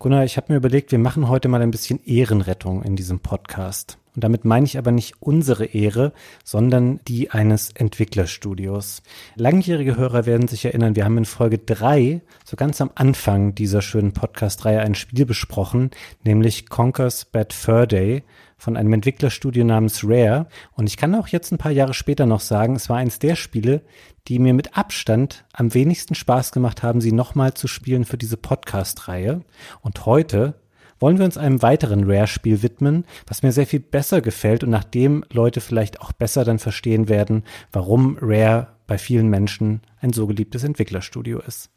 Gunnar, ich habe mir überlegt, wir machen heute mal ein bisschen Ehrenrettung in diesem Podcast. Und damit meine ich aber nicht unsere Ehre, sondern die eines Entwicklerstudios. Langjährige Hörer werden sich erinnern, wir haben in Folge drei, so ganz am Anfang dieser schönen Podcast-Reihe, ein Spiel besprochen, nämlich Conker's Bad Fur Day von einem Entwicklerstudio namens Rare. Und ich kann auch jetzt ein paar Jahre später noch sagen, es war eins der Spiele, die mir mit Abstand am wenigsten Spaß gemacht haben, sie nochmal zu spielen für diese Podcast-Reihe. Und heute wollen wir uns einem weiteren Rare-Spiel widmen, was mir sehr viel besser gefällt und nachdem Leute vielleicht auch besser dann verstehen werden, warum Rare bei vielen Menschen ein so geliebtes Entwicklerstudio ist.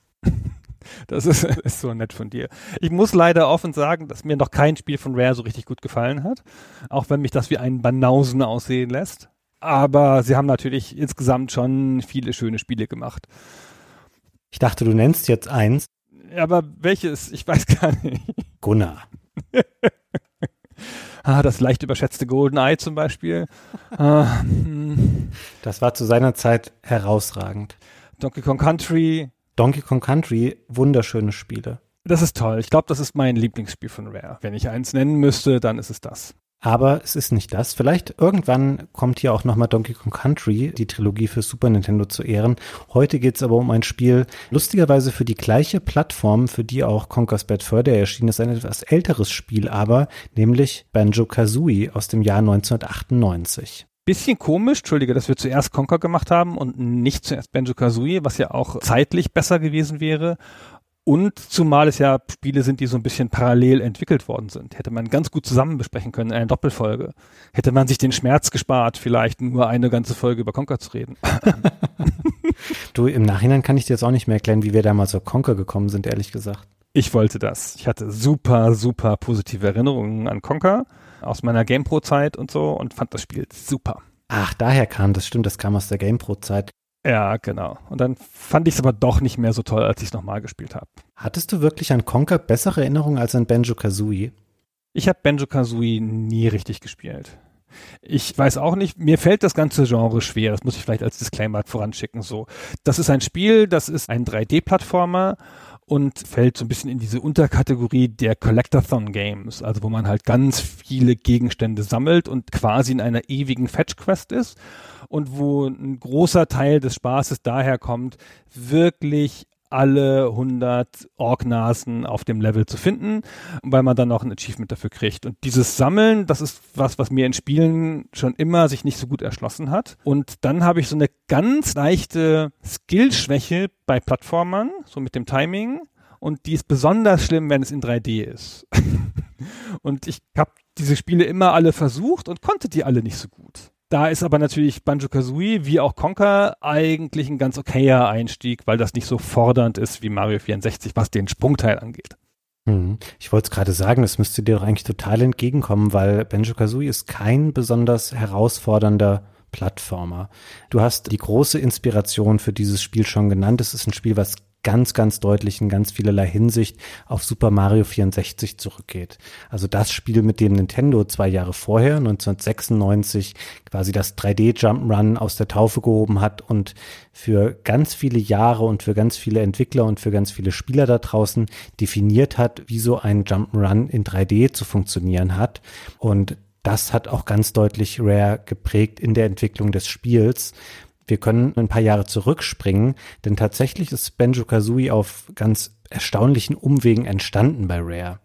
Das ist, ist, so nett von dir. Ich muss leider offen sagen, dass mir noch kein Spiel von Rare so richtig gut gefallen hat. Auch wenn mich das wie einen Banausen aussehen lässt. Aber sie haben natürlich insgesamt schon viele schöne Spiele gemacht. Ich dachte, du nennst jetzt eins. Aber welches? Ich weiß gar nicht. Gunnar. ah, das leicht überschätzte GoldenEye zum Beispiel. Ah, hm. das war zu seiner Zeit herausragend. Donkey Kong Country. Donkey Kong Country, wunderschöne Spiele. Das ist toll. Ich glaube, das ist mein Lieblingsspiel von Rare. Wenn ich eins nennen müsste, dann ist es das. Aber es ist nicht das. Vielleicht irgendwann kommt hier auch nochmal Donkey Kong Country, die Trilogie für Super Nintendo zu Ehren. Heute geht es aber um ein Spiel, lustigerweise für die gleiche Plattform, für die auch Conker's Bad Fur Day erschienen ist, ein etwas älteres Spiel aber, nämlich Banjo-Kazooie aus dem Jahr 1998 bisschen komisch, entschuldige, dass wir zuerst Conker gemacht haben und nicht zuerst Banjo-Kazooie, was ja auch zeitlich besser gewesen wäre. Und zumal es ja Spiele sind, die so ein bisschen parallel entwickelt worden sind. Hätte man ganz gut zusammen besprechen können in einer Doppelfolge. Hätte man sich den Schmerz gespart, vielleicht nur eine ganze Folge über Conker zu reden. du, im Nachhinein kann ich dir jetzt auch nicht mehr erklären, wie wir damals auf Conker gekommen sind, ehrlich gesagt. Ich wollte das. Ich hatte super, super positive Erinnerungen an Conker aus meiner GamePro-Zeit und so und fand das Spiel super. Ach, daher kam das, stimmt, das kam aus der GamePro-Zeit. Ja, genau. Und dann fand ich es aber doch nicht mehr so toll, als ich es nochmal gespielt habe. Hattest du wirklich an Conker bessere Erinnerungen als an Banjo-Kazooie? Ich habe Banjo-Kazooie nie richtig gespielt. Ich weiß auch nicht, mir fällt das ganze Genre schwer, das muss ich vielleicht als Disclaimer voranschicken, so. Das ist ein Spiel, das ist ein 3D-Plattformer und fällt so ein bisschen in diese Unterkategorie der Collectathon Games, also wo man halt ganz viele Gegenstände sammelt und quasi in einer ewigen Fetch Quest ist und wo ein großer Teil des Spaßes daher kommt, wirklich alle 100 Orknasen auf dem Level zu finden, weil man dann noch ein Achievement dafür kriegt. Und dieses Sammeln, das ist was, was mir in Spielen schon immer sich nicht so gut erschlossen hat. Und dann habe ich so eine ganz leichte Skillschwäche bei Plattformern, so mit dem Timing. Und die ist besonders schlimm, wenn es in 3D ist. und ich habe diese Spiele immer alle versucht und konnte die alle nicht so gut. Da ist aber natürlich Banjo-Kazooie wie auch Conker eigentlich ein ganz okayer Einstieg, weil das nicht so fordernd ist wie Mario 64, was den Sprungteil angeht. Hm. Ich wollte es gerade sagen, das müsste dir doch eigentlich total entgegenkommen, weil Banjo-Kazooie ist kein besonders herausfordernder Plattformer. Du hast die große Inspiration für dieses Spiel schon genannt. Es ist ein Spiel, was ganz, ganz deutlich in ganz vielerlei Hinsicht auf Super Mario 64 zurückgeht. Also das Spiel, mit dem Nintendo zwei Jahre vorher, 1996, quasi das 3D Jump'n'Run aus der Taufe gehoben hat und für ganz viele Jahre und für ganz viele Entwickler und für ganz viele Spieler da draußen definiert hat, wie so ein Jump'n'Run in 3D zu funktionieren hat. Und das hat auch ganz deutlich Rare geprägt in der Entwicklung des Spiels. Wir können ein paar Jahre zurückspringen, denn tatsächlich ist Banjo-Kazooie auf ganz erstaunlichen Umwegen entstanden bei Rare.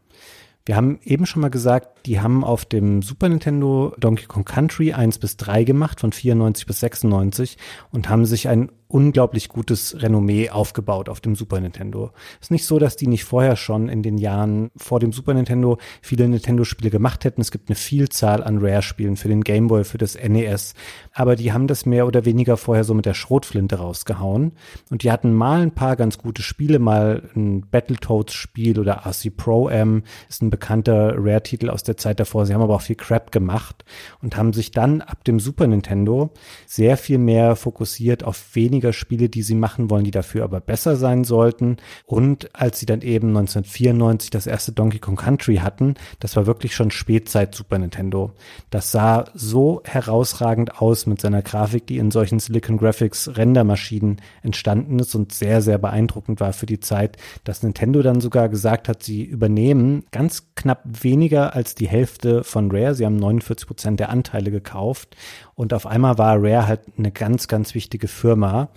Wir haben eben schon mal gesagt, Die haben auf dem Super Nintendo Donkey Kong Country 1 bis 3 gemacht, von 94 bis 96 und haben sich ein unglaublich gutes Renommee aufgebaut auf dem Super Nintendo. Ist nicht so, dass die nicht vorher schon in den Jahren vor dem Super Nintendo viele Nintendo-Spiele gemacht hätten. Es gibt eine Vielzahl an Rare-Spielen für den Game Boy, für das NES. Aber die haben das mehr oder weniger vorher so mit der Schrotflinte rausgehauen. Und die hatten mal ein paar ganz gute Spiele, mal ein Battletoads-Spiel oder RC Pro Am ist ein bekannter Rare-Titel aus der Zeit davor. Sie haben aber auch viel Crap gemacht und haben sich dann ab dem Super Nintendo sehr viel mehr fokussiert auf weniger Spiele, die sie machen wollen, die dafür aber besser sein sollten. Und als sie dann eben 1994 das erste Donkey Kong Country hatten, das war wirklich schon Spätzeit Super Nintendo. Das sah so herausragend aus mit seiner Grafik, die in solchen Silicon Graphics Rendermaschinen entstanden ist und sehr, sehr beeindruckend war für die Zeit, dass Nintendo dann sogar gesagt hat, sie übernehmen ganz knapp weniger als die Hälfte von Rare. Sie haben 49 Prozent der Anteile gekauft und auf einmal war Rare halt eine ganz, ganz wichtige Firma.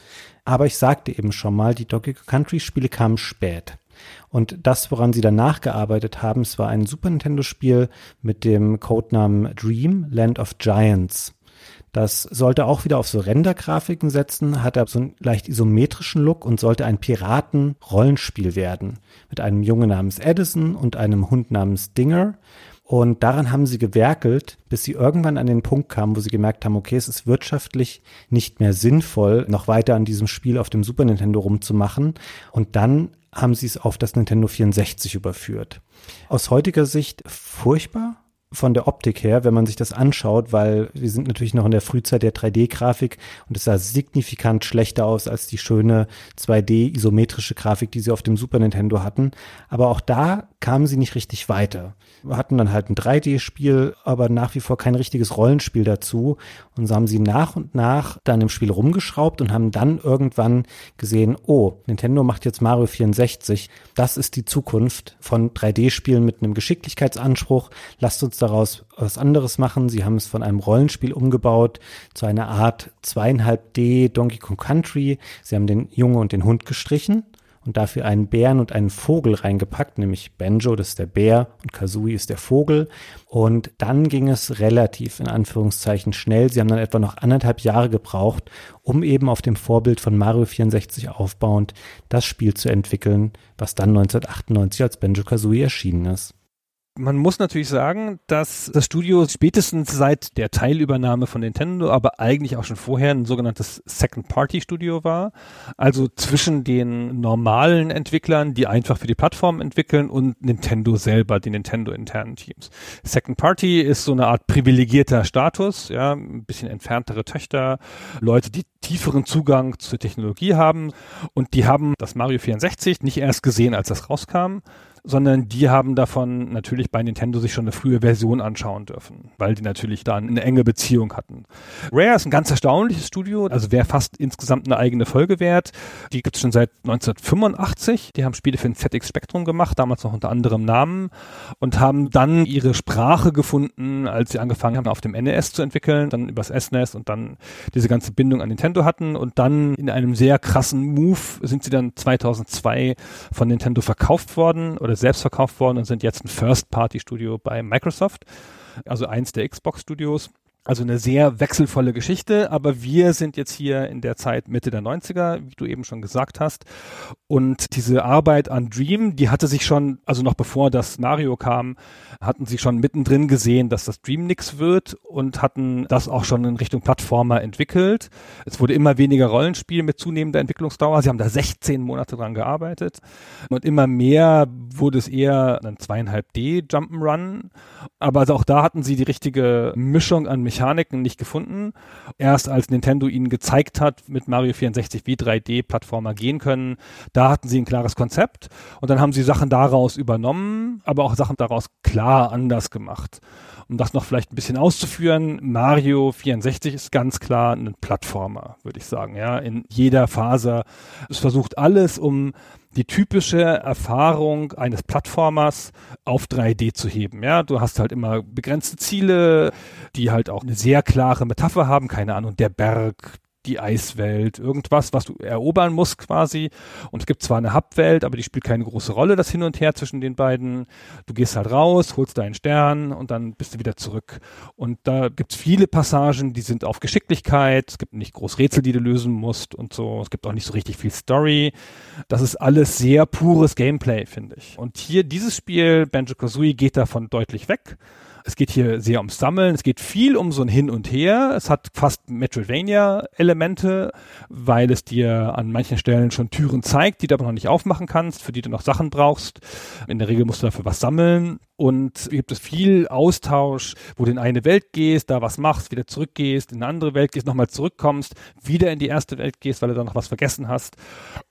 Aber ich sagte eben schon mal, die Donkey Country Spiele kamen spät. Und das, woran sie danach gearbeitet haben, es war ein Super Nintendo Spiel mit dem Codenamen Dream Land of Giants. Das sollte auch wieder auf so Rendergrafiken setzen, hatte so einen leicht isometrischen Look und sollte ein Piraten-Rollenspiel werden. Mit einem Jungen namens Edison und einem Hund namens Dinger. Und daran haben sie gewerkelt, bis sie irgendwann an den Punkt kamen, wo sie gemerkt haben, okay, es ist wirtschaftlich nicht mehr sinnvoll, noch weiter an diesem Spiel auf dem Super Nintendo rumzumachen. Und dann haben sie es auf das Nintendo 64 überführt. Aus heutiger Sicht furchtbar, von der Optik her, wenn man sich das anschaut, weil wir sind natürlich noch in der Frühzeit der 3D-Grafik und es sah signifikant schlechter aus als die schöne 2D-isometrische Grafik, die sie auf dem Super Nintendo hatten. Aber auch da kamen sie nicht richtig weiter. Wir hatten dann halt ein 3D-Spiel, aber nach wie vor kein richtiges Rollenspiel dazu. Und so haben sie nach und nach dann im Spiel rumgeschraubt und haben dann irgendwann gesehen, oh, Nintendo macht jetzt Mario 64. Das ist die Zukunft von 3D-Spielen mit einem Geschicklichkeitsanspruch. Lasst uns daraus was anderes machen. Sie haben es von einem Rollenspiel umgebaut zu einer Art zweieinhalb D Donkey Kong Country. Sie haben den Junge und den Hund gestrichen und dafür einen Bären und einen Vogel reingepackt, nämlich Benjo, das ist der Bär und Kazooie ist der Vogel. Und dann ging es relativ in Anführungszeichen schnell. Sie haben dann etwa noch anderthalb Jahre gebraucht, um eben auf dem Vorbild von Mario 64 aufbauend das Spiel zu entwickeln, was dann 1998 als Benjo Kazooie erschienen ist. Man muss natürlich sagen, dass das Studio spätestens seit der Teilübernahme von Nintendo, aber eigentlich auch schon vorher ein sogenanntes Second-Party-Studio war. Also zwischen den normalen Entwicklern, die einfach für die Plattform entwickeln und Nintendo selber, die Nintendo-internen Teams. Second-Party ist so eine Art privilegierter Status, ja, ein bisschen entferntere Töchter, Leute, die tieferen Zugang zur Technologie haben und die haben das Mario 64 nicht erst gesehen, als das rauskam, sondern die haben davon natürlich bei Nintendo sich schon eine frühe Version anschauen dürfen, weil die natürlich da eine enge Beziehung hatten. Rare ist ein ganz erstaunliches Studio, also wäre fast insgesamt eine eigene Folge wert. Die gibt es schon seit 1985. Die haben Spiele für ein ZX Spectrum gemacht, damals noch unter anderem Namen und haben dann ihre Sprache gefunden, als sie angefangen haben, auf dem NES zu entwickeln, dann übers SNES e und dann diese ganze Bindung an Nintendo hatten und dann in einem sehr krassen Move sind sie dann 2002 von Nintendo verkauft worden oder selbst verkauft worden und sind jetzt ein First-Party-Studio bei Microsoft, also eins der Xbox-Studios. Also eine sehr wechselvolle Geschichte, aber wir sind jetzt hier in der Zeit Mitte der 90er, wie du eben schon gesagt hast. Und diese Arbeit an Dream, die hatte sich schon, also noch bevor das Mario kam, hatten sie schon mittendrin gesehen, dass das Dream nix wird und hatten das auch schon in Richtung Plattformer entwickelt. Es wurde immer weniger Rollenspiel mit zunehmender Entwicklungsdauer. Sie haben da 16 Monate dran gearbeitet. Und immer mehr wurde es eher ein zweieinhalb D Jump'n'Run. Aber also auch da hatten sie die richtige Mischung an Mechaniken nicht gefunden. Erst als Nintendo ihnen gezeigt hat mit Mario 64, wie 3D-Plattformer gehen können, da hatten sie ein klares Konzept und dann haben sie Sachen daraus übernommen, aber auch Sachen daraus klar anders gemacht. Um das noch vielleicht ein bisschen auszuführen, Mario 64 ist ganz klar ein Plattformer, würde ich sagen, ja, in jeder Phase. Es versucht alles, um die typische Erfahrung eines Plattformers auf 3D zu heben. Ja, du hast halt immer begrenzte Ziele, die halt auch eine sehr klare Metapher haben. Keine Ahnung, der Berg, die Eiswelt, irgendwas, was du erobern musst quasi. Und es gibt zwar eine Hubwelt, aber die spielt keine große Rolle, das Hin und Her zwischen den beiden. Du gehst halt raus, holst deinen Stern und dann bist du wieder zurück. Und da gibt's viele Passagen, die sind auf Geschicklichkeit. Es gibt nicht groß Rätsel, die du lösen musst und so. Es gibt auch nicht so richtig viel Story. Das ist alles sehr pures Gameplay, finde ich. Und hier dieses Spiel, Banjo-Kazooie, geht davon deutlich weg. Es geht hier sehr ums Sammeln, es geht viel um so ein Hin und Her. Es hat fast Metroidvania-Elemente, weil es dir an manchen Stellen schon Türen zeigt, die du aber noch nicht aufmachen kannst, für die du noch Sachen brauchst. In der Regel musst du dafür was sammeln. Und gibt es viel Austausch, wo du in eine Welt gehst, da was machst, wieder zurückgehst, in eine andere Welt gehst, nochmal zurückkommst, wieder in die erste Welt gehst, weil du da noch was vergessen hast.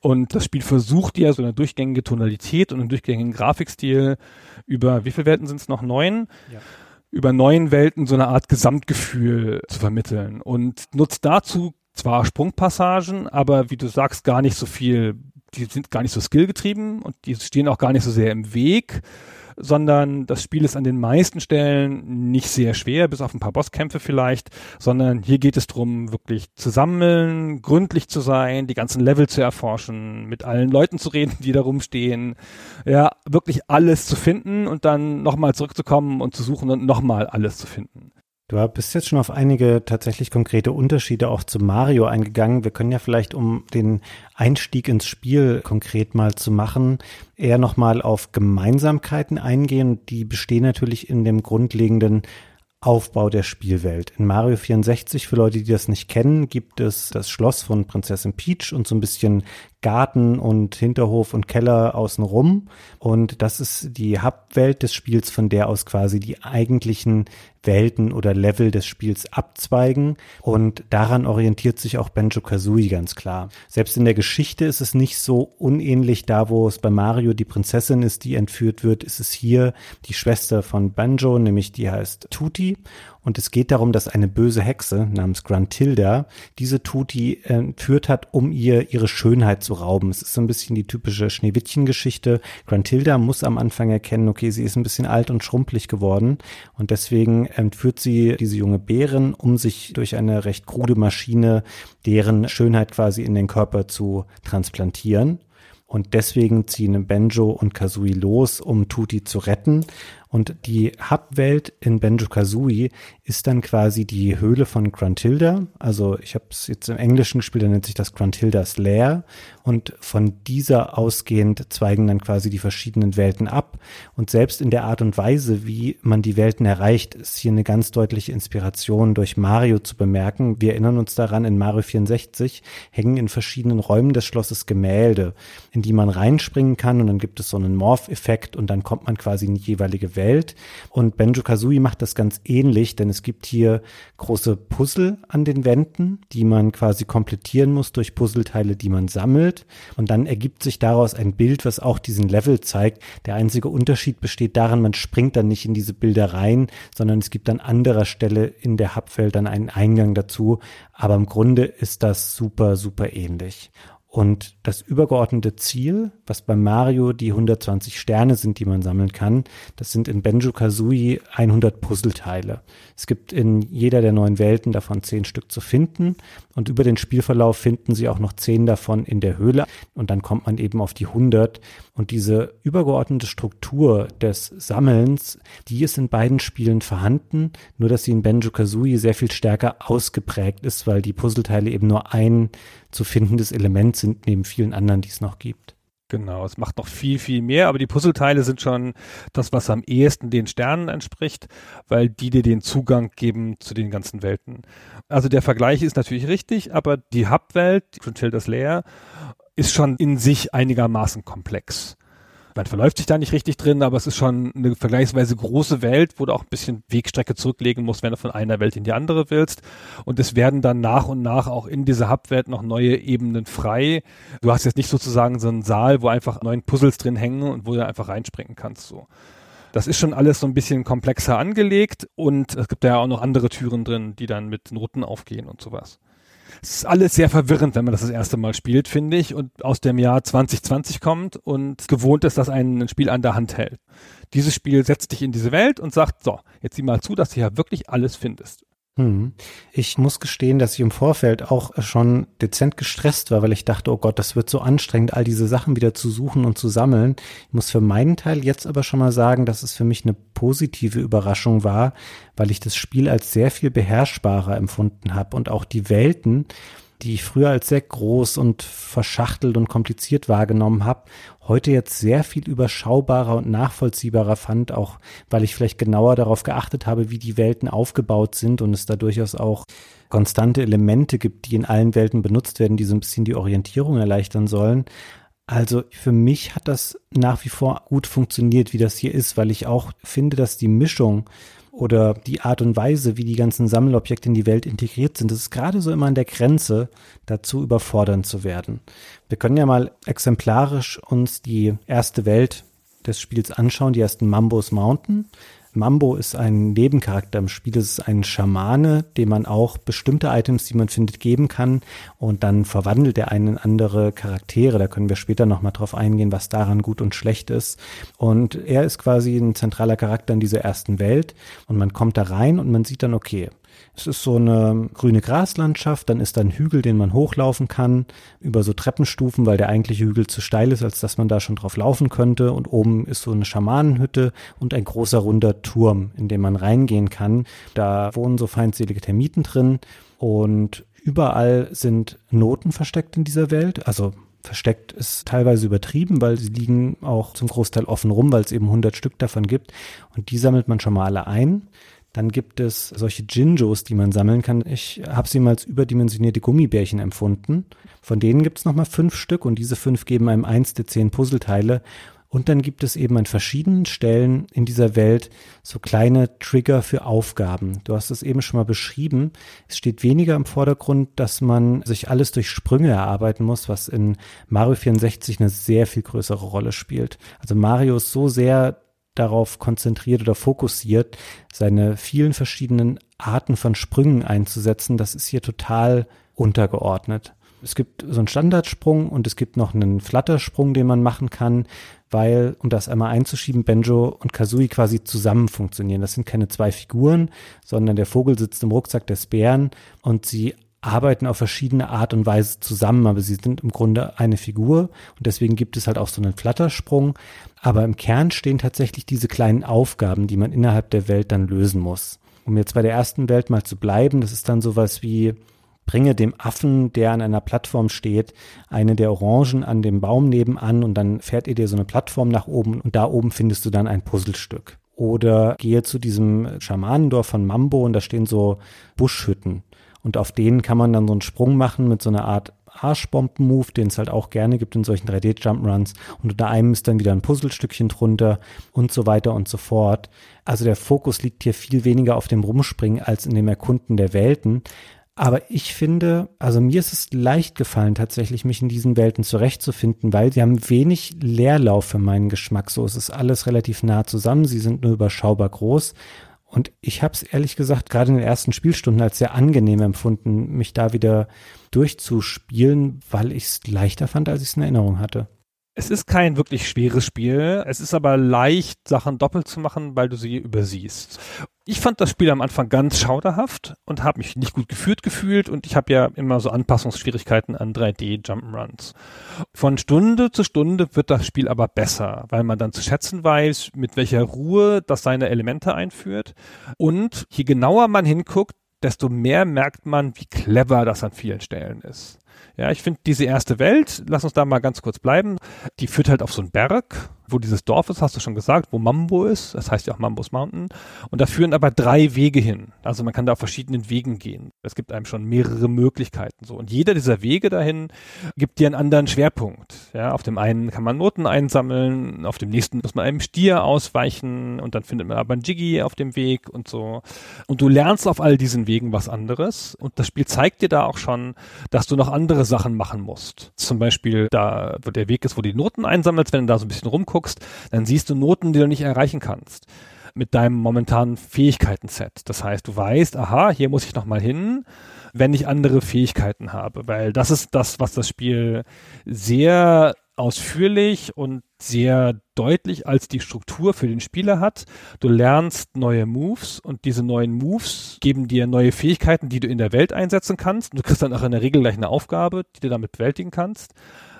Und das Spiel versucht dir so eine durchgängige Tonalität und einen durchgängigen Grafikstil über, wie viele Welten sind es noch? Neun? Ja über neuen Welten so eine Art Gesamtgefühl zu vermitteln und nutzt dazu zwar Sprungpassagen, aber wie du sagst, gar nicht so viel, die sind gar nicht so skillgetrieben und die stehen auch gar nicht so sehr im Weg, sondern das Spiel ist an den meisten Stellen nicht sehr schwer, bis auf ein paar Bosskämpfe vielleicht, sondern hier geht es darum, wirklich zu sammeln, gründlich zu sein, die ganzen Level zu erforschen, mit allen Leuten zu reden, die da rumstehen, ja, wirklich alles zu finden und dann nochmal zurückzukommen und zu suchen und nochmal alles zu finden. Du bist jetzt schon auf einige tatsächlich konkrete Unterschiede auch zu Mario eingegangen. Wir können ja vielleicht, um den Einstieg ins Spiel konkret mal zu machen, eher nochmal auf Gemeinsamkeiten eingehen. Die bestehen natürlich in dem grundlegenden Aufbau der Spielwelt. In Mario 64, für Leute, die das nicht kennen, gibt es das Schloss von Prinzessin Peach und so ein bisschen Garten und Hinterhof und Keller außenrum. Und das ist die Hubwelt des Spiels, von der aus quasi die eigentlichen Welten oder Level des Spiels abzweigen. Und daran orientiert sich auch Banjo Kazooie ganz klar. Selbst in der Geschichte ist es nicht so unähnlich. Da, wo es bei Mario die Prinzessin ist, die entführt wird, ist es hier die Schwester von Banjo, nämlich die heißt Tuti. Und es geht darum, dass eine böse Hexe namens Gruntilda diese Tuti entführt hat, um ihr ihre Schönheit zu rauben. Es ist so ein bisschen die typische Schneewittchen-Geschichte. Gruntilda muss am Anfang erkennen, okay, sie ist ein bisschen alt und schrumpelig geworden. Und deswegen entführt sie diese junge Bärin, um sich durch eine recht krude Maschine deren Schönheit quasi in den Körper zu transplantieren. Und deswegen ziehen Benjo und Kazooie los, um Tuti zu retten. Und die Hub-Welt in Banjo-Kazooie ist dann quasi die Höhle von Gruntilda. Also ich habe es jetzt im Englischen gespielt, da nennt sich das Gruntildas Lair. Und von dieser ausgehend zweigen dann quasi die verschiedenen Welten ab. Und selbst in der Art und Weise, wie man die Welten erreicht, ist hier eine ganz deutliche Inspiration durch Mario zu bemerken. Wir erinnern uns daran, in Mario 64 hängen in verschiedenen Räumen des Schlosses Gemälde, in die man reinspringen kann und dann gibt es so einen Morph-Effekt und dann kommt man quasi in die jeweilige Welt. Und Benjo Kazooie macht das ganz ähnlich, denn es gibt hier große Puzzle an den Wänden, die man quasi komplettieren muss durch Puzzleteile, die man sammelt. Und dann ergibt sich daraus ein Bild, was auch diesen Level zeigt. Der einzige Unterschied besteht darin, man springt dann nicht in diese Bilder rein, sondern es gibt an anderer Stelle in der Hubwelt dann einen Eingang dazu. Aber im Grunde ist das super, super ähnlich. Und das übergeordnete Ziel, was bei Mario die 120 Sterne sind, die man sammeln kann, das sind in Benjo Kazooie 100 Puzzleteile. Es gibt in jeder der neuen Welten davon 10 Stück zu finden und über den Spielverlauf finden sie auch noch 10 davon in der Höhle und dann kommt man eben auf die 100 und diese übergeordnete Struktur des Sammelns, die ist in beiden Spielen vorhanden, nur dass sie in Benjo Kazooie sehr viel stärker ausgeprägt ist, weil die Puzzleteile eben nur ein zu findendes Element sind neben vielen anderen, die es noch gibt. Genau, es macht noch viel, viel mehr, aber die Puzzleteile sind schon das, was am ehesten den Sternen entspricht, weil die dir den Zugang geben zu den ganzen Welten. Also der Vergleich ist natürlich richtig, aber die Hubwelt, die Frontier Layer, ist schon in sich einigermaßen komplex man verläuft sich da nicht richtig drin, aber es ist schon eine vergleichsweise große Welt, wo du auch ein bisschen Wegstrecke zurücklegen musst, wenn du von einer Welt in die andere willst. Und es werden dann nach und nach auch in dieser Hubwelt noch neue Ebenen frei. Du hast jetzt nicht sozusagen so einen Saal, wo einfach neun Puzzles drin hängen und wo du einfach reinspringen kannst, so. Das ist schon alles so ein bisschen komplexer angelegt und es gibt ja auch noch andere Türen drin, die dann mit Noten aufgehen und sowas. Es ist alles sehr verwirrend, wenn man das das erste Mal spielt, finde ich, und aus dem Jahr 2020 kommt und gewohnt ist, dass ein, ein Spiel an der Hand hält. Dieses Spiel setzt dich in diese Welt und sagt, so, jetzt sieh mal zu, dass du ja wirklich alles findest. Hm. Ich muss gestehen, dass ich im Vorfeld auch schon dezent gestresst war, weil ich dachte, oh Gott, das wird so anstrengend, all diese Sachen wieder zu suchen und zu sammeln. Ich muss für meinen Teil jetzt aber schon mal sagen, dass es für mich eine positive Überraschung war, weil ich das Spiel als sehr viel beherrschbarer empfunden habe und auch die Welten, die ich früher als sehr groß und verschachtelt und kompliziert wahrgenommen habe, heute jetzt sehr viel überschaubarer und nachvollziehbarer fand, auch weil ich vielleicht genauer darauf geachtet habe, wie die Welten aufgebaut sind und es da durchaus auch konstante Elemente gibt, die in allen Welten benutzt werden, die so ein bisschen die Orientierung erleichtern sollen. Also für mich hat das nach wie vor gut funktioniert, wie das hier ist, weil ich auch finde, dass die Mischung oder die Art und Weise, wie die ganzen Sammelobjekte in die Welt integriert sind, das ist gerade so immer an der Grenze dazu überfordern zu werden. Wir können ja mal exemplarisch uns die erste Welt des Spiels anschauen, die ersten Mambos Mountain. Mambo ist ein Nebencharakter im Spiel. Es ist ein Schamane, dem man auch bestimmte Items, die man findet, geben kann. Und dann verwandelt er einen in andere Charaktere. Da können wir später nochmal drauf eingehen, was daran gut und schlecht ist. Und er ist quasi ein zentraler Charakter in dieser ersten Welt. Und man kommt da rein und man sieht dann, okay, es ist so eine grüne Graslandschaft, dann ist da ein Hügel, den man hochlaufen kann, über so Treppenstufen, weil der eigentliche Hügel zu steil ist, als dass man da schon drauf laufen könnte. Und oben ist so eine Schamanenhütte und ein großer runder Turm, in den man reingehen kann. Da wohnen so feindselige Termiten drin und überall sind Noten versteckt in dieser Welt. Also versteckt ist teilweise übertrieben, weil sie liegen auch zum Großteil offen rum, weil es eben 100 Stück davon gibt. Und die sammelt man schon mal alle ein. Dann gibt es solche Jinjos, die man sammeln kann. Ich habe sie mal als überdimensionierte Gummibärchen empfunden. Von denen gibt es nochmal fünf Stück und diese fünf geben einem eins der zehn Puzzleteile. Und dann gibt es eben an verschiedenen Stellen in dieser Welt so kleine Trigger für Aufgaben. Du hast es eben schon mal beschrieben. Es steht weniger im Vordergrund, dass man sich alles durch Sprünge erarbeiten muss, was in Mario 64 eine sehr viel größere Rolle spielt. Also Mario ist so sehr darauf konzentriert oder fokussiert, seine vielen verschiedenen Arten von Sprüngen einzusetzen, das ist hier total untergeordnet. Es gibt so einen Standardsprung und es gibt noch einen Flattersprung, den man machen kann, weil, um das einmal einzuschieben, Benjo und Kazooie quasi zusammen funktionieren. Das sind keine zwei Figuren, sondern der Vogel sitzt im Rucksack des Bären und sie arbeiten auf verschiedene Art und Weise zusammen, aber sie sind im Grunde eine Figur und deswegen gibt es halt auch so einen Flattersprung. Aber im Kern stehen tatsächlich diese kleinen Aufgaben, die man innerhalb der Welt dann lösen muss. Um jetzt bei der ersten Welt mal zu bleiben, das ist dann sowas wie bringe dem Affen, der an einer Plattform steht, eine der Orangen an dem Baum nebenan und dann fährt ihr dir so eine Plattform nach oben und da oben findest du dann ein Puzzlestück. Oder gehe zu diesem Schamanendorf von Mambo und da stehen so Buschhütten. Und auf denen kann man dann so einen Sprung machen mit so einer Art Arschbomben-Move, den es halt auch gerne gibt in solchen 3D-Jump-Runs. Und unter einem ist dann wieder ein Puzzlestückchen drunter und so weiter und so fort. Also der Fokus liegt hier viel weniger auf dem Rumspringen als in dem Erkunden der Welten. Aber ich finde, also mir ist es leicht gefallen, tatsächlich mich in diesen Welten zurechtzufinden, weil sie haben wenig Leerlauf für meinen Geschmack. So es ist alles relativ nah zusammen. Sie sind nur überschaubar groß. Und ich habe es ehrlich gesagt gerade in den ersten Spielstunden als sehr angenehm empfunden, mich da wieder durchzuspielen, weil ich es leichter fand, als ich es in Erinnerung hatte. Es ist kein wirklich schweres Spiel. Es ist aber leicht, Sachen doppelt zu machen, weil du sie übersiehst. Ich fand das Spiel am Anfang ganz schauderhaft und habe mich nicht gut geführt gefühlt und ich habe ja immer so Anpassungsschwierigkeiten an 3D Jump'n'Runs. Von Stunde zu Stunde wird das Spiel aber besser, weil man dann zu schätzen weiß, mit welcher Ruhe das seine Elemente einführt und je genauer man hinguckt, desto mehr merkt man, wie clever das an vielen Stellen ist. Ja, ich finde diese erste Welt, lass uns da mal ganz kurz bleiben, die führt halt auf so einen Berg wo dieses Dorf ist, hast du schon gesagt, wo Mambo ist. Das heißt ja auch Mambos Mountain. Und da führen aber drei Wege hin. Also man kann da auf verschiedenen Wegen gehen. Es gibt einem schon mehrere Möglichkeiten. So. Und jeder dieser Wege dahin gibt dir einen anderen Schwerpunkt. Ja, auf dem einen kann man Noten einsammeln, auf dem nächsten muss man einem Stier ausweichen und dann findet man aber einen Jiggy auf dem Weg und so. Und du lernst auf all diesen Wegen was anderes. Und das Spiel zeigt dir da auch schon, dass du noch andere Sachen machen musst. Zum Beispiel da, wo der Weg ist, wo du die Noten einsammelst, wenn du da so ein bisschen rumguckst, anguckst, dann siehst du Noten, die du nicht erreichen kannst mit deinem momentanen Fähigkeiten-Set. Das heißt, du weißt, aha, hier muss ich nochmal hin, wenn ich andere Fähigkeiten habe, weil das ist das, was das Spiel sehr ausführlich und sehr deutlich als die Struktur für den Spieler hat. Du lernst neue Moves und diese neuen Moves geben dir neue Fähigkeiten, die du in der Welt einsetzen kannst. Du kriegst dann auch in der Regel gleich eine Aufgabe, die du damit bewältigen kannst.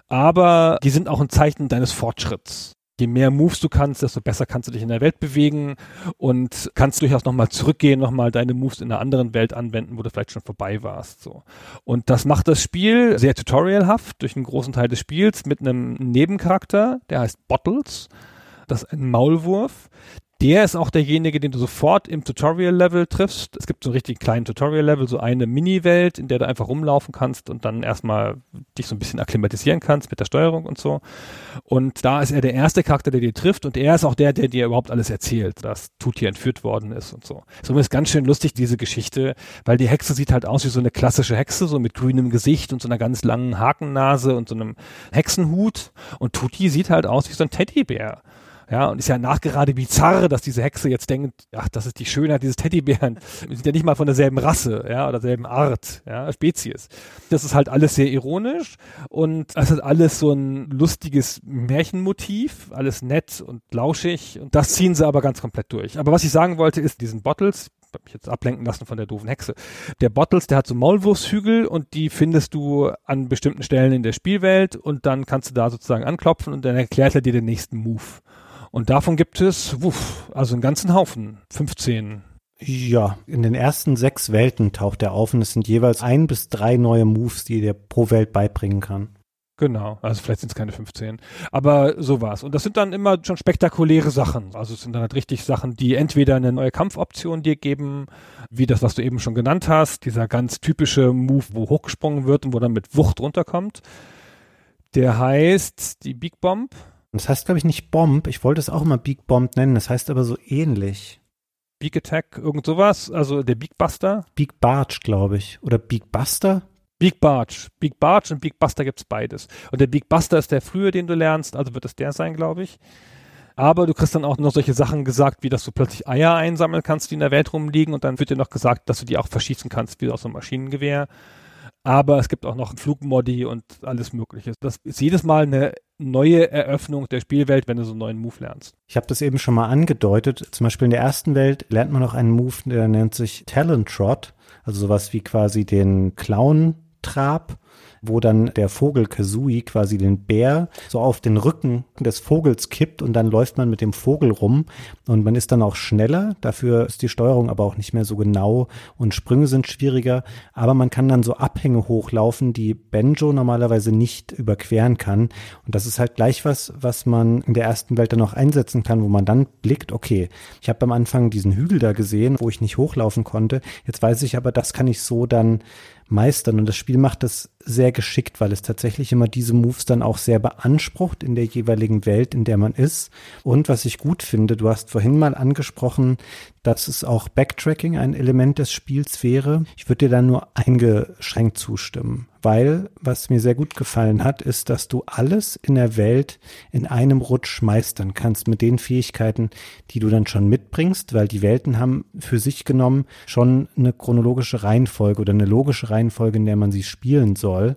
Aber die sind auch ein Zeichen deines Fortschritts je mehr Moves du kannst, desto besser kannst du dich in der Welt bewegen und kannst durchaus nochmal zurückgehen, nochmal deine Moves in einer anderen Welt anwenden, wo du vielleicht schon vorbei warst. So. Und das macht das Spiel sehr tutorialhaft durch einen großen Teil des Spiels mit einem Nebencharakter, der heißt Bottles. Das ist ein Maulwurf, der ist auch derjenige, den du sofort im Tutorial-Level triffst. Es gibt so einen richtig kleinen Tutorial-Level, so eine Mini-Welt, in der du einfach rumlaufen kannst und dann erstmal dich so ein bisschen akklimatisieren kannst mit der Steuerung und so. Und da ist er der erste Charakter, der dir trifft und er ist auch der, der dir überhaupt alles erzählt, dass Tuti entführt worden ist und so. So ist ganz schön lustig, diese Geschichte, weil die Hexe sieht halt aus wie so eine klassische Hexe, so mit grünem Gesicht und so einer ganz langen Hakennase und so einem Hexenhut. Und Tuti sieht halt aus wie so ein Teddybär. Ja, und ist ja nachgerade bizarr, dass diese Hexe jetzt denkt, ach, das ist die Schönheit dieses Teddybären. Wir sind ja nicht mal von derselben Rasse, ja, oder derselben Art, ja, Spezies. Das ist halt alles sehr ironisch und es ist alles so ein lustiges Märchenmotiv, alles nett und lauschig und das ziehen sie aber ganz komplett durch. Aber was ich sagen wollte, ist diesen Bottles, hab mich jetzt ablenken lassen von der doofen Hexe. Der Bottles, der hat so Maulwurfshügel und die findest du an bestimmten Stellen in der Spielwelt und dann kannst du da sozusagen anklopfen und dann erklärt er dir den nächsten Move. Und davon gibt es, wuff, also einen ganzen Haufen, 15. Ja, in den ersten sechs Welten taucht er auf und es sind jeweils ein bis drei neue Moves, die er pro Welt beibringen kann. Genau, also vielleicht sind es keine 15. Aber so war's. Und das sind dann immer schon spektakuläre Sachen. Also es sind dann halt richtig Sachen, die entweder eine neue Kampfoption dir geben, wie das, was du eben schon genannt hast, dieser ganz typische Move, wo hochgesprungen wird und wo dann mit Wucht runterkommt. Der heißt die Big Bomb. Das heißt, glaube ich, nicht Bomb. Ich wollte es auch immer Big Bomb nennen. Das heißt aber so ähnlich. Big Attack, irgend sowas. Also der Big Buster. Big Barge, glaube ich. Oder Big Buster? Big Barge. Big Barge und Big Buster gibt's beides. Und der Big Buster ist der frühe, den du lernst. Also wird es der sein, glaube ich. Aber du kriegst dann auch noch solche Sachen gesagt, wie dass du plötzlich Eier einsammeln kannst, die in der Welt rumliegen. Und dann wird dir noch gesagt, dass du die auch verschießen kannst, wie aus einem Maschinengewehr. Aber es gibt auch noch Flugmodi und alles Mögliche. Das ist jedes Mal eine neue Eröffnung der Spielwelt, wenn du so einen neuen Move lernst. Ich habe das eben schon mal angedeutet. Zum Beispiel in der ersten Welt lernt man noch einen Move, der nennt sich Talent Trot. Also sowas wie quasi den Clown-Trab wo dann der Vogel Kazui quasi den Bär so auf den Rücken des Vogels kippt und dann läuft man mit dem Vogel rum und man ist dann auch schneller. Dafür ist die Steuerung aber auch nicht mehr so genau und Sprünge sind schwieriger, aber man kann dann so Abhänge hochlaufen, die Benjo normalerweise nicht überqueren kann. Und das ist halt gleich was, was man in der ersten Welt dann auch einsetzen kann, wo man dann blickt, okay, ich habe am Anfang diesen Hügel da gesehen, wo ich nicht hochlaufen konnte. Jetzt weiß ich aber, das kann ich so dann meistern. Und das Spiel macht das sehr geschickt, weil es tatsächlich immer diese Moves dann auch sehr beansprucht in der jeweiligen Welt, in der man ist. Und was ich gut finde, du hast vorhin mal angesprochen, dass es auch Backtracking ein Element des Spiels wäre. Ich würde dir da nur eingeschränkt zustimmen, weil was mir sehr gut gefallen hat, ist, dass du alles in der Welt in einem Rutsch meistern kannst mit den Fähigkeiten, die du dann schon mitbringst, weil die Welten haben für sich genommen schon eine chronologische Reihenfolge oder eine logische Reihenfolge, in der man sie spielen soll.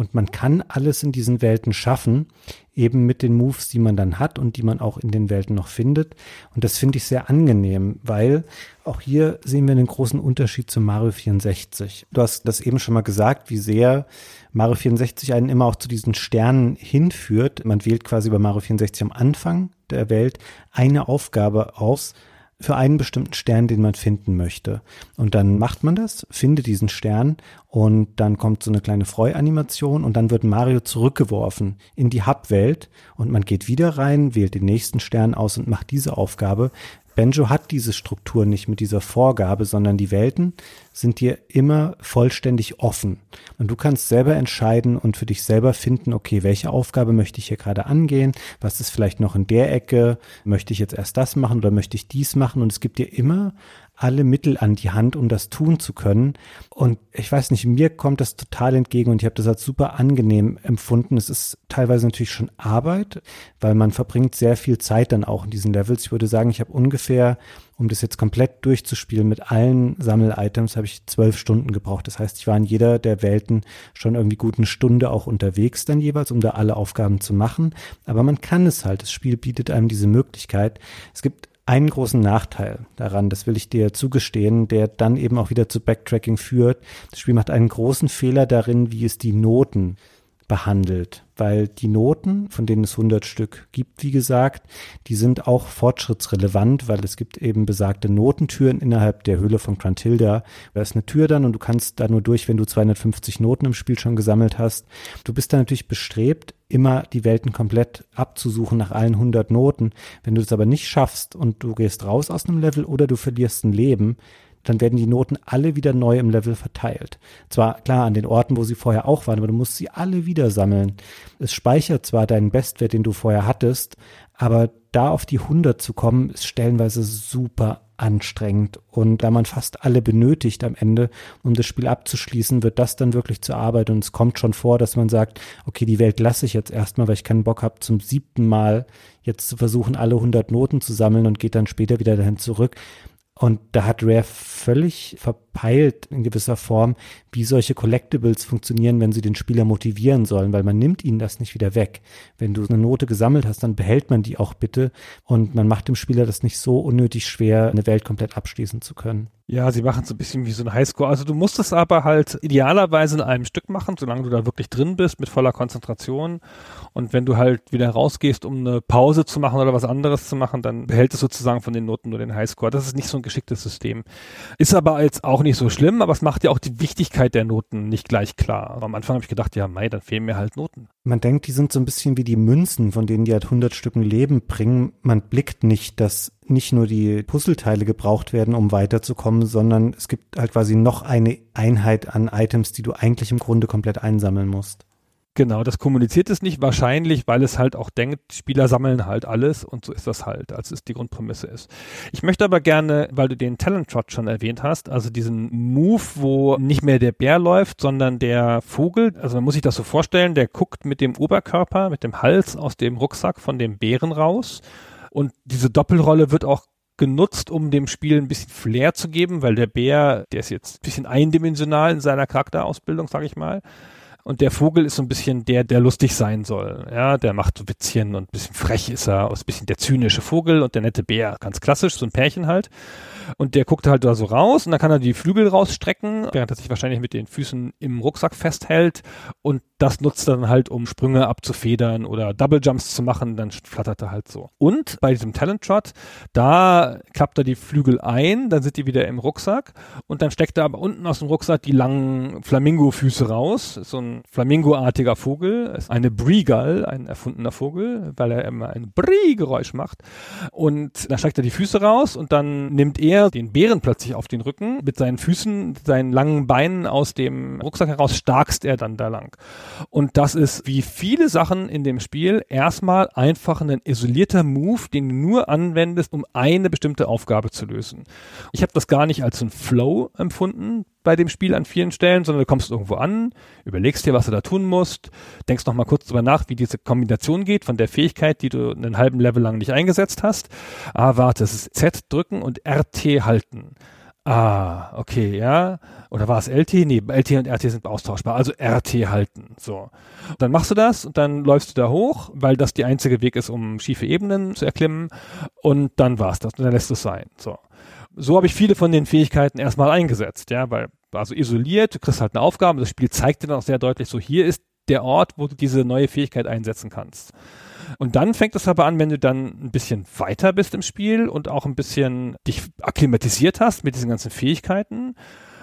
Und man kann alles in diesen Welten schaffen, eben mit den Moves, die man dann hat und die man auch in den Welten noch findet. Und das finde ich sehr angenehm, weil auch hier sehen wir einen großen Unterschied zu Mario 64. Du hast das eben schon mal gesagt, wie sehr Mario 64 einen immer auch zu diesen Sternen hinführt. Man wählt quasi bei Mario 64 am Anfang der Welt eine Aufgabe aus für einen bestimmten Stern, den man finden möchte. Und dann macht man das, findet diesen Stern und dann kommt so eine kleine Freuanimation und dann wird Mario zurückgeworfen in die Hub-Welt und man geht wieder rein, wählt den nächsten Stern aus und macht diese Aufgabe. Benjo hat diese Struktur nicht mit dieser Vorgabe, sondern die Welten sind dir immer vollständig offen. Und du kannst selber entscheiden und für dich selber finden, okay, welche Aufgabe möchte ich hier gerade angehen? Was ist vielleicht noch in der Ecke? Möchte ich jetzt erst das machen oder möchte ich dies machen? Und es gibt dir immer alle Mittel an die Hand, um das tun zu können. Und ich weiß nicht, mir kommt das total entgegen und ich habe das als super angenehm empfunden. Es ist teilweise natürlich schon Arbeit, weil man verbringt sehr viel Zeit dann auch in diesen Levels. Ich würde sagen, ich habe ungefähr, um das jetzt komplett durchzuspielen mit allen Sammel-Items, habe ich zwölf Stunden gebraucht. Das heißt, ich war in jeder der Welten schon irgendwie gut eine Stunde auch unterwegs dann jeweils, um da alle Aufgaben zu machen. Aber man kann es halt. Das Spiel bietet einem diese Möglichkeit. Es gibt einen großen Nachteil daran, das will ich dir zugestehen, der dann eben auch wieder zu Backtracking führt. Das Spiel macht einen großen Fehler darin, wie es die Noten behandelt, weil die Noten, von denen es 100 Stück gibt, wie gesagt, die sind auch fortschrittsrelevant, weil es gibt eben besagte Notentüren innerhalb der Höhle von Crantilda. Da ist eine Tür dann und du kannst da nur durch, wenn du 250 Noten im Spiel schon gesammelt hast. Du bist da natürlich bestrebt, immer die Welten komplett abzusuchen nach allen 100 Noten. Wenn du es aber nicht schaffst und du gehst raus aus einem Level oder du verlierst ein Leben, dann werden die Noten alle wieder neu im Level verteilt. Zwar klar an den Orten, wo sie vorher auch waren, aber du musst sie alle wieder sammeln. Es speichert zwar deinen Bestwert, den du vorher hattest, aber da auf die 100 zu kommen, ist stellenweise super anstrengend. Und da man fast alle benötigt am Ende, um das Spiel abzuschließen, wird das dann wirklich zur Arbeit. Und es kommt schon vor, dass man sagt, okay, die Welt lasse ich jetzt erstmal, weil ich keinen Bock habe, zum siebten Mal jetzt zu versuchen, alle 100 Noten zu sammeln und geht dann später wieder dahin zurück. Und da hat Rare völlig verpeilt in gewisser Form, wie solche Collectibles funktionieren, wenn sie den Spieler motivieren sollen, weil man nimmt ihnen das nicht wieder weg. Wenn du eine Note gesammelt hast, dann behält man die auch bitte und man macht dem Spieler das nicht so unnötig schwer, eine Welt komplett abschließen zu können. Ja, sie machen so ein bisschen wie so ein Highscore. Also du musst es aber halt idealerweise in einem Stück machen, solange du da wirklich drin bist, mit voller Konzentration. Und wenn du halt wieder rausgehst, um eine Pause zu machen oder was anderes zu machen, dann behält es sozusagen von den Noten nur den Highscore. Das ist nicht so ein geschicktes System. Ist aber jetzt auch nicht so schlimm, aber es macht ja auch die Wichtigkeit der Noten nicht gleich klar. Am Anfang habe ich gedacht, ja, Mai, dann fehlen mir halt Noten. Man denkt, die sind so ein bisschen wie die Münzen, von denen die halt 100 Stücken Leben bringen. Man blickt nicht, dass nicht nur die Puzzleteile gebraucht werden, um weiterzukommen, sondern es gibt halt quasi noch eine Einheit an Items, die du eigentlich im Grunde komplett einsammeln musst. Genau, das kommuniziert es nicht wahrscheinlich, weil es halt auch denkt, Spieler sammeln halt alles und so ist das halt, als es die Grundprämisse ist. Ich möchte aber gerne, weil du den Talent Trot schon erwähnt hast, also diesen Move, wo nicht mehr der Bär läuft, sondern der Vogel, also man muss sich das so vorstellen, der guckt mit dem Oberkörper, mit dem Hals aus dem Rucksack von dem Bären raus und diese Doppelrolle wird auch genutzt, um dem Spiel ein bisschen Flair zu geben, weil der Bär, der ist jetzt ein bisschen eindimensional in seiner Charakterausbildung, sag ich mal. Und der Vogel ist so ein bisschen der, der lustig sein soll. Ja, der macht so Witzchen und ein bisschen frech ist er, ist ein bisschen der zynische Vogel und der nette Bär, ganz klassisch, so ein Pärchen halt. Und der guckt halt da so raus und dann kann er die Flügel rausstrecken, während er sich wahrscheinlich mit den Füßen im Rucksack festhält. Und das nutzt er dann halt, um Sprünge abzufedern oder Double Jumps zu machen, dann flattert er halt so. Und bei diesem Talent Trot, da klappt er die Flügel ein, dann sind die wieder im Rucksack und dann steckt er aber unten aus dem Rucksack die langen Flamingo-Füße raus. So ein Flamingo-artiger Vogel, ist eine Bree-Gull, ein erfundener Vogel, weil er immer ein Bree-Geräusch macht. Und dann steckt er die Füße raus und dann nimmt er den Bären plötzlich auf den Rücken mit seinen Füßen, seinen langen Beinen aus dem Rucksack heraus starkst er dann da lang. Und das ist wie viele Sachen in dem Spiel erstmal einfach ein isolierter Move, den du nur anwendest, um eine bestimmte Aufgabe zu lösen. Ich habe das gar nicht als ein Flow empfunden bei dem Spiel an vielen Stellen, sondern du kommst irgendwo an, überlegst dir, was du da tun musst, denkst noch mal kurz drüber nach, wie diese Kombination geht von der Fähigkeit, die du einen halben Level lang nicht eingesetzt hast. Ah, warte, es ist Z drücken und RT halten. Ah, okay, ja. Oder war es LT? Nee, LT und RT sind austauschbar. Also RT halten. So. Dann machst du das und dann läufst du da hoch, weil das der einzige Weg ist, um schiefe Ebenen zu erklimmen. Und dann war's das. Und dann lässt es sein. So. So habe ich viele von den Fähigkeiten erstmal eingesetzt, ja, weil, also isoliert, du kriegst halt eine Aufgabe, das Spiel zeigt dir dann auch sehr deutlich, so hier ist der Ort, wo du diese neue Fähigkeit einsetzen kannst. Und dann fängt es aber an, wenn du dann ein bisschen weiter bist im Spiel und auch ein bisschen dich akklimatisiert hast mit diesen ganzen Fähigkeiten,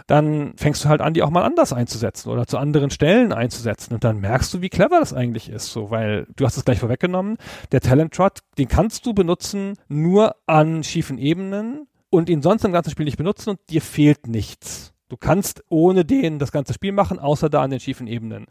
dann fängst du halt an, die auch mal anders einzusetzen oder zu anderen Stellen einzusetzen. Und dann merkst du, wie clever das eigentlich ist, so, weil du hast es gleich vorweggenommen. Der Talent Trot, den kannst du benutzen nur an schiefen Ebenen und ihn sonst im ganzen Spiel nicht benutzen und dir fehlt nichts. Du kannst ohne den das ganze Spiel machen, außer da an den schiefen Ebenen.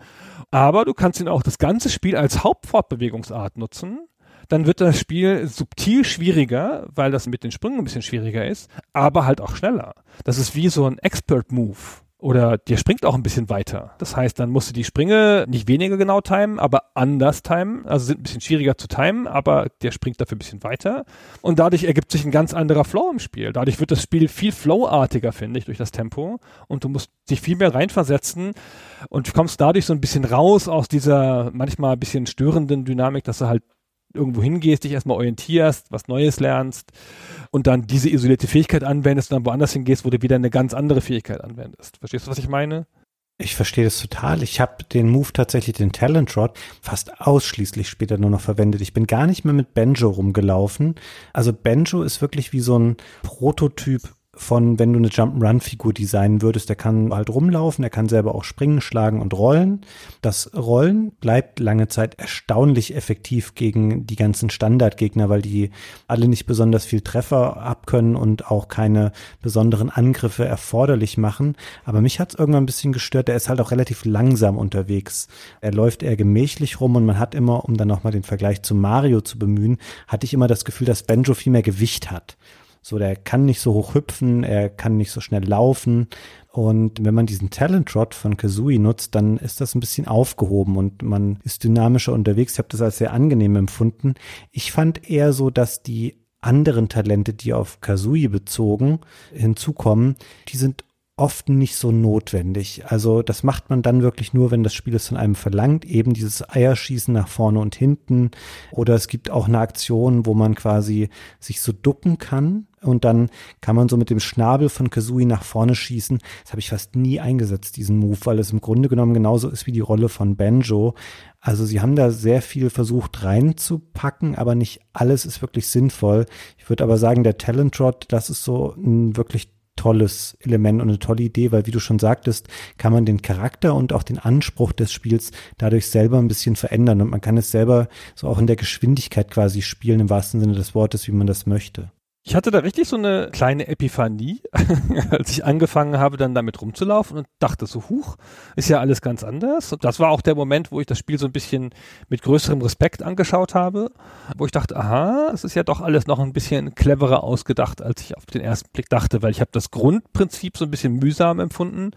Aber du kannst ihn auch das ganze Spiel als Hauptfortbewegungsart nutzen. dann wird das Spiel subtil schwieriger, weil das mit den Sprüngen ein bisschen schwieriger ist, aber halt auch schneller. Das ist wie so ein Expert-Move. Oder der springt auch ein bisschen weiter. Das heißt, dann musst du die Sprünge nicht weniger genau timen, aber anders timen. Also sind ein bisschen schwieriger zu timen, aber der springt dafür ein bisschen weiter. Und dadurch ergibt sich ein ganz anderer Flow im Spiel. Dadurch wird das Spiel viel flowartiger, finde ich, durch das Tempo. Und du musst dich viel mehr reinversetzen und kommst dadurch so ein bisschen raus aus dieser manchmal ein bisschen störenden Dynamik, dass du halt irgendwo hingehst, dich erstmal orientierst, was Neues lernst und dann diese isolierte Fähigkeit anwendest und dann woanders hingehst, wo du wieder eine ganz andere Fähigkeit anwendest. Verstehst du, was ich meine? Ich verstehe das total. Ich habe den Move tatsächlich, den Talent Rod, fast ausschließlich später nur noch verwendet. Ich bin gar nicht mehr mit Benjo rumgelaufen. Also Benjo ist wirklich wie so ein Prototyp von, wenn du eine Jump'n'Run-Figur designen würdest, der kann halt rumlaufen, er kann selber auch springen, schlagen und rollen. Das Rollen bleibt lange Zeit erstaunlich effektiv gegen die ganzen Standardgegner, weil die alle nicht besonders viel Treffer abkönnen und auch keine besonderen Angriffe erforderlich machen. Aber mich hat's irgendwann ein bisschen gestört, er ist halt auch relativ langsam unterwegs. Er läuft eher gemächlich rum und man hat immer, um dann nochmal den Vergleich zu Mario zu bemühen, hatte ich immer das Gefühl, dass Benjo viel mehr Gewicht hat. So, der kann nicht so hoch hüpfen, er kann nicht so schnell laufen. Und wenn man diesen Talent Rod von Kazooie nutzt, dann ist das ein bisschen aufgehoben und man ist dynamischer unterwegs. Ich habe das als sehr angenehm empfunden. Ich fand eher so, dass die anderen Talente, die auf Kazooie bezogen hinzukommen, die sind oft nicht so notwendig. Also das macht man dann wirklich nur, wenn das Spiel es von einem verlangt, eben dieses Eierschießen nach vorne und hinten. Oder es gibt auch eine Aktion, wo man quasi sich so ducken kann und dann kann man so mit dem Schnabel von Kazooie nach vorne schießen. Das habe ich fast nie eingesetzt, diesen Move, weil es im Grunde genommen genauso ist wie die Rolle von Banjo. Also sie haben da sehr viel versucht reinzupacken, aber nicht alles ist wirklich sinnvoll. Ich würde aber sagen, der Talent Trot, das ist so ein wirklich tolles Element und eine tolle Idee, weil wie du schon sagtest, kann man den Charakter und auch den Anspruch des Spiels dadurch selber ein bisschen verändern und man kann es selber so auch in der Geschwindigkeit quasi spielen im wahrsten Sinne des Wortes, wie man das möchte. Ich hatte da richtig so eine kleine Epiphanie, als ich angefangen habe, dann damit rumzulaufen und dachte so, huch, ist ja alles ganz anders. Und das war auch der Moment, wo ich das Spiel so ein bisschen mit größerem Respekt angeschaut habe, wo ich dachte, aha, es ist ja doch alles noch ein bisschen cleverer ausgedacht, als ich auf den ersten Blick dachte, weil ich habe das Grundprinzip so ein bisschen mühsam empfunden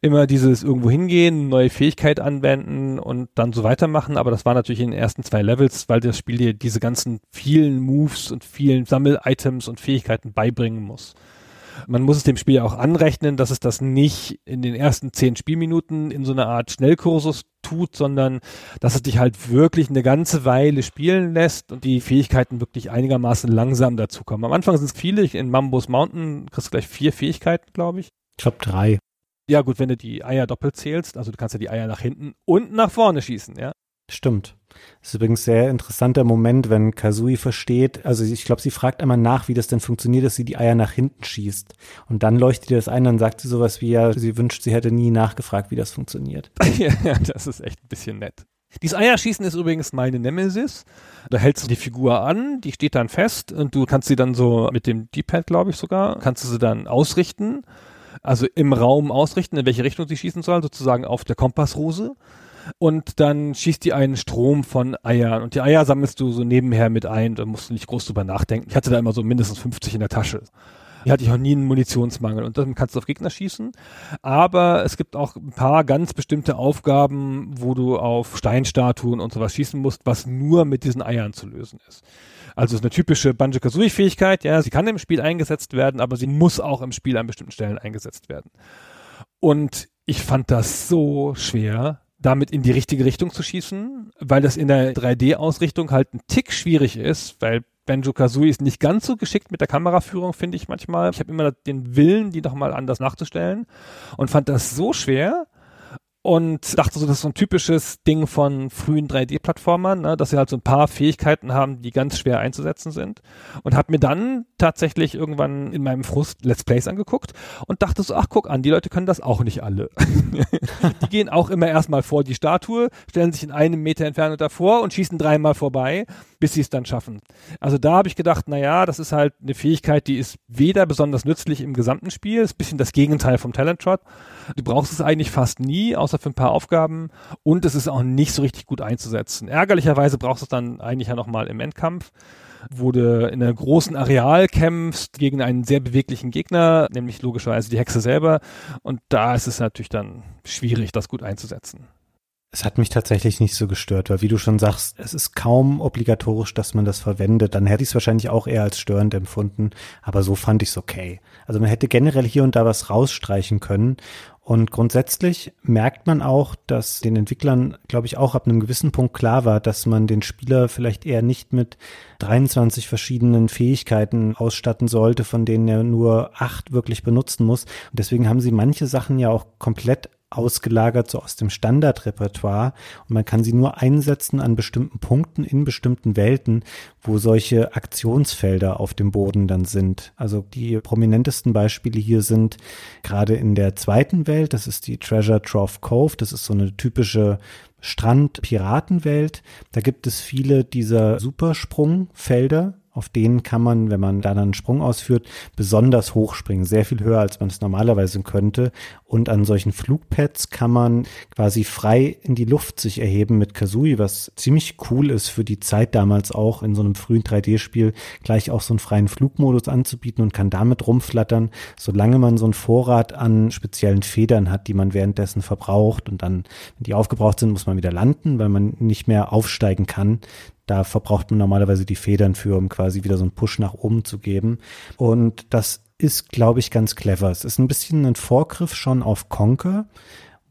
immer dieses irgendwo hingehen, neue Fähigkeit anwenden und dann so weitermachen. Aber das war natürlich in den ersten zwei Levels, weil das Spiel dir diese ganzen vielen Moves und vielen Sammel-Items und Fähigkeiten beibringen muss. Man muss es dem Spiel auch anrechnen, dass es das nicht in den ersten zehn Spielminuten in so einer Art Schnellkursus tut, sondern dass es dich halt wirklich eine ganze Weile spielen lässt und die Fähigkeiten wirklich einigermaßen langsam dazukommen. Am Anfang sind es viele, in Mambos Mountain kriegst du gleich vier Fähigkeiten, glaube ich. Ich glaube drei. Ja, gut, wenn du die Eier doppelt zählst, also du kannst ja die Eier nach hinten und nach vorne schießen, ja. Stimmt. Das ist übrigens sehr interessanter Moment, wenn Kazui versteht, also ich glaube, sie fragt einmal nach, wie das denn funktioniert, dass sie die Eier nach hinten schießt. Und dann leuchtet ihr das ein, dann sagt sie sowas wie, ja, sie wünscht, sie hätte nie nachgefragt, wie das funktioniert. ja, das ist echt ein bisschen nett. Dieses Eierschießen ist übrigens meine Nemesis. Da hältst du die Figur an, die steht dann fest und du kannst sie dann so mit dem D-Pad, glaube ich sogar, kannst du sie dann ausrichten also im Raum ausrichten, in welche Richtung sie schießen soll, sozusagen auf der Kompassrose. Und dann schießt die einen Strom von Eiern. Und die Eier sammelst du so nebenher mit ein, da musst du nicht groß drüber nachdenken. Ich hatte da immer so mindestens 50 in der Tasche. Hier hatte ich auch nie einen Munitionsmangel und dann kannst du auf Gegner schießen. Aber es gibt auch ein paar ganz bestimmte Aufgaben, wo du auf Steinstatuen und sowas schießen musst, was nur mit diesen Eiern zu lösen ist. Also ist eine typische Banjo-Kazooie-Fähigkeit, ja, sie kann im Spiel eingesetzt werden, aber sie muss auch im Spiel an bestimmten Stellen eingesetzt werden. Und ich fand das so schwer, damit in die richtige Richtung zu schießen, weil das in der 3D-Ausrichtung halt ein Tick schwierig ist, weil Banjo Kazooie ist nicht ganz so geschickt mit der Kameraführung, finde ich manchmal. Ich habe immer den Willen, die nochmal anders nachzustellen und fand das so schwer, und dachte so, das ist so ein typisches Ding von frühen 3D-Plattformern, ne, dass sie halt so ein paar Fähigkeiten haben, die ganz schwer einzusetzen sind. Und habe mir dann tatsächlich irgendwann in meinem Frust Let's Plays angeguckt und dachte so, ach guck an, die Leute können das auch nicht alle. die gehen auch immer erstmal vor die Statue, stellen sich in einem Meter Entfernung davor und schießen dreimal vorbei, bis sie es dann schaffen. Also da habe ich gedacht, na ja, das ist halt eine Fähigkeit, die ist weder besonders nützlich im gesamten Spiel, ist ein bisschen das Gegenteil vom Talent Shot. Du brauchst es eigentlich fast nie, außer für ein paar Aufgaben und es ist auch nicht so richtig gut einzusetzen. Ärgerlicherweise brauchst du es dann eigentlich ja nochmal im Endkampf wo du in einem großen Areal kämpfst gegen einen sehr beweglichen Gegner, nämlich logischerweise die Hexe selber. Und da ist es natürlich dann schwierig, das gut einzusetzen. Es hat mich tatsächlich nicht so gestört, weil wie du schon sagst, es ist kaum obligatorisch, dass man das verwendet. Dann hätte ich es wahrscheinlich auch eher als störend empfunden, aber so fand ich es okay. Also man hätte generell hier und da was rausstreichen können. Und grundsätzlich merkt man auch, dass den Entwicklern, glaube ich, auch ab einem gewissen Punkt klar war, dass man den Spieler vielleicht eher nicht mit 23 verschiedenen Fähigkeiten ausstatten sollte, von denen er nur acht wirklich benutzen muss. Und deswegen haben sie manche Sachen ja auch komplett ausgelagert, so aus dem Standardrepertoire. Und man kann sie nur einsetzen an bestimmten Punkten in bestimmten Welten, wo solche Aktionsfelder auf dem Boden dann sind. Also die prominentesten Beispiele hier sind gerade in der zweiten Welt, das ist die Treasure Trove Cove, das ist so eine typische Strand-Piratenwelt. Da gibt es viele dieser Supersprungfelder, auf denen kann man, wenn man da dann einen Sprung ausführt, besonders hoch springen, sehr viel höher, als man es normalerweise könnte. Und an solchen Flugpads kann man quasi frei in die Luft sich erheben mit Kazooie, was ziemlich cool ist für die Zeit damals auch in so einem frühen 3D-Spiel gleich auch so einen freien Flugmodus anzubieten und kann damit rumflattern, solange man so einen Vorrat an speziellen Federn hat, die man währenddessen verbraucht und dann, wenn die aufgebraucht sind, muss man wieder landen, weil man nicht mehr aufsteigen kann. Da verbraucht man normalerweise die Federn für, um quasi wieder so einen Push nach oben zu geben. Und das ist, glaube ich, ganz clever. Es ist ein bisschen ein Vorgriff schon auf Conker,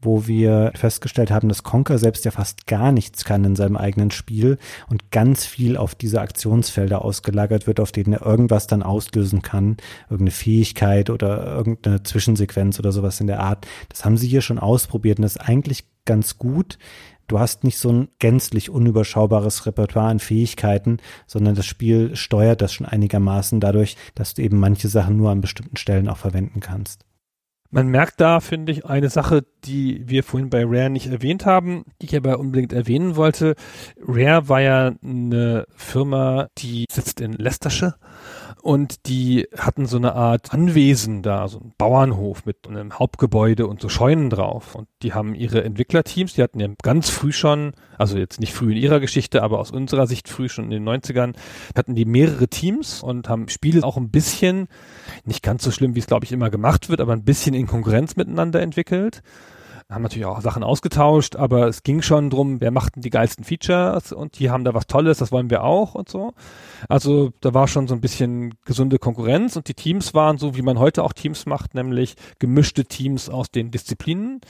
wo wir festgestellt haben, dass Conker selbst ja fast gar nichts kann in seinem eigenen Spiel und ganz viel auf diese Aktionsfelder ausgelagert wird, auf denen er irgendwas dann auslösen kann, irgendeine Fähigkeit oder irgendeine Zwischensequenz oder sowas in der Art. Das haben sie hier schon ausprobiert und das ist eigentlich ganz gut, du hast nicht so ein gänzlich unüberschaubares Repertoire an Fähigkeiten, sondern das Spiel steuert das schon einigermaßen dadurch, dass du eben manche Sachen nur an bestimmten Stellen auch verwenden kannst. Man merkt da, finde ich, eine Sache, die wir vorhin bei Rare nicht erwähnt haben, die ich aber unbedingt erwähnen wollte. Rare war ja eine Firma, die sitzt in Leicestershire und die hatten so eine Art Anwesen da, so ein Bauernhof mit einem Hauptgebäude und so Scheunen drauf. Und die haben ihre Entwicklerteams, die hatten ja ganz früh schon, also jetzt nicht früh in ihrer Geschichte, aber aus unserer Sicht früh schon in den 90ern, hatten die mehrere Teams und haben Spiele auch ein bisschen, nicht ganz so schlimm, wie es glaube ich immer gemacht wird, aber ein bisschen in Konkurrenz miteinander entwickelt haben natürlich auch Sachen ausgetauscht, aber es ging schon drum, wer macht denn die geilsten Features und die haben da was Tolles, das wollen wir auch und so. Also da war schon so ein bisschen gesunde Konkurrenz und die Teams waren so, wie man heute auch Teams macht, nämlich gemischte Teams aus den Disziplinen.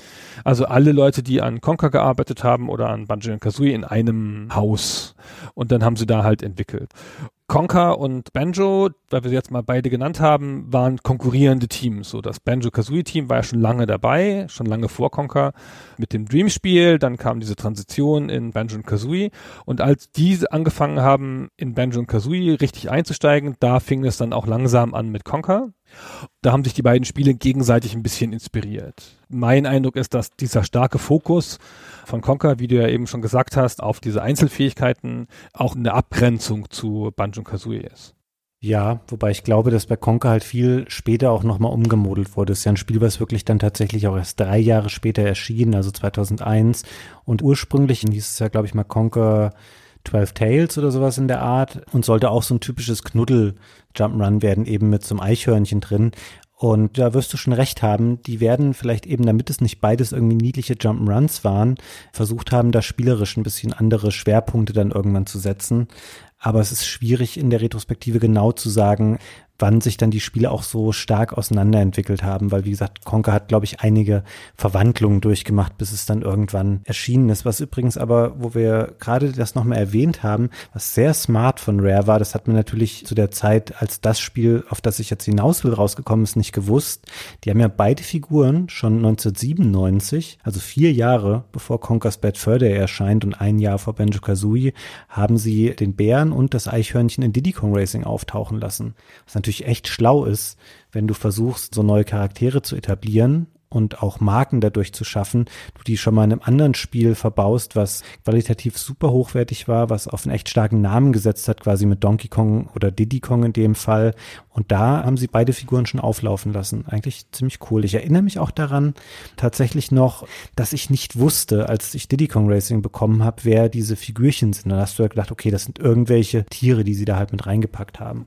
Also alle Leute, die an Conker gearbeitet haben oder an Banjo Kazooie in einem Haus. Und dann haben sie da halt entwickelt. Conker und Banjo, weil wir sie jetzt mal beide genannt haben, waren konkurrierende Teams. So das Banjo-Kazooie-Team war ja schon lange dabei, schon lange vor Conker mit dem Dream-Spiel. Dann kam diese Transition in Banjo und Kazooie. Und als diese angefangen haben, in Banjo und Kazooie richtig einzusteigen, da fing es dann auch langsam an mit Conker. Da haben sich die beiden Spiele gegenseitig ein bisschen inspiriert. Mein Eindruck ist, dass dieser starke Fokus von Conker, wie du ja eben schon gesagt hast, auf diese Einzelfähigkeiten auch eine Abgrenzung zu Banjo Kazooie ist. Ja, wobei ich glaube, dass bei Conker halt viel später auch nochmal umgemodelt wurde. Das ist ja ein Spiel, was wirklich dann tatsächlich auch erst drei Jahre später erschien, also 2001. Und ursprünglich hieß es ja, glaube ich, mal Conker 12 Tales oder sowas in der Art und sollte auch so ein typisches Knuddel-Jump'n'Run werden, eben mit so einem Eichhörnchen drin. Und da wirst du schon recht haben, die werden vielleicht eben, damit es nicht beides irgendwie niedliche Jump'n'Runs waren, versucht haben, da spielerisch ein bisschen andere Schwerpunkte dann irgendwann zu setzen. Aber es ist schwierig in der Retrospektive genau zu sagen, wann sich dann die Spiele auch so stark auseinanderentwickelt haben, weil wie gesagt, Conker hat, glaube ich, einige Verwandlungen durchgemacht, bis es dann irgendwann erschienen ist. Was übrigens aber, wo wir gerade das nochmal erwähnt haben, was sehr smart von Rare war, das hat man natürlich zu der Zeit, als das Spiel, auf das ich jetzt hinaus will, rausgekommen ist, nicht gewusst. Die haben ja beide Figuren schon 1997, also vier Jahre bevor Conker's Bad Fur erscheint und ein Jahr vor Banjo Kazooie, haben sie den Bären und das Eichhörnchen in Diddy Kong Racing auftauchen lassen. Was natürlich echt schlau ist, wenn du versuchst, so neue Charaktere zu etablieren und auch Marken dadurch zu schaffen, du die schon mal in einem anderen Spiel verbaust, was qualitativ super hochwertig war, was auf einen echt starken Namen gesetzt hat, quasi mit Donkey Kong oder Diddy Kong in dem Fall. Und da haben sie beide Figuren schon auflaufen lassen. Eigentlich ziemlich cool. Ich erinnere mich auch daran tatsächlich noch, dass ich nicht wusste, als ich Diddy Kong Racing bekommen habe, wer diese Figürchen sind. Dann hast du ja gedacht, okay, das sind irgendwelche Tiere, die sie da halt mit reingepackt haben.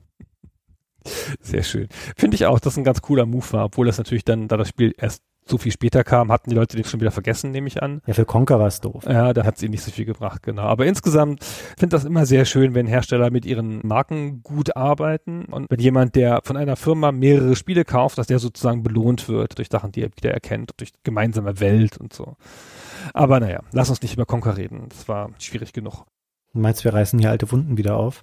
Sehr schön. Finde ich auch, dass ein ganz cooler Move war, obwohl das natürlich dann, da das Spiel erst so viel später kam, hatten die Leute den schon wieder vergessen, nehme ich an. Ja, für Conker war es doof. Ja, da hat es ihnen nicht so viel gebracht, genau. Aber insgesamt finde das immer sehr schön, wenn Hersteller mit ihren Marken gut arbeiten und wenn jemand, der von einer Firma mehrere Spiele kauft, dass der sozusagen belohnt wird durch Sachen, die er wieder erkennt, durch gemeinsame Welt und so. Aber naja, lass uns nicht über Conker reden. Das war schwierig genug. Du meinst, wir reißen hier alte Wunden wieder auf?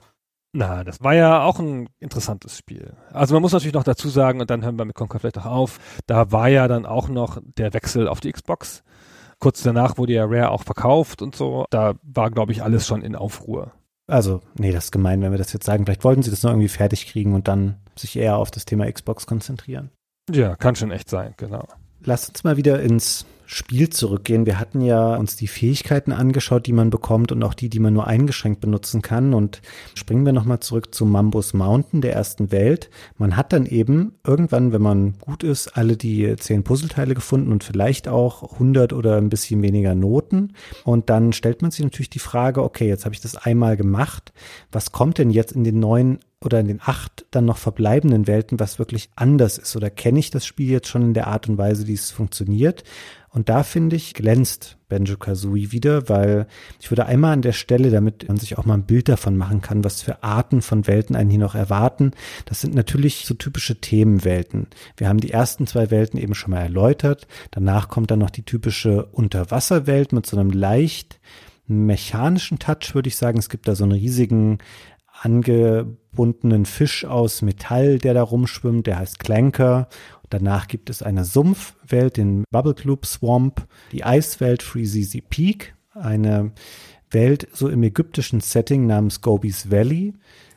Na, das war ja auch ein interessantes Spiel. Also man muss natürlich noch dazu sagen, und dann hören wir mit Conquer vielleicht auch auf, da war ja dann auch noch der Wechsel auf die Xbox. Kurz danach wurde ja Rare auch verkauft und so. Da war, glaube ich, alles schon in Aufruhr. Also, nee, das ist gemein, wenn wir das jetzt sagen. Vielleicht wollten sie das noch irgendwie fertig kriegen und dann sich eher auf das Thema Xbox konzentrieren. Ja, kann schon echt sein, genau. Lass uns mal wieder ins Spiel zurückgehen. Wir hatten ja uns die Fähigkeiten angeschaut, die man bekommt und auch die, die man nur eingeschränkt benutzen kann. Und springen wir nochmal zurück zu Mambus Mountain der ersten Welt. Man hat dann eben irgendwann, wenn man gut ist, alle die zehn Puzzleteile gefunden und vielleicht auch 100 oder ein bisschen weniger Noten. Und dann stellt man sich natürlich die Frage, okay, jetzt habe ich das einmal gemacht. Was kommt denn jetzt in den neuen oder in den acht dann noch verbleibenden Welten, was wirklich anders ist? Oder kenne ich das Spiel jetzt schon in der Art und Weise, wie es funktioniert? Und da finde ich, glänzt Benjo Kazooie wieder, weil ich würde einmal an der Stelle, damit man sich auch mal ein Bild davon machen kann, was für Arten von Welten einen hier noch erwarten. Das sind natürlich so typische Themenwelten. Wir haben die ersten zwei Welten eben schon mal erläutert. Danach kommt dann noch die typische Unterwasserwelt mit so einem leicht mechanischen Touch, würde ich sagen. Es gibt da so einen riesigen angebundenen Fisch aus Metall, der da rumschwimmt, der heißt Clanker. Danach gibt es eine Sumpfwelt, den Bubble Club Swamp, die Eiswelt Freezy Peak, eine Welt so im ägyptischen Setting namens Gobi's Valley.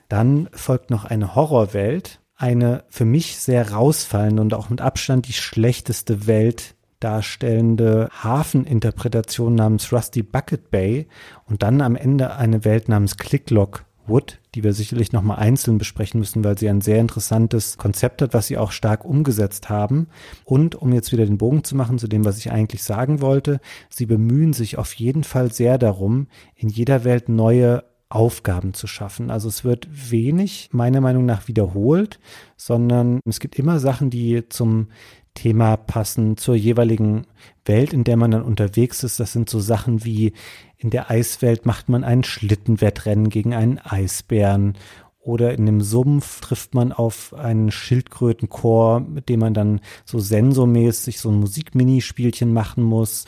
Dann folgt noch eine Horrorwelt, eine für mich sehr rausfallende und auch mit Abstand die schlechteste Welt darstellende Hafeninterpretation namens Rusty Bucket Bay und dann am Ende eine Welt namens Clicklock Wood, die wir sicherlich nochmal einzeln besprechen müssen, weil sie ein sehr interessantes Konzept hat, was sie auch stark umgesetzt haben. Und um jetzt wieder den Bogen zu machen zu dem, was ich eigentlich sagen wollte, sie bemühen sich auf jeden Fall sehr darum, in jeder Welt neue Aufgaben zu schaffen. Also es wird wenig, meiner Meinung nach, wiederholt, sondern es gibt immer Sachen, die zum Thema passen, zur jeweiligen Welt, in der man dann unterwegs ist. Das sind so Sachen wie in der Eiswelt macht man ein Schlittenwettrennen gegen einen Eisbären oder in dem Sumpf trifft man auf einen Schildkrötenchor, mit dem man dann so sensormäßig so ein Musikminispielchen machen muss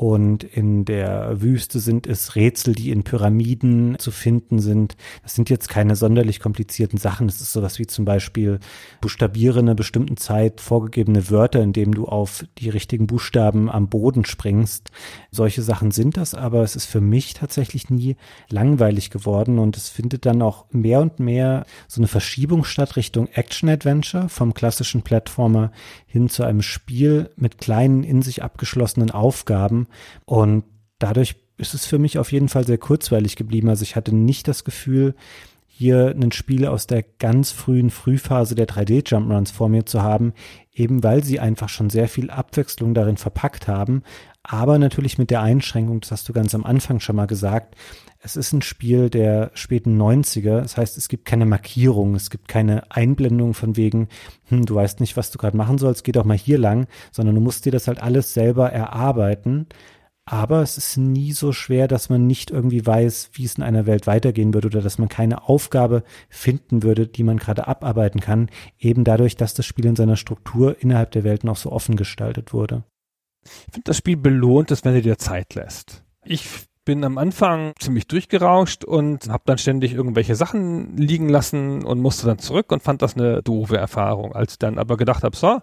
und in der Wüste sind es Rätsel, die in Pyramiden zu finden sind. Das sind jetzt keine sonderlich komplizierten Sachen. Das ist sowas wie zum Beispiel buchstabiere in einer bestimmten Zeit vorgegebene Wörter, indem du auf die richtigen Buchstaben am Boden springst. Solche Sachen sind das, aber es ist für mich tatsächlich nie langweilig geworden und es findet dann auch mehr und mehr so eine Verschiebung statt Richtung Action-Adventure vom klassischen Plattformer hin zu einem Spiel mit kleinen in sich abgeschlossenen Aufgaben, und dadurch ist es für mich auf jeden Fall sehr kurzweilig geblieben. Also ich hatte nicht das Gefühl, hier ein Spiel aus der ganz frühen Frühphase der 3D-Jumpruns vor mir zu haben, eben weil sie einfach schon sehr viel Abwechslung darin verpackt haben, aber natürlich mit der Einschränkung, das hast du ganz am Anfang schon mal gesagt, es ist ein Spiel der späten 90er, das heißt, es gibt keine Markierung, es gibt keine Einblendung von wegen, hm, du weißt nicht, was du gerade machen sollst, geh doch mal hier lang, sondern du musst dir das halt alles selber erarbeiten. Aber es ist nie so schwer, dass man nicht irgendwie weiß, wie es in einer Welt weitergehen würde oder dass man keine Aufgabe finden würde, die man gerade abarbeiten kann, eben dadurch, dass das Spiel in seiner Struktur innerhalb der Welt noch so offen gestaltet wurde. Ich finde, das Spiel belohnt es, wenn du dir Zeit lässt. Ich bin am Anfang ziemlich durchgerauscht und habe dann ständig irgendwelche Sachen liegen lassen und musste dann zurück und fand das eine doofe Erfahrung. Als ich dann aber gedacht habe, so,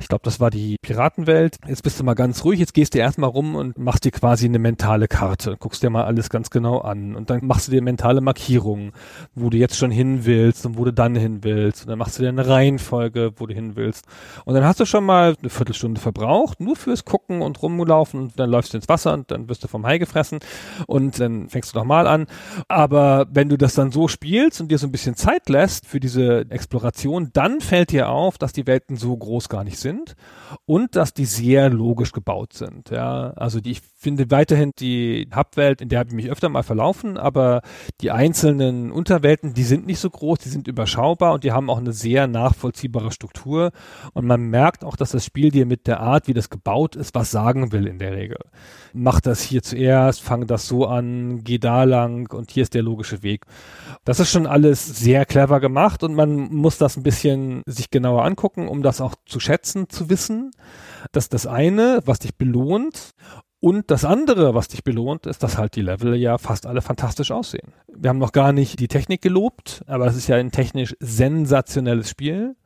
Ich glaube, das war die Piratenwelt. Jetzt bist du mal ganz ruhig. Jetzt gehst du erstmal rum und machst dir quasi eine mentale Karte. Guckst dir mal alles ganz genau an. Und dann machst du dir mentale Markierungen, wo du jetzt schon hin willst und wo du dann hin willst. Und dann machst du dir eine Reihenfolge, wo du hin willst. Und dann hast du schon mal eine Viertelstunde verbraucht, nur fürs Gucken und rumlaufen. Und dann läufst du ins Wasser und dann wirst du vom Hai gefressen. Und dann fängst du nochmal an. Aber wenn du das dann so spielst und dir so ein bisschen Zeit lässt für diese Exploration, dann fällt dir auf, dass die Welten so groß gar nicht sind und dass die sehr logisch gebaut sind. Ja, also die, ich finde weiterhin die Hubwelt, in der habe ich mich öfter mal verlaufen, aber die einzelnen Unterwelten, die sind nicht so groß, die sind überschaubar und die haben auch eine sehr nachvollziehbare Struktur und man merkt auch, dass das Spiel dir mit der Art, wie das gebaut ist, was sagen will in der Regel. Mach das hier zuerst, fang das so an, geh da lang und hier ist der logische Weg. Das ist schon alles sehr clever gemacht und man muss das ein bisschen sich genauer angucken, um das auch zu schätzen, zu wissen. Das ist das eine, was dich belohnt. Und das andere, was dich belohnt, ist, dass halt die Level ja fast alle fantastisch aussehen. Wir haben noch gar nicht die Technik gelobt, aber es ist ja ein technisch sensationelles Spiel.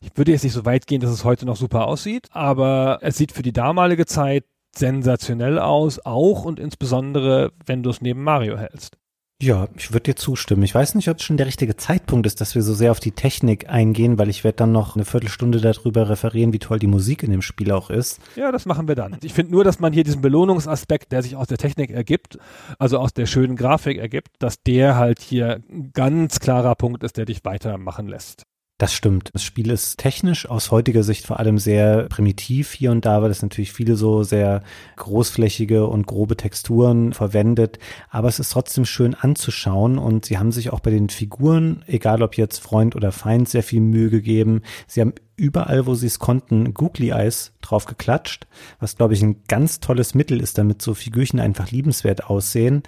Ich würde jetzt nicht so weit gehen, dass es heute noch super aussieht, aber es sieht für die damalige Zeit sensationell aus, auch und insbesondere, wenn du es neben Mario hältst. Ja, ich würde dir zustimmen. Ich weiß nicht, ob es schon der richtige Zeitpunkt ist, dass wir so sehr auf die Technik eingehen, weil ich werde dann noch eine Viertelstunde darüber referieren, wie toll die Musik in dem Spiel auch ist. Ja, das machen wir dann. Ich finde nur, dass man hier diesen Belohnungsaspekt, der sich aus der Technik ergibt, also aus der schönen Grafik ergibt, dass der halt hier ein ganz klarer Punkt ist, der dich weitermachen lässt. Das stimmt. Das Spiel ist technisch aus heutiger Sicht vor allem sehr primitiv hier und da, weil es natürlich viele so sehr großflächige und grobe Texturen verwendet. Aber es ist trotzdem schön anzuschauen und sie haben sich auch bei den Figuren, egal ob jetzt Freund oder Feind, sehr viel Mühe gegeben. Sie haben überall, wo sie es konnten, Googly Eyes drauf geklatscht, was glaube ich ein ganz tolles Mittel ist, damit so Figürchen einfach liebenswert aussehen.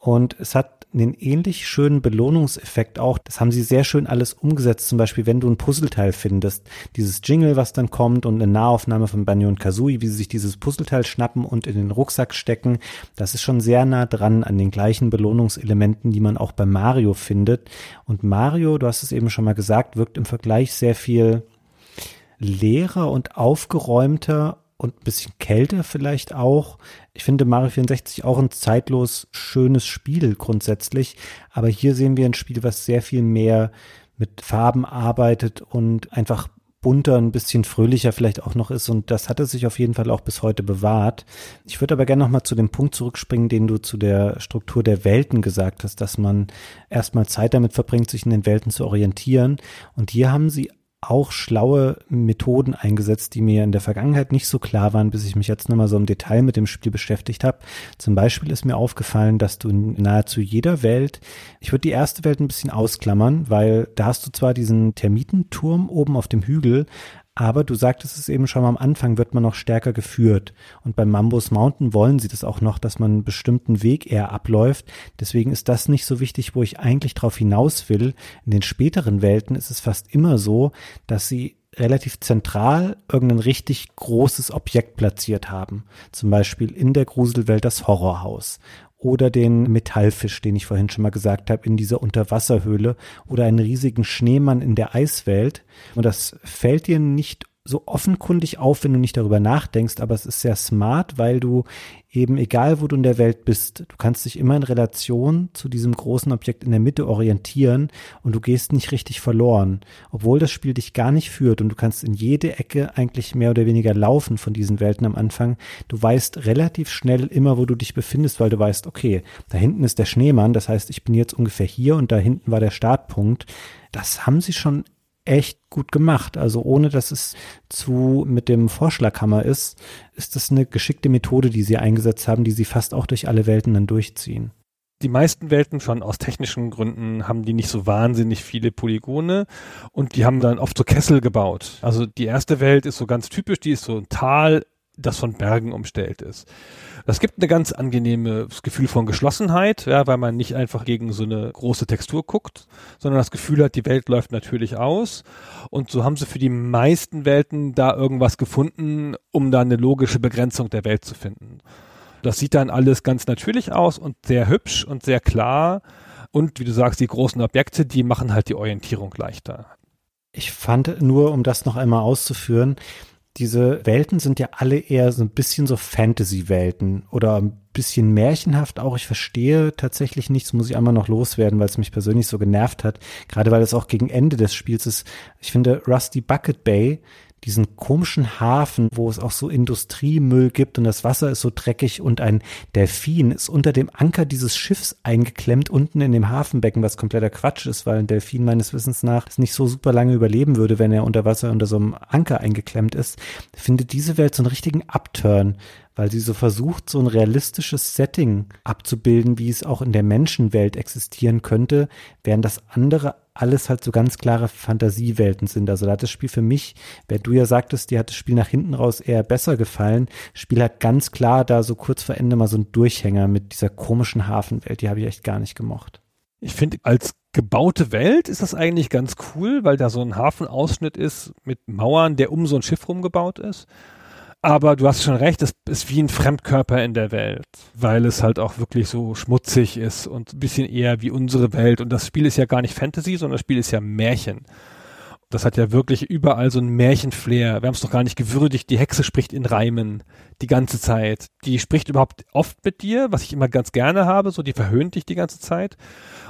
Und es hat einen ähnlich schönen Belohnungseffekt auch. Das haben sie sehr schön alles umgesetzt. Zum Beispiel, wenn du ein Puzzleteil findest, dieses Jingle, was dann kommt und eine Nahaufnahme von Banjo und Kazooie, wie sie sich dieses Puzzleteil schnappen und in den Rucksack stecken. Das ist schon sehr nah dran an den gleichen Belohnungselementen, die man auch bei Mario findet. Und Mario, du hast es eben schon mal gesagt, wirkt im Vergleich sehr viel leerer und aufgeräumter und ein bisschen kälter vielleicht auch. Ich finde Mario 64 auch ein zeitlos schönes Spiel grundsätzlich, aber hier sehen wir ein Spiel, was sehr viel mehr mit Farben arbeitet und einfach bunter, ein bisschen fröhlicher vielleicht auch noch ist und das hat es sich auf jeden Fall auch bis heute bewahrt. Ich würde aber gerne nochmal zu dem Punkt zurückspringen, den du zu der Struktur der Welten gesagt hast, dass man erstmal Zeit damit verbringt, sich in den Welten zu orientieren und hier haben sie auch schlaue Methoden eingesetzt, die mir in der Vergangenheit nicht so klar waren, bis ich mich jetzt nochmal so im Detail mit dem Spiel beschäftigt habe. Zum Beispiel ist mir aufgefallen, dass du nahezu jeder Welt, ich würde die erste Welt ein bisschen ausklammern, weil da hast du zwar diesen Termitenturm oben auf dem Hügel, aber du sagtest es eben schon mal am Anfang, wird man noch stärker geführt. Und beim Mambos Mountain wollen sie das auch noch, dass man einen bestimmten Weg eher abläuft. Deswegen ist das nicht so wichtig, wo ich eigentlich drauf hinaus will. In den späteren Welten ist es fast immer so, dass sie relativ zentral irgendein richtig großes Objekt platziert haben. Zum Beispiel in der Gruselwelt das Horrorhaus oder den Metallfisch, den ich vorhin schon mal gesagt habe, in dieser Unterwasserhöhle oder einen riesigen Schneemann in der Eiswelt. Und das fällt dir nicht so offenkundig auf, wenn du nicht darüber nachdenkst, aber es ist sehr smart, weil du eben, egal wo du in der Welt bist, du kannst dich immer in Relation zu diesem großen Objekt in der Mitte orientieren und du gehst nicht richtig verloren, obwohl das Spiel dich gar nicht führt und du kannst in jede Ecke eigentlich mehr oder weniger laufen von diesen Welten am Anfang. Du weißt relativ schnell immer, wo du dich befindest, weil du weißt, okay, da hinten ist der Schneemann, das heißt, ich bin jetzt ungefähr hier und da hinten war der Startpunkt. Das haben sie schon echt gut gemacht. Also ohne dass es zu mit dem Vorschlaghammer ist, ist das eine geschickte Methode, die sie eingesetzt haben, die sie fast auch durch alle Welten dann durchziehen. Die meisten Welten schon aus technischen Gründen haben die nicht so wahnsinnig viele Polygone und die haben dann oft so Kessel gebaut. Also die erste Welt ist so ganz typisch, die ist so ein Tal, das von Bergen umstellt ist. Das gibt eine ganz angenehmes Gefühl von Geschlossenheit, ja, weil man nicht einfach gegen so eine große Textur guckt, sondern das Gefühl hat, die Welt läuft natürlich aus. Und so haben sie für die meisten Welten da irgendwas gefunden, um da eine logische Begrenzung der Welt zu finden. Das sieht dann alles ganz natürlich aus und sehr hübsch und sehr klar. Und wie du sagst, die großen Objekte, die machen halt die Orientierung leichter. Ich fand nur, um das noch einmal auszuführen, diese Welten sind ja alle eher so ein bisschen so Fantasy-Welten oder ein bisschen märchenhaft auch. Ich verstehe tatsächlich nichts, muss ich einmal noch loswerden, weil es mich persönlich so genervt hat. Gerade weil es auch gegen Ende des Spiels ist. Ich finde Rusty Bucket Bay diesen komischen Hafen, wo es auch so Industriemüll gibt und das Wasser ist so dreckig und ein Delfin ist unter dem Anker dieses Schiffs eingeklemmt unten in dem Hafenbecken, was kompletter Quatsch ist, weil ein Delfin meines Wissens nach nicht so super lange überleben würde, wenn er unter Wasser unter so einem Anker eingeklemmt ist. Findet diese Welt so einen richtigen Upturn, weil sie so versucht, so ein realistisches Setting abzubilden, wie es auch in der Menschenwelt existieren könnte, während das andere alles halt so ganz klare Fantasiewelten sind. Also da hat das Spiel für mich, wer du ja sagtest, dir hat das Spiel nach hinten raus eher besser gefallen. Das Spiel hat ganz klar da so kurz vor Ende mal so einen Durchhänger mit dieser komischen Hafenwelt. Die habe ich echt gar nicht gemocht. Ich finde, als gebaute Welt ist das eigentlich ganz cool, weil da so ein Hafenausschnitt ist mit Mauern, der um so ein Schiff rumgebaut ist. Aber du hast schon recht, es ist wie ein Fremdkörper in der Welt, weil es halt auch wirklich so schmutzig ist und ein bisschen eher wie unsere Welt. Und das Spiel ist ja gar nicht Fantasy, sondern das Spiel ist ja Märchen. Das hat ja wirklich überall so ein Märchenflair. Wir haben es doch gar nicht gewürdigt. Die Hexe spricht in Reimen die ganze Zeit. Die spricht überhaupt oft mit dir, was ich immer ganz gerne habe. So, die verhöhnt dich die ganze Zeit.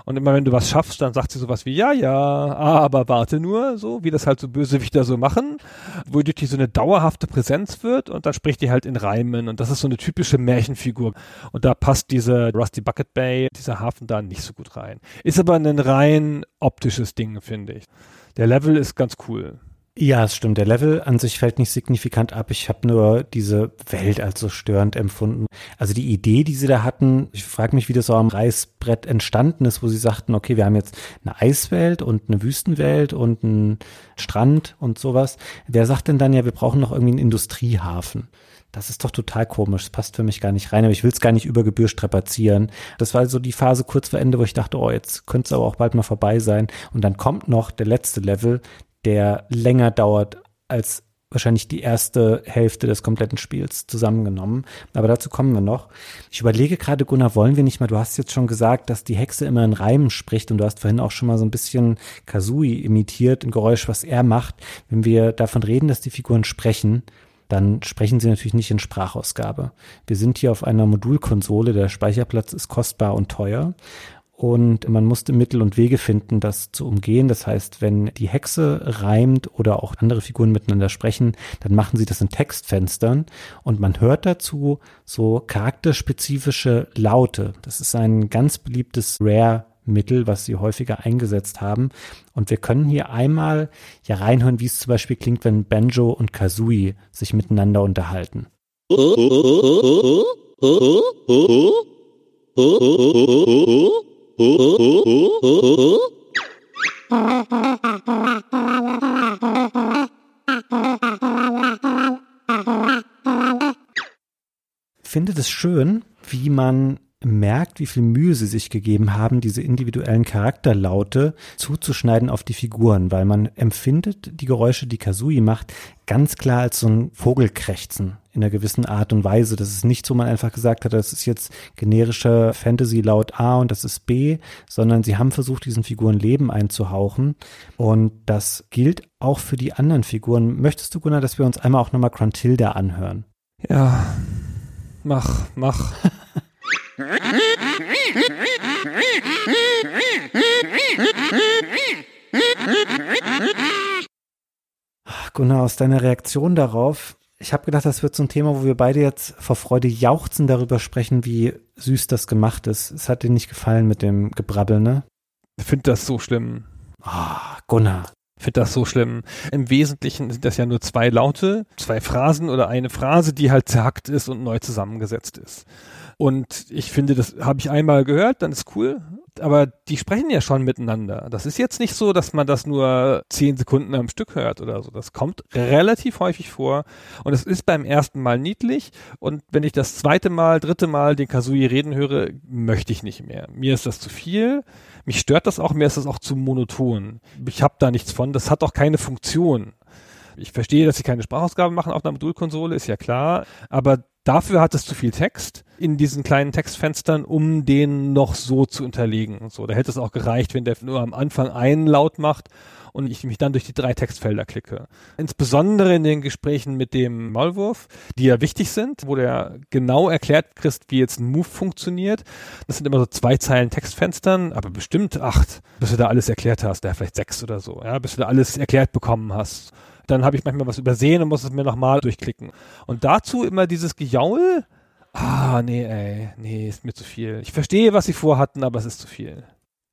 Und immer wenn du was schaffst, dann sagt sie sowas wie, ja, ja, aber warte nur, so, wie das halt so Bösewichter so machen, wodurch die so eine dauerhafte Präsenz wird und dann spricht die halt in Reimen und das ist so eine typische Märchenfigur. Und da passt diese Rusty Bucket Bay, dieser Hafen da nicht so gut rein. Ist aber ein rein optisches Ding, finde ich. Der Level ist ganz cool. Ja, es stimmt. Der Level an sich fällt nicht signifikant ab. Ich habe nur diese Welt als so störend empfunden. Also die Idee, die sie da hatten, ich frage mich, wie das so am Reißbrett entstanden ist, wo sie sagten, okay, wir haben jetzt eine Eiswelt und eine Wüstenwelt und einen Strand und sowas. Wer sagt denn dann ja, wir brauchen noch irgendwie einen Industriehafen? Das ist doch total komisch. Das passt für mich gar nicht rein, aber ich will es gar nicht über Gebühr strapazieren. Das war so die Phase kurz vor Ende, wo ich dachte, oh, jetzt könnte es aber auch bald mal vorbei sein. Und dann kommt noch der letzte Level, der länger dauert als wahrscheinlich die erste Hälfte des kompletten Spiels zusammengenommen. Aber dazu kommen wir noch. Ich überlege gerade, Gunnar, wollen wir nicht mal, du hast jetzt schon gesagt, dass die Hexe immer in Reimen spricht und du hast vorhin auch schon mal so ein bisschen Kazui imitiert, ein Geräusch, was er macht. Wenn wir davon reden, dass die Figuren sprechen, dann sprechen sie natürlich nicht in Sprachausgabe. Wir sind hier auf einer Modulkonsole, der Speicherplatz ist kostbar und teuer und man musste Mittel und Wege finden, das zu umgehen. Das heißt, wenn die Hexe reimt oder auch andere Figuren miteinander sprechen, dann machen sie das in Textfenstern und man hört dazu so charakterspezifische Laute. Das ist ein ganz beliebtes Rare Mittel, was sie häufiger eingesetzt haben. Und wir können hier einmal ja reinhören, wie es zum Beispiel klingt, wenn Banjo und Kazooie sich miteinander unterhalten. Finde es schön, wie man merkt, wie viel Mühe sie sich gegeben haben, diese individuellen Charakterlaute zuzuschneiden auf die Figuren, weil man empfindet die Geräusche, die Kazui macht, ganz klar als so ein Vogelkrächzen in einer gewissen Art und Weise. Das ist nicht so, man einfach gesagt hat, das ist jetzt generischer Fantasy laut A und das ist B, sondern sie haben versucht, diesen Figuren Leben einzuhauchen. Und das gilt auch für die anderen Figuren. Möchtest du, Gunnar, dass wir uns einmal auch nochmal Gruntilda anhören? Ja, mach, mach. Gunnar, aus deiner Reaktion darauf, ich habe gedacht, das wird so ein Thema, wo wir beide jetzt vor Freude jauchzen darüber sprechen, wie süß das gemacht ist. Es hat dir nicht gefallen mit dem Gebrabbel, ne? Ich finde das so schlimm. Ah, oh, Gunnar. Finde das so schlimm. Im Wesentlichen sind das ja nur zwei Laute, zwei Phrasen oder eine Phrase, die halt zerhackt ist und neu zusammengesetzt ist. Und ich finde, das habe ich einmal gehört, dann ist cool. Aber die sprechen ja schon miteinander. Das ist jetzt nicht so, dass man das nur zehn Sekunden am Stück hört oder so. Das kommt relativ häufig vor. Und es ist beim ersten Mal niedlich. Und wenn ich das zweite Mal, dritte Mal den Kazui reden höre, möchte ich nicht mehr. Mir ist das zu viel. Mich stört das auch. Mir ist das auch zu monoton. Ich habe da nichts von. Das hat auch keine Funktion. Ich verstehe, dass sie keine Sprachausgaben machen auf einer Modulkonsole, ist ja klar. Aber Dafür hat es zu viel Text in diesen kleinen Textfenstern, um den noch so zu unterlegen. Und so, da hätte es auch gereicht, wenn der nur am Anfang einen Laut macht und ich mich dann durch die drei Textfelder klicke. Insbesondere in den Gesprächen mit dem Maulwurf, die ja wichtig sind, wo der genau erklärt kriegst, wie jetzt ein Move funktioniert. Das sind immer so zwei Zeilen Textfenstern, aber bestimmt acht, bis du da alles erklärt hast, ja, vielleicht sechs oder so, ja, bis du da alles erklärt bekommen hast dann habe ich manchmal was übersehen und muss es mir nochmal durchklicken. Und dazu immer dieses Gejaul, Ah, nee, ey, nee, ist mir zu viel. Ich verstehe, was sie vorhatten, aber es ist zu viel.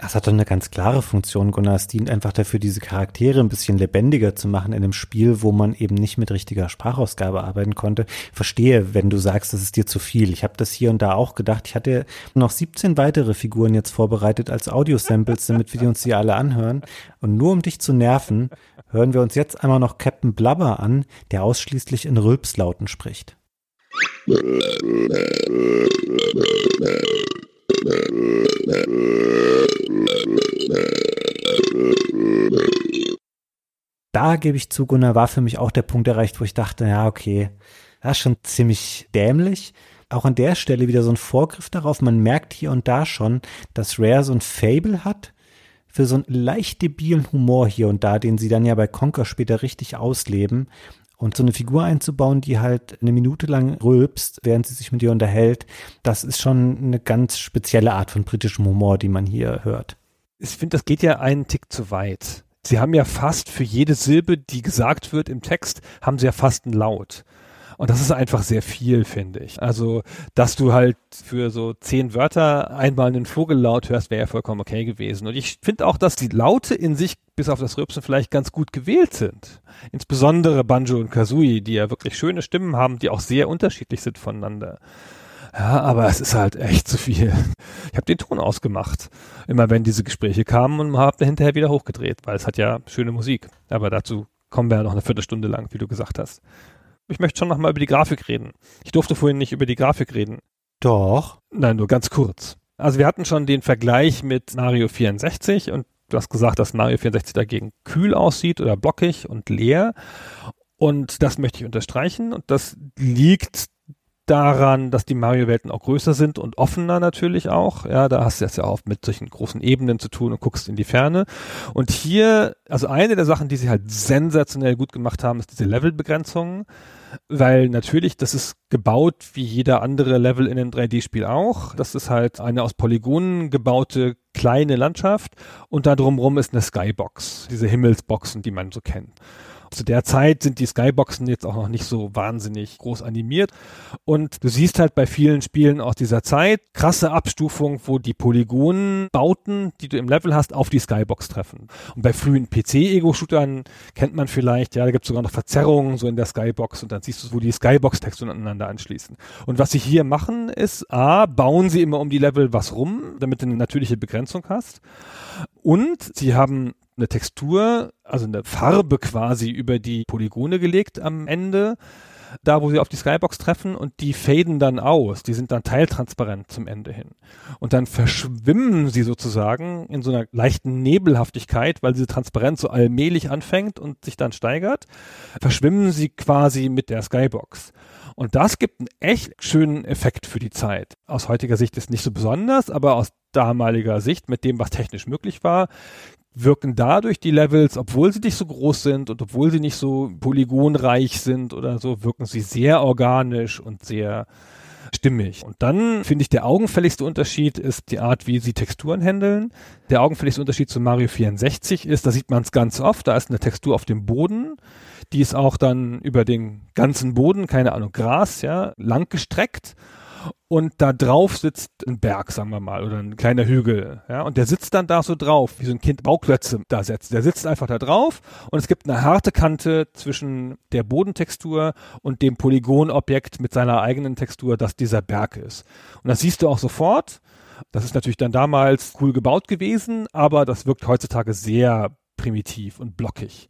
Das hat doch eine ganz klare Funktion, Gunnar. Es dient einfach dafür, diese Charaktere ein bisschen lebendiger zu machen in einem Spiel, wo man eben nicht mit richtiger Sprachausgabe arbeiten konnte. Verstehe, wenn du sagst, das ist dir zu viel. Ich habe das hier und da auch gedacht. Ich hatte noch 17 weitere Figuren jetzt vorbereitet als Audio-Samples, damit wir uns die alle anhören. Und nur um dich zu nerven, hören wir uns jetzt einmal noch Captain Blubber an, der ausschließlich in Rülpslauten spricht. Da gebe ich zu, Gunnar, war für mich auch der Punkt erreicht, wo ich dachte, ja, okay, das ist schon ziemlich dämlich. Auch an der Stelle wieder so ein Vorgriff darauf. Man merkt hier und da schon, dass Rare so ein Fable hat für so einen leicht debilen Humor hier und da, den sie dann ja bei Conker später richtig ausleben. Und so eine Figur einzubauen, die halt eine Minute lang rülpst, während sie sich mit dir unterhält, das ist schon eine ganz spezielle Art von britischem Humor, die man hier hört. Ich finde, das geht ja einen Tick zu weit. Sie haben ja fast für jede Silbe, die gesagt wird im Text, haben sie ja fast einen Laut. Und das ist einfach sehr viel, finde ich. Also, dass du halt für so zehn Wörter einmal einen Vogellaut hörst, wäre ja vollkommen okay gewesen. Und ich finde auch, dass die Laute in sich, bis auf das Rübsen, vielleicht ganz gut gewählt sind. Insbesondere Banjo und Kazooie, die ja wirklich schöne Stimmen haben, die auch sehr unterschiedlich sind voneinander. Ja, aber es ist halt echt zu viel. Ich habe den Ton ausgemacht, immer wenn diese Gespräche kamen und habe hinterher wieder hochgedreht, weil es hat ja schöne Musik. Aber dazu kommen wir ja noch eine Viertelstunde lang, wie du gesagt hast ich möchte schon nochmal über die Grafik reden. Ich durfte vorhin nicht über die Grafik reden. Doch. Nein, nur ganz kurz. Also wir hatten schon den Vergleich mit Mario 64 und du hast gesagt, dass Mario 64 dagegen kühl aussieht oder blockig und leer. Und das möchte ich unterstreichen. Und das liegt daran, dass die Mario-Welten auch größer sind und offener natürlich auch. Ja, da hast du jetzt ja auch mit solchen großen Ebenen zu tun und guckst in die Ferne. Und hier, also eine der Sachen, die sie halt sensationell gut gemacht haben, ist diese Levelbegrenzung. Weil natürlich, das ist gebaut wie jeder andere Level in einem 3D-Spiel auch. Das ist halt eine aus Polygonen gebaute kleine Landschaft und da drumherum ist eine Skybox, diese Himmelsboxen, die man so kennt. Zu der Zeit sind die Skyboxen jetzt auch noch nicht so wahnsinnig groß animiert. Und du siehst halt bei vielen Spielen aus dieser Zeit krasse Abstufung, wo die Polygonbauten, die du im Level hast, auf die Skybox treffen. Und bei frühen PC-Ego-Shootern kennt man vielleicht, ja, da gibt es sogar noch Verzerrungen so in der Skybox und dann siehst du, wo die Skybox-Texturen aneinander anschließen. Und was sie hier machen, ist, A, bauen sie immer um die Level was rum, damit du eine natürliche Begrenzung hast. Und sie haben eine Textur, also eine Farbe quasi über die Polygone gelegt am Ende, da wo sie auf die Skybox treffen und die faden dann aus, die sind dann teiltransparent zum Ende hin. Und dann verschwimmen sie sozusagen in so einer leichten Nebelhaftigkeit, weil diese Transparenz so allmählich anfängt und sich dann steigert, verschwimmen sie quasi mit der Skybox. Und das gibt einen echt schönen Effekt für die Zeit. Aus heutiger Sicht ist nicht so besonders, aber aus damaliger Sicht mit dem, was technisch möglich war, wirken dadurch die Levels, obwohl sie nicht so groß sind und obwohl sie nicht so polygonreich sind oder so, wirken sie sehr organisch und sehr stimmig. Und dann finde ich, der augenfälligste Unterschied ist die Art, wie sie Texturen handeln. Der augenfälligste Unterschied zu Mario 64 ist, da sieht man es ganz oft, da ist eine Textur auf dem Boden, die ist auch dann über den ganzen Boden, keine Ahnung, Gras, ja, lang gestreckt und da drauf sitzt ein Berg, sagen wir mal, oder ein kleiner Hügel, ja, und der sitzt dann da so drauf, wie so ein Kind Bauklötze da setzt. Der sitzt einfach da drauf und es gibt eine harte Kante zwischen der Bodentextur und dem Polygonobjekt mit seiner eigenen Textur, das dieser Berg ist. Und das siehst du auch sofort. Das ist natürlich dann damals cool gebaut gewesen, aber das wirkt heutzutage sehr primitiv und blockig.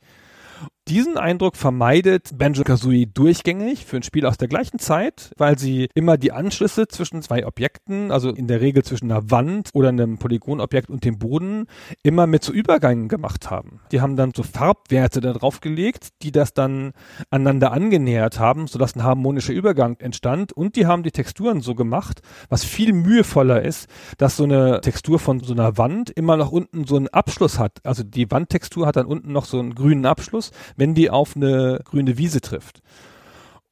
Diesen Eindruck vermeidet Banjo-Kazooie durchgängig für ein Spiel aus der gleichen Zeit, weil sie immer die Anschlüsse zwischen zwei Objekten, also in der Regel zwischen einer Wand oder einem Polygonobjekt und dem Boden, immer mit so Übergängen gemacht haben. Die haben dann so Farbwerte da drauf gelegt, die das dann aneinander angenähert haben, sodass ein harmonischer Übergang entstand und die haben die Texturen so gemacht, was viel mühevoller ist, dass so eine Textur von so einer Wand immer noch unten so einen Abschluss hat. Also die Wandtextur hat dann unten noch so einen grünen Abschluss, wenn die auf eine grüne Wiese trifft.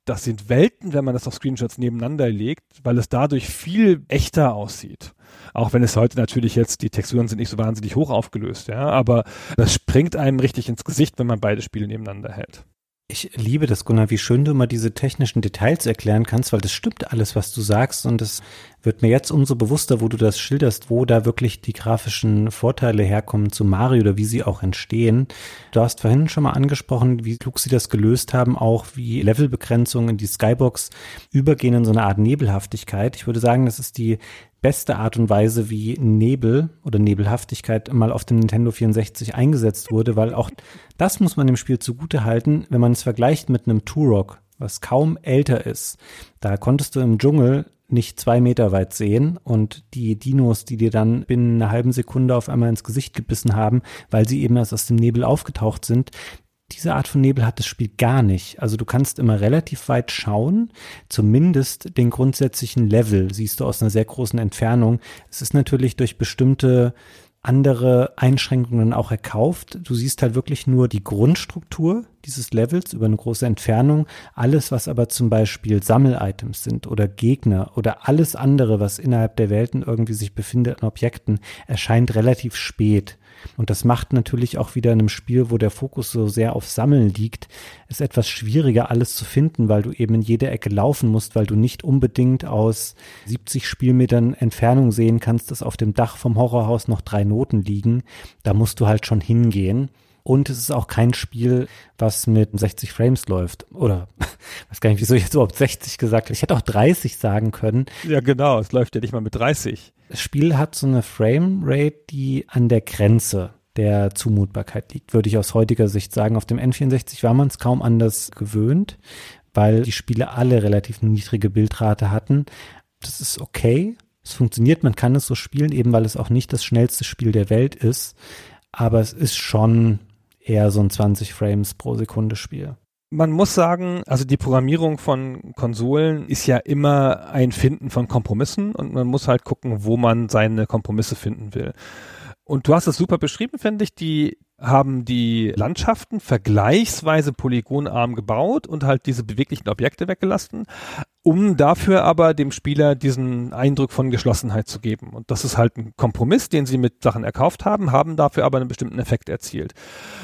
Das sind Welten, wenn man das auf Screenshots nebeneinander legt, weil es dadurch viel echter aussieht. Auch wenn es heute natürlich jetzt, die Texturen sind nicht so wahnsinnig hoch aufgelöst, ja, aber das springt einem richtig ins Gesicht, wenn man beide Spiele nebeneinander hält. Ich liebe das, Gunnar, wie schön du immer diese technischen Details erklären kannst, weil das stimmt alles, was du sagst und es wird mir jetzt umso bewusster, wo du das schilderst, wo da wirklich die grafischen Vorteile herkommen zu Mario oder wie sie auch entstehen. Du hast vorhin schon mal angesprochen, wie klug sie das gelöst haben, auch wie Levelbegrenzungen in die Skybox übergehen in so eine Art Nebelhaftigkeit. Ich würde sagen, das ist die beste Art und Weise, wie Nebel oder Nebelhaftigkeit mal auf dem Nintendo 64 eingesetzt wurde, weil auch das muss man dem Spiel zugute halten, wenn man es vergleicht mit einem Turok, was kaum älter ist. Da konntest du im Dschungel nicht zwei Meter weit sehen und die Dinos, die dir dann binnen einer halben Sekunde auf einmal ins Gesicht gebissen haben, weil sie eben erst aus dem Nebel aufgetaucht sind, diese Art von Nebel hat das Spiel gar nicht. Also du kannst immer relativ weit schauen, zumindest den grundsätzlichen Level siehst du aus einer sehr großen Entfernung. Es ist natürlich durch bestimmte andere Einschränkungen auch erkauft. Du siehst halt wirklich nur die Grundstruktur dieses Levels über eine große Entfernung. Alles, was aber zum Beispiel Sammel-Items sind oder Gegner oder alles andere, was innerhalb der Welten irgendwie sich befindet an Objekten, erscheint relativ spät. Und das macht natürlich auch wieder in einem Spiel, wo der Fokus so sehr auf Sammeln liegt, es etwas schwieriger, alles zu finden, weil du eben in jede Ecke laufen musst, weil du nicht unbedingt aus 70 Spielmetern Entfernung sehen kannst, dass auf dem Dach vom Horrorhaus noch drei Noten liegen. Da musst du halt schon hingehen. Und es ist auch kein Spiel, was mit 60 Frames läuft. Oder, weiß gar nicht, wieso ich jetzt überhaupt 60 gesagt habe. Ich hätte auch 30 sagen können. Ja, genau. Es läuft ja nicht mal mit 30. Das Spiel hat so eine Framerate, die an der Grenze der Zumutbarkeit liegt, würde ich aus heutiger Sicht sagen. Auf dem N64 war man es kaum anders gewöhnt, weil die Spiele alle relativ niedrige Bildrate hatten. Das ist okay. Es funktioniert, man kann es so spielen, eben weil es auch nicht das schnellste Spiel der Welt ist. Aber es ist schon eher so ein 20 Frames pro Sekunde Spiel. Man muss sagen, also die Programmierung von Konsolen ist ja immer ein Finden von Kompromissen und man muss halt gucken, wo man seine Kompromisse finden will. Und du hast es super beschrieben, finde ich, die haben die Landschaften vergleichsweise polygonarm gebaut und halt diese beweglichen Objekte weggelassen, um dafür aber dem Spieler diesen Eindruck von Geschlossenheit zu geben. Und das ist halt ein Kompromiss, den sie mit Sachen erkauft haben, haben dafür aber einen bestimmten Effekt erzielt.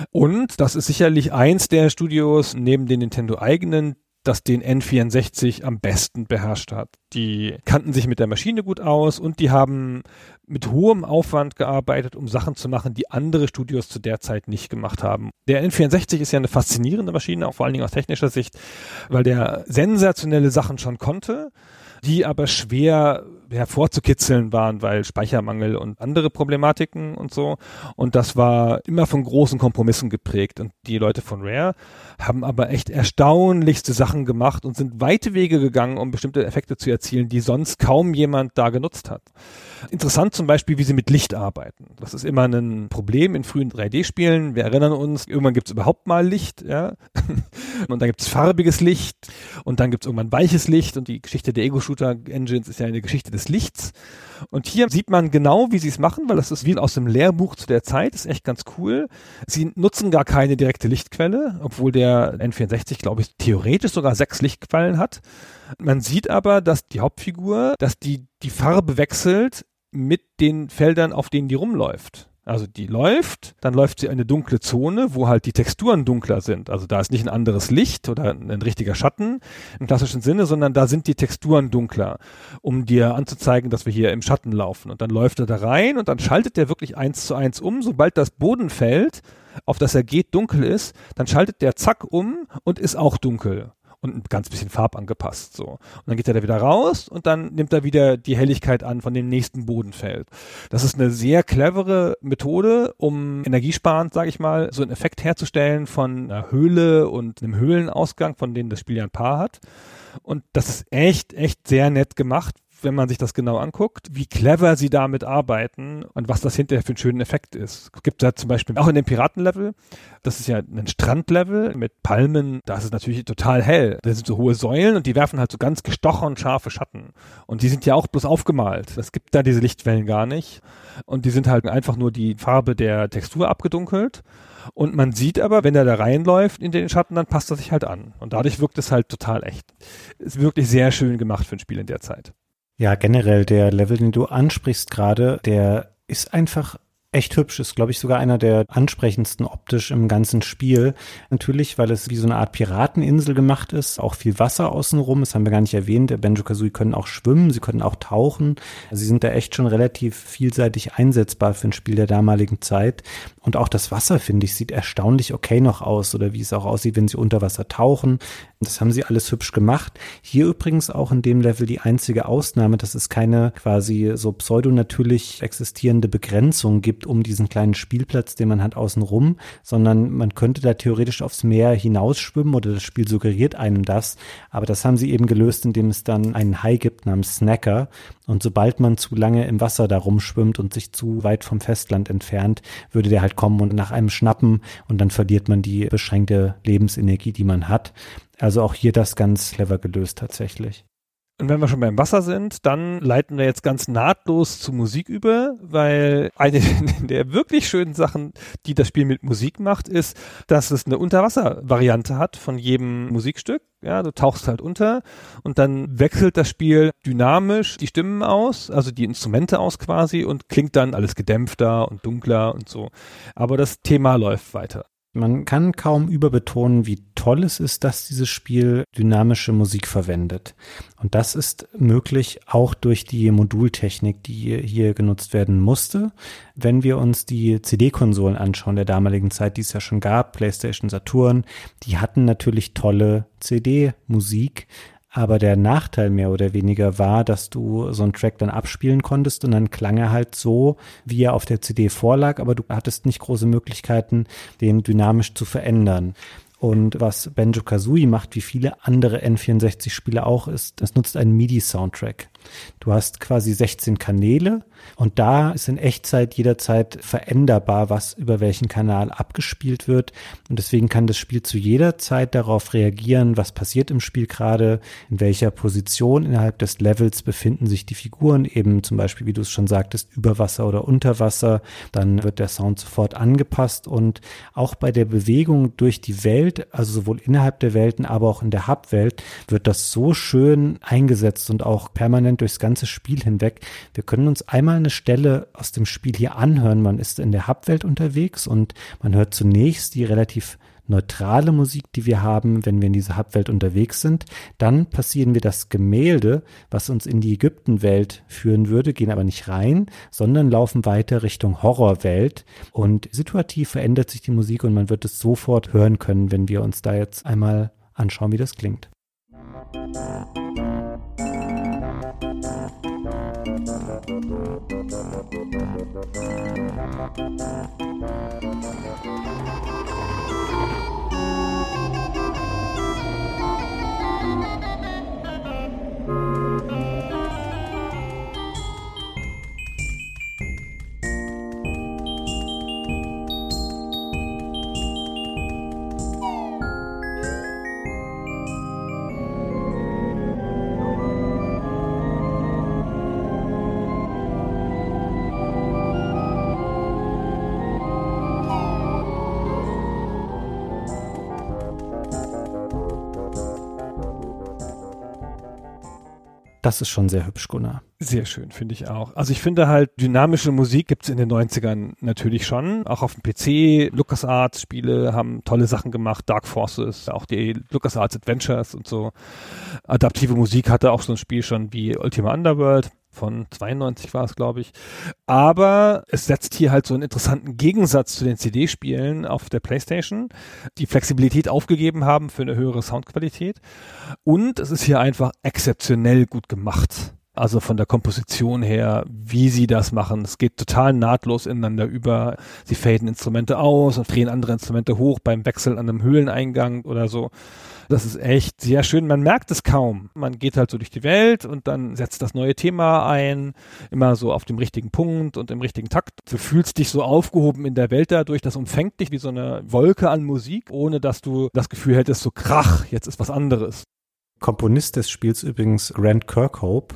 Und das ist sicherlich eins der Studios neben den Nintendo eigenen, das den N64 am besten beherrscht hat. Die kannten sich mit der Maschine gut aus und die haben mit hohem Aufwand gearbeitet, um Sachen zu machen, die andere Studios zu der Zeit nicht gemacht haben. Der N64 ist ja eine faszinierende Maschine, auch vor allen Dingen aus technischer Sicht, weil der sensationelle Sachen schon konnte, die aber schwer hervorzukitzeln waren, weil Speichermangel und andere Problematiken und so. Und das war immer von großen Kompromissen geprägt. Und die Leute von Rare haben aber echt erstaunlichste Sachen gemacht und sind weite Wege gegangen, um bestimmte Effekte zu erzielen, die sonst kaum jemand da genutzt hat. Interessant zum Beispiel, wie sie mit Licht arbeiten. Das ist immer ein Problem in frühen 3D-Spielen. Wir erinnern uns, irgendwann gibt es überhaupt mal Licht, ja. und dann gibt es farbiges Licht und dann gibt es irgendwann weiches Licht und die Geschichte der Ego-Shooter-Engines ist ja eine Geschichte des Lichts. Und hier sieht man genau, wie sie es machen, weil das ist wie aus dem Lehrbuch zu der Zeit, ist echt ganz cool. Sie nutzen gar keine direkte Lichtquelle, obwohl der N64, glaube ich, theoretisch sogar sechs Lichtquellen hat. Man sieht aber, dass die Hauptfigur, dass die die Farbe wechselt mit den Feldern, auf denen die rumläuft. Also die läuft, dann läuft sie eine dunkle Zone, wo halt die Texturen dunkler sind. Also da ist nicht ein anderes Licht oder ein richtiger Schatten im klassischen Sinne, sondern da sind die Texturen dunkler, um dir anzuzeigen, dass wir hier im Schatten laufen. Und dann läuft er da rein und dann schaltet der wirklich eins zu eins um. Sobald das Bodenfeld, auf das er geht, dunkel ist, dann schaltet der zack um und ist auch dunkel. Und ein ganz bisschen farbangepasst. So. Und dann geht er da wieder raus und dann nimmt er wieder die Helligkeit an von dem nächsten Bodenfeld. Das ist eine sehr clevere Methode, um energiesparend, sage ich mal, so einen Effekt herzustellen von einer Höhle und einem Höhlenausgang, von denen das Spiel ja ein paar hat. Und das ist echt, echt sehr nett gemacht, wenn man sich das genau anguckt, wie clever sie damit arbeiten und was das hinterher für einen schönen Effekt ist. Es gibt da zum Beispiel auch in dem Piratenlevel, das ist ja ein Strandlevel mit Palmen, da ist es natürlich total hell. Da sind so hohe Säulen und die werfen halt so ganz gestochen scharfe Schatten. Und die sind ja auch bloß aufgemalt. Es gibt da diese Lichtwellen gar nicht. Und die sind halt einfach nur die Farbe der Textur abgedunkelt. Und man sieht aber, wenn er da reinläuft in den Schatten, dann passt er sich halt an. Und dadurch wirkt es halt total echt. Ist wirklich sehr schön gemacht für ein Spiel in der Zeit. Ja, generell der Level, den du ansprichst gerade, der ist einfach echt hübsch, ist, glaube ich, sogar einer der ansprechendsten optisch im ganzen Spiel. Natürlich, weil es wie so eine Art Pirateninsel gemacht ist, auch viel Wasser außenrum, das haben wir gar nicht erwähnt. Der Banjo-Kazooie können auch schwimmen, sie können auch tauchen. Also sie sind da echt schon relativ vielseitig einsetzbar für ein Spiel der damaligen Zeit. Und auch das Wasser, finde ich, sieht erstaunlich okay noch aus oder wie es auch aussieht, wenn sie unter Wasser tauchen. Das haben sie alles hübsch gemacht. Hier übrigens auch in dem Level die einzige Ausnahme, dass es keine quasi so pseudonatürlich existierende Begrenzung gibt um diesen kleinen Spielplatz, den man hat außenrum, sondern man könnte da theoretisch aufs Meer hinausschwimmen oder das Spiel suggeriert einem das. Aber das haben sie eben gelöst, indem es dann einen Hai gibt namens Snacker. Und sobald man zu lange im Wasser da rumschwimmt und sich zu weit vom Festland entfernt, würde der halt kommen und nach einem schnappen und dann verliert man die beschränkte Lebensenergie, die man hat. Also auch hier das ganz clever gelöst tatsächlich. Und wenn wir schon beim Wasser sind, dann leiten wir jetzt ganz nahtlos zu Musik über, weil eine der wirklich schönen Sachen, die das Spiel mit Musik macht, ist, dass es eine Unterwasser-Variante hat von jedem Musikstück. Ja, du tauchst halt unter und dann wechselt das Spiel dynamisch die Stimmen aus, also die Instrumente aus quasi und klingt dann alles gedämpfter und dunkler und so. Aber das Thema läuft weiter. Man kann kaum überbetonen, wie toll es ist, dass dieses Spiel dynamische Musik verwendet. Und das ist möglich auch durch die Modultechnik, die hier genutzt werden musste. Wenn wir uns die CD-Konsolen anschauen der damaligen Zeit, die es ja schon gab, PlayStation Saturn, die hatten natürlich tolle CD-Musik, aber der Nachteil mehr oder weniger war, dass du so einen Track dann abspielen konntest und dann klang er halt so, wie er auf der CD vorlag, aber du hattest nicht große Möglichkeiten, den dynamisch zu verändern. Und was Banjo Kazooie macht, wie viele andere N64-Spiele auch, ist, es nutzt einen MIDI-Soundtrack. Du hast quasi 16 Kanäle und da ist in Echtzeit jederzeit veränderbar, was über welchen Kanal abgespielt wird. Und deswegen kann das Spiel zu jeder Zeit darauf reagieren, was passiert im Spiel gerade, in welcher Position innerhalb des Levels befinden sich die Figuren, eben zum Beispiel, wie du es schon sagtest, über Wasser oder unter Wasser. Dann wird der Sound sofort angepasst und auch bei der Bewegung durch die Welt, also sowohl innerhalb der Welten, aber auch in der Hubwelt, wird das so schön eingesetzt und auch permanent durchs ganze Spiel hinweg. Wir können uns einmal eine Stelle aus dem Spiel hier anhören. Man ist in der Hubwelt unterwegs und man hört zunächst die relativ neutrale Musik, die wir haben, wenn wir in dieser Hubwelt unterwegs sind. Dann passieren wir das Gemälde, was uns in die Ägyptenwelt führen würde, gehen aber nicht rein, sondern laufen weiter Richtung Horrorwelt. Und situativ verändert sich die Musik und man wird es sofort hören können, wenn wir uns da jetzt einmal anschauen, wie das klingt. Das ist schon sehr hübsch, Gunnar. Sehr schön, finde ich auch. Also ich finde halt, dynamische Musik gibt es in den 90ern natürlich schon. Auch auf dem PC. LucasArts Spiele haben tolle Sachen gemacht. Dark Forces, auch die LucasArts Adventures und so. Adaptive Musik hatte auch so ein Spiel schon wie Ultima Underworld. Von 92 war es, glaube ich. Aber es setzt hier halt so einen interessanten Gegensatz zu den CD-Spielen auf der PlayStation, die Flexibilität aufgegeben haben für eine höhere Soundqualität. Und es ist hier einfach exzeptionell gut gemacht. Also von der Komposition her, wie sie das machen. Es geht total nahtlos ineinander über. Sie faden Instrumente aus und drehen andere Instrumente hoch beim Wechsel an einem Höhleneingang oder so. Das ist echt sehr schön. Man merkt es kaum. Man geht halt so durch die Welt und dann setzt das neue Thema ein, immer so auf dem richtigen Punkt und im richtigen Takt. Du fühlst dich so aufgehoben in der Welt dadurch. Das umfängt dich wie so eine Wolke an Musik, ohne dass du das Gefühl hättest, so krach, jetzt ist was anderes. Komponist des Spiels übrigens Grant Kirkhope,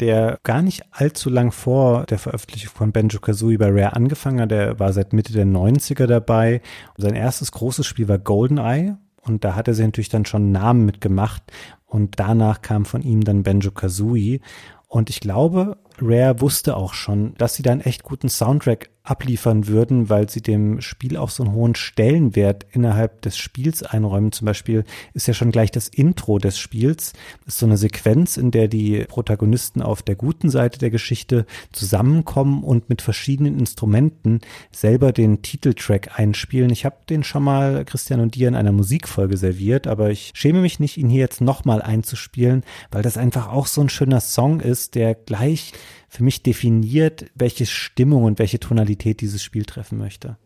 der gar nicht allzu lang vor der Veröffentlichung von Banjo Kazooie bei Rare angefangen hat. Der war seit Mitte der 90er dabei. Sein erstes großes Spiel war GoldenEye und da hat er sich natürlich dann schon Namen mitgemacht und danach kam von ihm dann Banjo Kazooie. Und ich glaube, Rare wusste auch schon, dass sie da einen echt guten Soundtrack abliefern würden, weil sie dem Spiel auch so einen hohen Stellenwert innerhalb des Spiels einräumen. Zum Beispiel ist ja schon gleich das Intro des Spiels, das ist so eine Sequenz, in der die Protagonisten auf der guten Seite der Geschichte zusammenkommen und mit verschiedenen Instrumenten selber den Titeltrack einspielen. Ich habe den schon mal Christian und dir in einer Musikfolge serviert, aber ich schäme mich nicht, ihn hier jetzt nochmal einzuspielen, weil das einfach auch so ein schöner Song ist, der gleich für mich definiert, welche Stimmung und welche Tonalität dieses Spiel treffen möchte.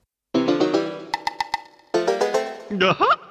Aha.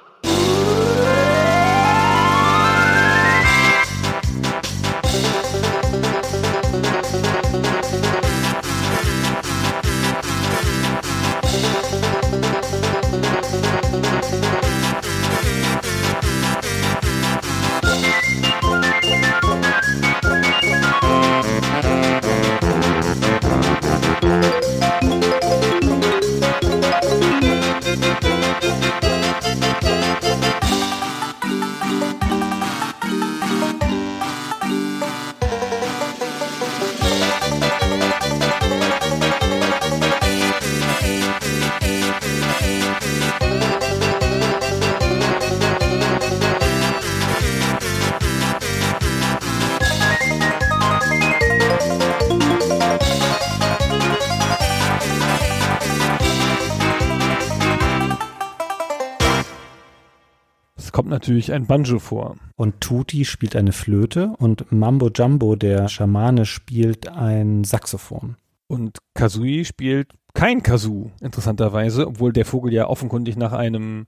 Natürlich ein Banjo vor. Und Tuti spielt eine Flöte und Mambo Jumbo, der Schamane, spielt ein Saxophon. Und Kazui spielt kein Kazoo, interessanterweise, obwohl der Vogel ja offenkundig nach einem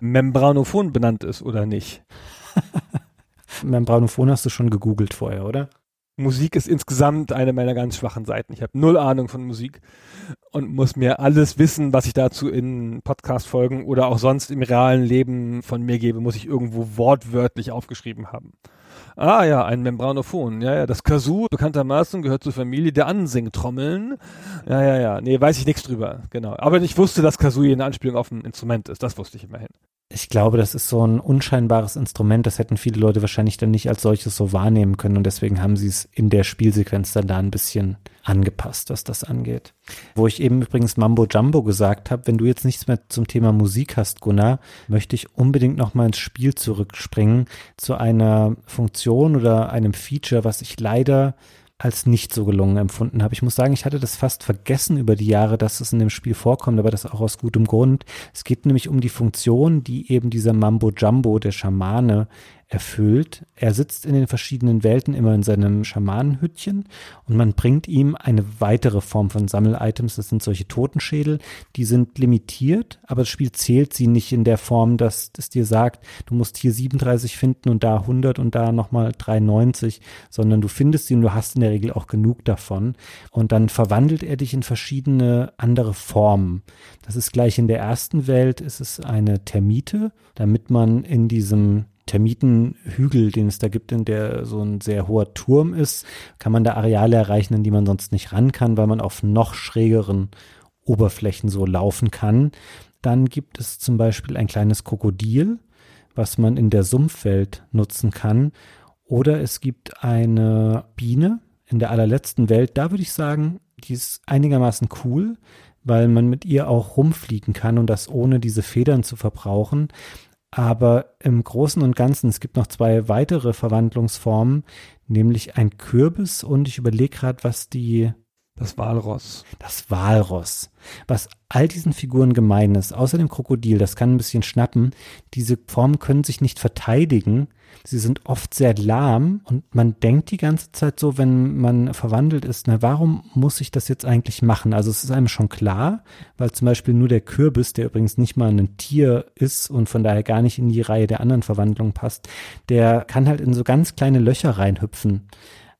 Membranophon benannt ist, oder nicht? Membranophon hast du schon gegoogelt vorher, oder? Musik ist insgesamt eine meiner ganz schwachen Seiten. Ich habe null Ahnung von Musik und muss mir alles wissen, was ich dazu in Podcast-Folgen oder auch sonst im realen Leben von mir gebe, muss ich irgendwo wortwörtlich aufgeschrieben haben. Ah ja, ein Membranophon. Ja, ja, das Kazoo bekanntermaßen gehört zur Familie der Ansingtrommeln. Ja, ja, ja. Nee, weiß ich nichts drüber. Genau. Aber ich wusste, dass Kazoo eine Anspielung auf ein Instrument ist. Das wusste ich immerhin ich glaube, das ist so ein unscheinbares Instrument, das hätten viele Leute wahrscheinlich dann nicht als solches so wahrnehmen können und deswegen haben sie es in der Spielsequenz dann da ein bisschen angepasst, was das angeht. Wo ich eben übrigens Mambo Jumbo gesagt habe, wenn du jetzt nichts mehr zum Thema Musik hast, Gunnar, möchte ich unbedingt noch mal ins Spiel zurückspringen zu einer Funktion oder einem Feature, was ich leider als nicht so gelungen empfunden habe. Ich muss sagen, ich hatte das fast vergessen über die Jahre, dass es in dem Spiel vorkommt, aber das auch aus gutem Grund. Es geht nämlich um die Funktion, die eben dieser Mambo Jumbo, der Schamane, erfüllt. Er sitzt in den verschiedenen Welten immer in seinem Schamanenhüttchen und man bringt ihm eine weitere Form von Sammel-Items. Das sind solche Totenschädel, die sind limitiert, aber das Spiel zählt sie nicht in der Form, dass es dir sagt, du musst hier 37 finden und da 100 und da nochmal 93, sondern du findest sie und du hast in der Regel auch genug davon. Und dann verwandelt er dich in verschiedene andere Formen. Das ist gleich in der ersten Welt, ist es eine Termite, damit man in diesem Termitenhügel, den es da gibt, in der so ein sehr hoher Turm ist, kann man da Areale erreichen, in die man sonst nicht ran kann, weil man auf noch schrägeren Oberflächen so laufen kann. Dann gibt es zum Beispiel ein kleines Krokodil, was man in der Sumpfwelt nutzen kann. Oder es gibt eine Biene in der allerletzten Welt. Da würde ich sagen, die ist einigermaßen cool, weil man mit ihr auch rumfliegen kann und das ohne diese Federn zu verbrauchen. Aber im Großen und Ganzen, es gibt noch zwei weitere Verwandlungsformen, nämlich ein Kürbis und ich überlege gerade, was die das Walross. Das Walross. Was all diesen Figuren gemein ist, außer dem Krokodil, das kann ein bisschen schnappen, diese Formen können sich nicht verteidigen. Sie sind oft sehr lahm und man denkt die ganze Zeit so, wenn man verwandelt ist, na, warum muss ich das jetzt eigentlich machen? Also es ist einem schon klar, weil zum Beispiel nur der Kürbis, der übrigens nicht mal ein Tier ist und von daher gar nicht in die Reihe der anderen Verwandlungen passt, der kann halt in so ganz kleine Löcher reinhüpfen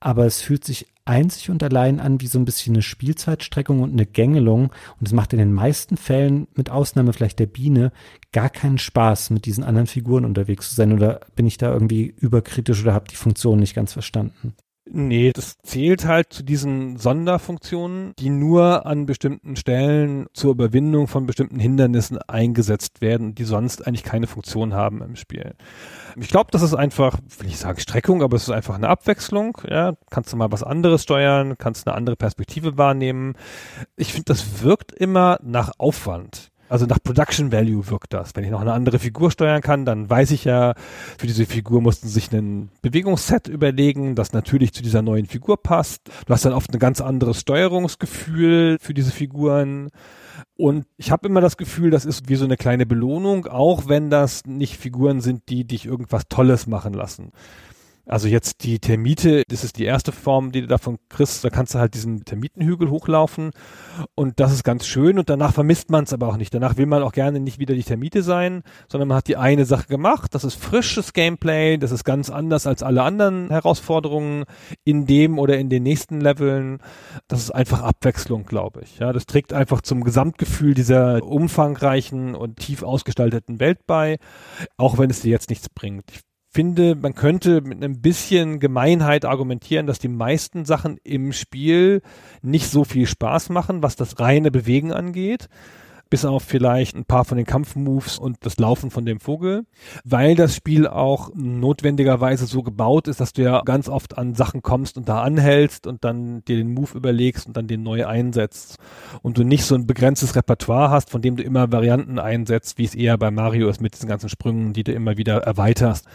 aber es fühlt sich einzig und allein an wie so ein bisschen eine Spielzeitstreckung und eine Gängelung. Und es macht in den meisten Fällen, mit Ausnahme vielleicht der Biene, gar keinen Spaß, mit diesen anderen Figuren unterwegs zu sein. Oder bin ich da irgendwie überkritisch oder habe die Funktion nicht ganz verstanden? Nee, das zählt halt zu diesen Sonderfunktionen, die nur an bestimmten Stellen zur Überwindung von bestimmten Hindernissen eingesetzt werden, die sonst eigentlich keine Funktion haben im Spiel. Ich glaube, das ist einfach, will ich sagen Streckung, aber es ist einfach eine Abwechslung. Ja, kannst du mal was anderes steuern, kannst eine andere Perspektive wahrnehmen. Ich finde, das wirkt immer nach Aufwand. Also nach Production Value wirkt das. Wenn ich noch eine andere Figur steuern kann, dann weiß ich ja, für diese Figur mussten sich ein Bewegungsset überlegen, das natürlich zu dieser neuen Figur passt. Du hast dann oft ein ganz anderes Steuerungsgefühl für diese Figuren. Und ich habe immer das Gefühl, das ist wie so eine kleine Belohnung, auch wenn das nicht Figuren sind, die dich irgendwas Tolles machen lassen. Also jetzt die Termite, das ist die erste Form, die du davon kriegst. Da kannst du halt diesen Termitenhügel hochlaufen und das ist ganz schön und danach vermisst man es aber auch nicht. Danach will man auch gerne nicht wieder die Termite sein, sondern man hat die eine Sache gemacht. Das ist frisches Gameplay, das ist ganz anders als alle anderen Herausforderungen in dem oder in den nächsten Leveln. Das ist einfach Abwechslung, glaube ich. Ja, das trägt einfach zum Gesamtgefühl dieser umfangreichen und tief ausgestalteten Welt bei, auch wenn es dir jetzt nichts bringt. Ich finde, man könnte mit einem bisschen Gemeinheit argumentieren, dass die meisten Sachen im Spiel nicht so viel Spaß machen, was das reine Bewegen angeht bis auf vielleicht ein paar von den Kampfmoves und das Laufen von dem Vogel, weil das Spiel auch notwendigerweise so gebaut ist, dass du ja ganz oft an Sachen kommst und da anhältst und dann dir den Move überlegst und dann den neu einsetzt und du nicht so ein begrenztes Repertoire hast, von dem du immer Varianten einsetzt, wie es eher bei Mario ist mit diesen ganzen Sprüngen, die du immer wieder erweiterst.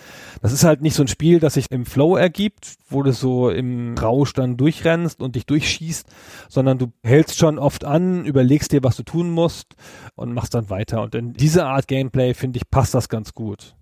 Das ist halt nicht so ein Spiel, das sich im Flow ergibt, wo du so im Rausch dann durchrennst und dich durchschießt, sondern du hältst schon oft an, überlegst dir, was du tun musst und machst dann weiter. Und in diese Art Gameplay, finde ich, passt das ganz gut.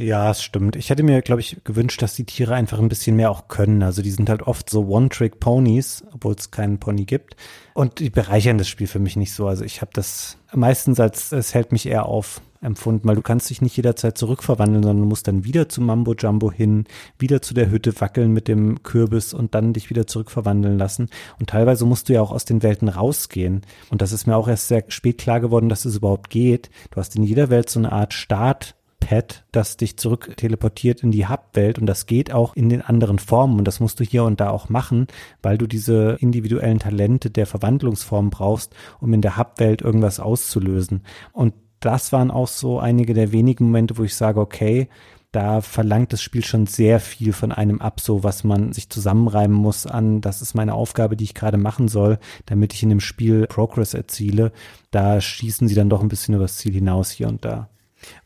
Ja, es stimmt. Ich hätte mir, glaube ich, gewünscht, dass die Tiere einfach ein bisschen mehr auch können. Also die sind halt oft so One-Trick-Ponys, obwohl es keinen Pony gibt. Und die bereichern das Spiel für mich nicht so. Also ich habe das meistens als, es hält mich eher auf empfunden, weil du kannst dich nicht jederzeit zurückverwandeln, sondern du musst dann wieder zu Mambo Jumbo hin, wieder zu der Hütte wackeln mit dem Kürbis und dann dich wieder zurückverwandeln lassen. Und teilweise musst du ja auch aus den Welten rausgehen. Und das ist mir auch erst sehr spät klar geworden, dass es überhaupt geht. Du hast in jeder Welt so eine Art Start Pad, das dich zurück teleportiert in die Hub-Welt und das geht auch in den anderen Formen und das musst du hier und da auch machen, weil du diese individuellen Talente der Verwandlungsform brauchst, um in der Hub-Welt irgendwas auszulösen. Und das waren auch so einige der wenigen Momente, wo ich sage, okay, da verlangt das Spiel schon sehr viel von einem ab, so was man sich zusammenreimen muss an, das ist meine Aufgabe, die ich gerade machen soll, damit ich in dem Spiel Progress erziele. Da schießen sie dann doch ein bisschen übers Ziel hinaus hier und da.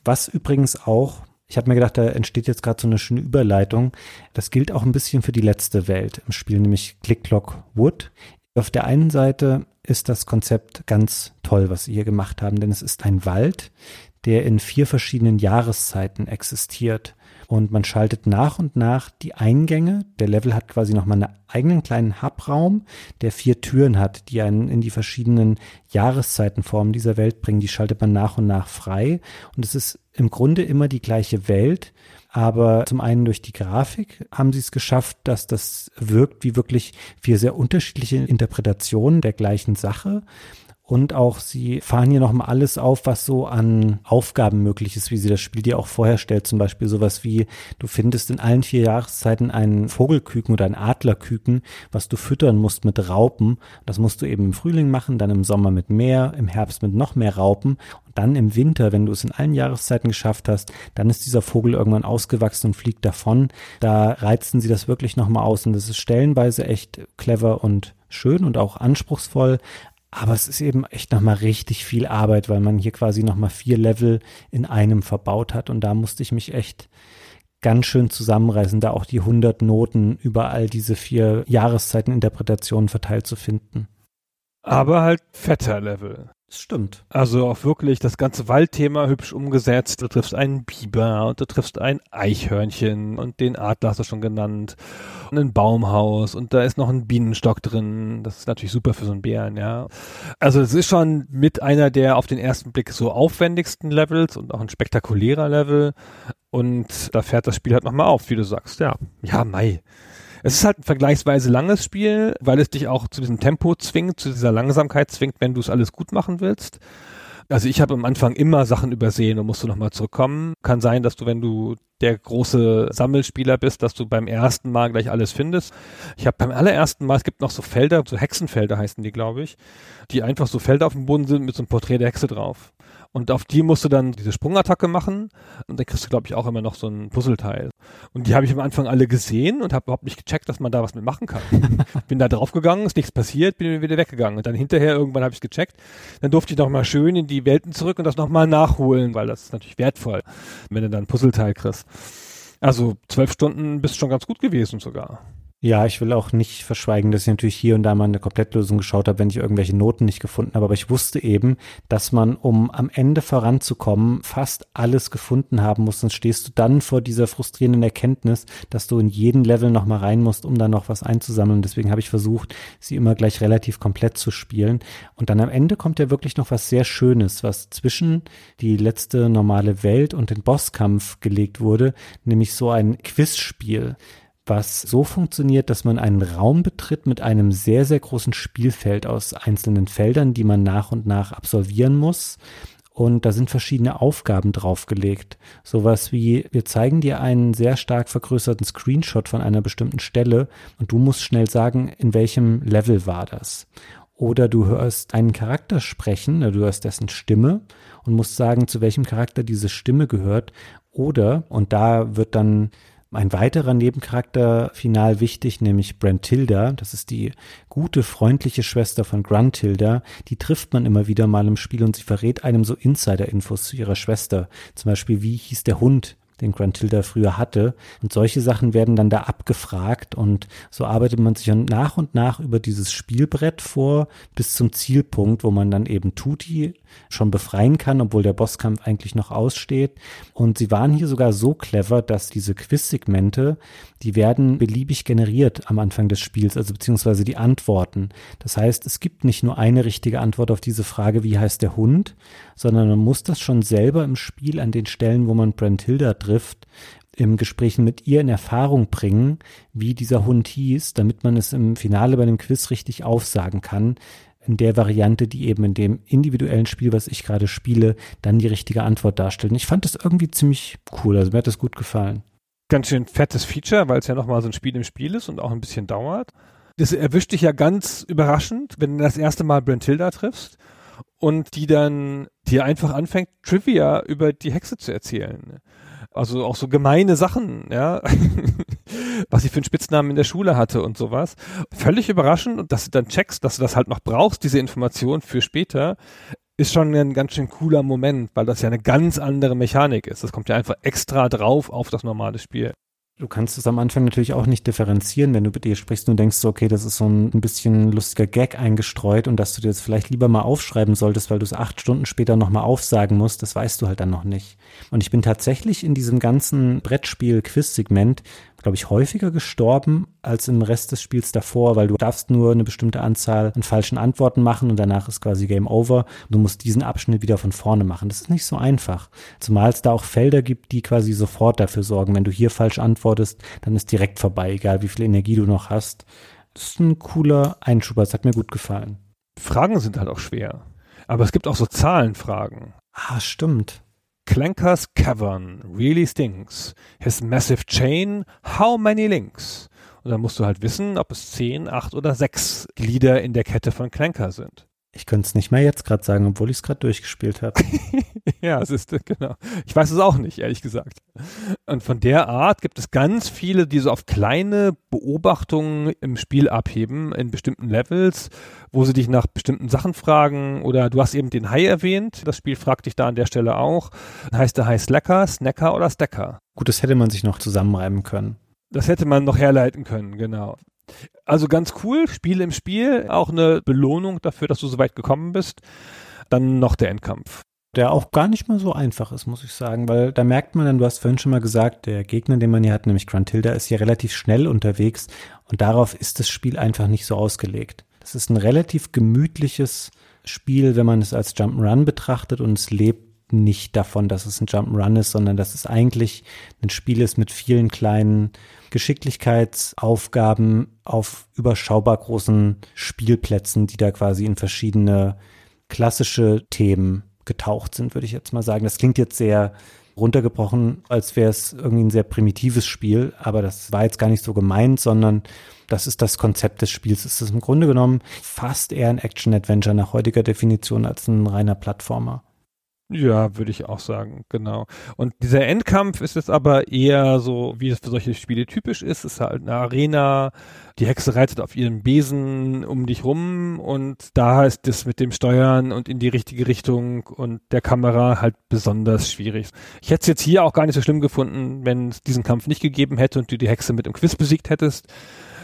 Was übrigens auch, ich habe mir gedacht, da entsteht jetzt gerade so eine schöne Überleitung. Das gilt auch ein bisschen für die letzte Welt im Spiel, nämlich Click Clock Wood. Auf der einen Seite ist das Konzept ganz toll, was sie hier gemacht haben, denn es ist ein Wald, der in vier verschiedenen Jahreszeiten existiert und man schaltet nach und nach die Eingänge. Der Level hat quasi nochmal einen eigenen kleinen Hubraum, der vier Türen hat, die einen in die verschiedenen Jahreszeitenformen dieser Welt bringen. Die schaltet man nach und nach frei. Und es ist im Grunde immer die gleiche Welt. Aber zum einen durch die Grafik haben sie es geschafft, dass das wirkt wie wirklich vier sehr unterschiedliche Interpretationen der gleichen Sache. Und auch sie fahren hier nochmal alles auf, was so an Aufgaben möglich ist, wie sie das Spiel dir auch vorher stellt. Zum Beispiel sowas wie, du findest in allen vier Jahreszeiten einen Vogelküken oder einen Adlerküken, was du füttern musst mit Raupen. Das musst du eben im Frühling machen, dann im Sommer mit mehr, im Herbst mit noch mehr Raupen. Und dann im Winter, wenn du es in allen Jahreszeiten geschafft hast, dann ist dieser Vogel irgendwann ausgewachsen und fliegt davon. Da reizen sie das wirklich nochmal aus. Und das ist stellenweise echt clever und schön und auch anspruchsvoll, Aber es ist eben echt nochmal richtig viel Arbeit, weil man hier quasi nochmal vier Level in einem verbaut hat. Und da musste ich mich echt ganz schön zusammenreißen, da auch die 100 Noten überall diese vier Jahreszeiteninterpretationen verteilt zu finden. Aber halt fetter Level. Stimmt. Also auch wirklich das ganze Waldthema hübsch umgesetzt. Du triffst einen Biber und du triffst ein Eichhörnchen und den Adler hast du schon genannt und ein Baumhaus und da ist noch ein Bienenstock drin. Das ist natürlich super für so einen Bären, ja. Also es ist schon mit einer der auf den ersten Blick so aufwendigsten Levels und auch ein spektakulärer Level. Und da fährt das Spiel halt nochmal auf, wie du sagst. Ja, ja, Mai. Es ist halt ein vergleichsweise langes Spiel, weil es dich auch zu diesem Tempo zwingt, zu dieser Langsamkeit zwingt, wenn du es alles gut machen willst. Also ich habe am Anfang immer Sachen übersehen und musste nochmal zurückkommen. Kann sein, dass du, wenn du der große Sammelspieler bist, dass du beim ersten Mal gleich alles findest. Ich habe beim allerersten Mal, es gibt noch so Felder, so Hexenfelder heißen die, glaube ich, die einfach so Felder auf dem Boden sind mit so einem Porträt der Hexe drauf. Und auf die musst du dann diese Sprungattacke machen und dann kriegst du, glaube ich, auch immer noch so ein Puzzleteil. Und die habe ich am Anfang alle gesehen und habe überhaupt nicht gecheckt, dass man da was mit machen kann. bin da draufgegangen, ist nichts passiert, bin wieder weggegangen. Und dann hinterher irgendwann habe ich gecheckt. Dann durfte ich noch mal schön in die Welten zurück und das nochmal nachholen, weil das ist natürlich wertvoll, wenn du dann ein Puzzleteil kriegst. Also zwölf Stunden bist schon ganz gut gewesen sogar. Ja, ich will auch nicht verschweigen, dass ich natürlich hier und da mal eine Komplettlösung geschaut habe, wenn ich irgendwelche Noten nicht gefunden habe. Aber ich wusste eben, dass man, um am Ende voranzukommen, fast alles gefunden haben muss. Sonst stehst du dann vor dieser frustrierenden Erkenntnis, dass du in jeden Level noch mal rein musst, um dann noch was einzusammeln. Deswegen habe ich versucht, sie immer gleich relativ komplett zu spielen. Und dann am Ende kommt ja wirklich noch was sehr Schönes, was zwischen die letzte normale Welt und den Bosskampf gelegt wurde, nämlich so ein Quizspiel was so funktioniert, dass man einen Raum betritt mit einem sehr, sehr großen Spielfeld aus einzelnen Feldern, die man nach und nach absolvieren muss. Und da sind verschiedene Aufgaben draufgelegt. Sowas wie, wir zeigen dir einen sehr stark vergrößerten Screenshot von einer bestimmten Stelle und du musst schnell sagen, in welchem Level war das. Oder du hörst einen Charakter sprechen, du hörst dessen Stimme und musst sagen, zu welchem Charakter diese Stimme gehört. Oder, und da wird dann ein weiterer Nebencharakter final wichtig, nämlich Brentilda. Das ist die gute, freundliche Schwester von Gruntilda. Die trifft man immer wieder mal im Spiel und sie verrät einem so Insider-Infos zu ihrer Schwester. Zum Beispiel, wie hieß der Hund, den Gruntilda früher hatte. Und solche Sachen werden dann da abgefragt und so arbeitet man sich nach und nach über dieses Spielbrett vor bis zum Zielpunkt, wo man dann eben Tuti schon befreien kann, obwohl der Bosskampf eigentlich noch aussteht. Und sie waren hier sogar so clever, dass diese Quiz-Segmente, die werden beliebig generiert am Anfang des Spiels, also beziehungsweise die Antworten. Das heißt, es gibt nicht nur eine richtige Antwort auf diese Frage, wie heißt der Hund, sondern man muss das schon selber im Spiel an den Stellen, wo man Brent Hilda trifft, im Gesprächen mit ihr in Erfahrung bringen, wie dieser Hund hieß, damit man es im Finale bei dem Quiz richtig aufsagen kann, in der Variante, die eben in dem individuellen Spiel, was ich gerade spiele, dann die richtige Antwort darstellt. Ich fand das irgendwie ziemlich cool. Also mir hat das gut gefallen. Ganz schön fettes Feature, weil es ja nochmal so ein Spiel im Spiel ist und auch ein bisschen dauert. Das erwischt dich ja ganz überraschend, wenn du das erste Mal Brentilda triffst und die dann dir einfach anfängt, Trivia über die Hexe zu erzählen. Also auch so gemeine Sachen, ja. was sie für einen Spitznamen in der Schule hatte und sowas. Völlig überraschend dass du dann checkst, dass du das halt noch brauchst, diese Information für später, ist schon ein ganz schön cooler Moment, weil das ja eine ganz andere Mechanik ist. Das kommt ja einfach extra drauf auf das normale Spiel. Du kannst es am Anfang natürlich auch nicht differenzieren, wenn du mit dir sprichst und denkst, okay, das ist so ein, ein bisschen lustiger Gag eingestreut und dass du dir das vielleicht lieber mal aufschreiben solltest, weil du es acht Stunden später nochmal aufsagen musst, das weißt du halt dann noch nicht. Und ich bin tatsächlich in diesem ganzen Brettspiel-Quiz-Segment glaube ich, häufiger gestorben als im Rest des Spiels davor, weil du darfst nur eine bestimmte Anzahl an falschen Antworten machen und danach ist quasi Game Over. Du musst diesen Abschnitt wieder von vorne machen. Das ist nicht so einfach. Zumal es da auch Felder gibt, die quasi sofort dafür sorgen. Wenn du hier falsch antwortest, dann ist direkt vorbei, egal wie viel Energie du noch hast. Das ist ein cooler Einschub, das hat mir gut gefallen. Fragen sind halt auch schwer. Aber es gibt auch so Zahlenfragen. Ah, stimmt. Clanker's Cavern really stinks. His massive chain, how many links? Und dann musst du halt wissen, ob es zehn, acht oder sechs Glieder in der Kette von Clanker sind. Ich könnte es nicht mehr jetzt gerade sagen, obwohl ich es gerade durchgespielt habe. ja, es ist genau. Ich weiß es auch nicht, ehrlich gesagt. Und von der Art gibt es ganz viele, die so auf kleine Beobachtungen im Spiel abheben, in bestimmten Levels, wo sie dich nach bestimmten Sachen fragen. Oder du hast eben den Hai erwähnt. Das Spiel fragt dich da an der Stelle auch. Heißt der Hai Slacker, Snacker oder Stacker? Gut, das hätte man sich noch zusammenreiben können. Das hätte man noch herleiten können, genau. Also ganz cool, Spiel im Spiel, auch eine Belohnung dafür, dass du so weit gekommen bist. Dann noch der Endkampf. Der auch gar nicht mal so einfach ist, muss ich sagen, weil da merkt man dann, du hast vorhin schon mal gesagt, der Gegner, den man hier hat, nämlich Gruntilda, ist ja relativ schnell unterwegs und darauf ist das Spiel einfach nicht so ausgelegt. Das ist ein relativ gemütliches Spiel, wenn man es als Jump'n'Run betrachtet und es lebt nicht davon, dass es ein Jump'n'Run ist, sondern dass es eigentlich ein Spiel ist mit vielen kleinen Geschicklichkeitsaufgaben auf überschaubar großen Spielplätzen, die da quasi in verschiedene klassische Themen getaucht sind, würde ich jetzt mal sagen. Das klingt jetzt sehr runtergebrochen, als wäre es irgendwie ein sehr primitives Spiel, aber das war jetzt gar nicht so gemeint, sondern das ist das Konzept des Spiels. Es ist im Grunde genommen fast eher ein Action-Adventure nach heutiger Definition als ein reiner Plattformer. Ja, würde ich auch sagen, genau. Und dieser Endkampf ist jetzt aber eher so, wie es für solche Spiele typisch ist. Es ist halt eine Arena, die Hexe reitet auf ihren Besen um dich rum und da ist es mit dem Steuern und in die richtige Richtung und der Kamera halt besonders schwierig. Ich hätte es jetzt hier auch gar nicht so schlimm gefunden, wenn es diesen Kampf nicht gegeben hätte und du die Hexe mit dem Quiz besiegt hättest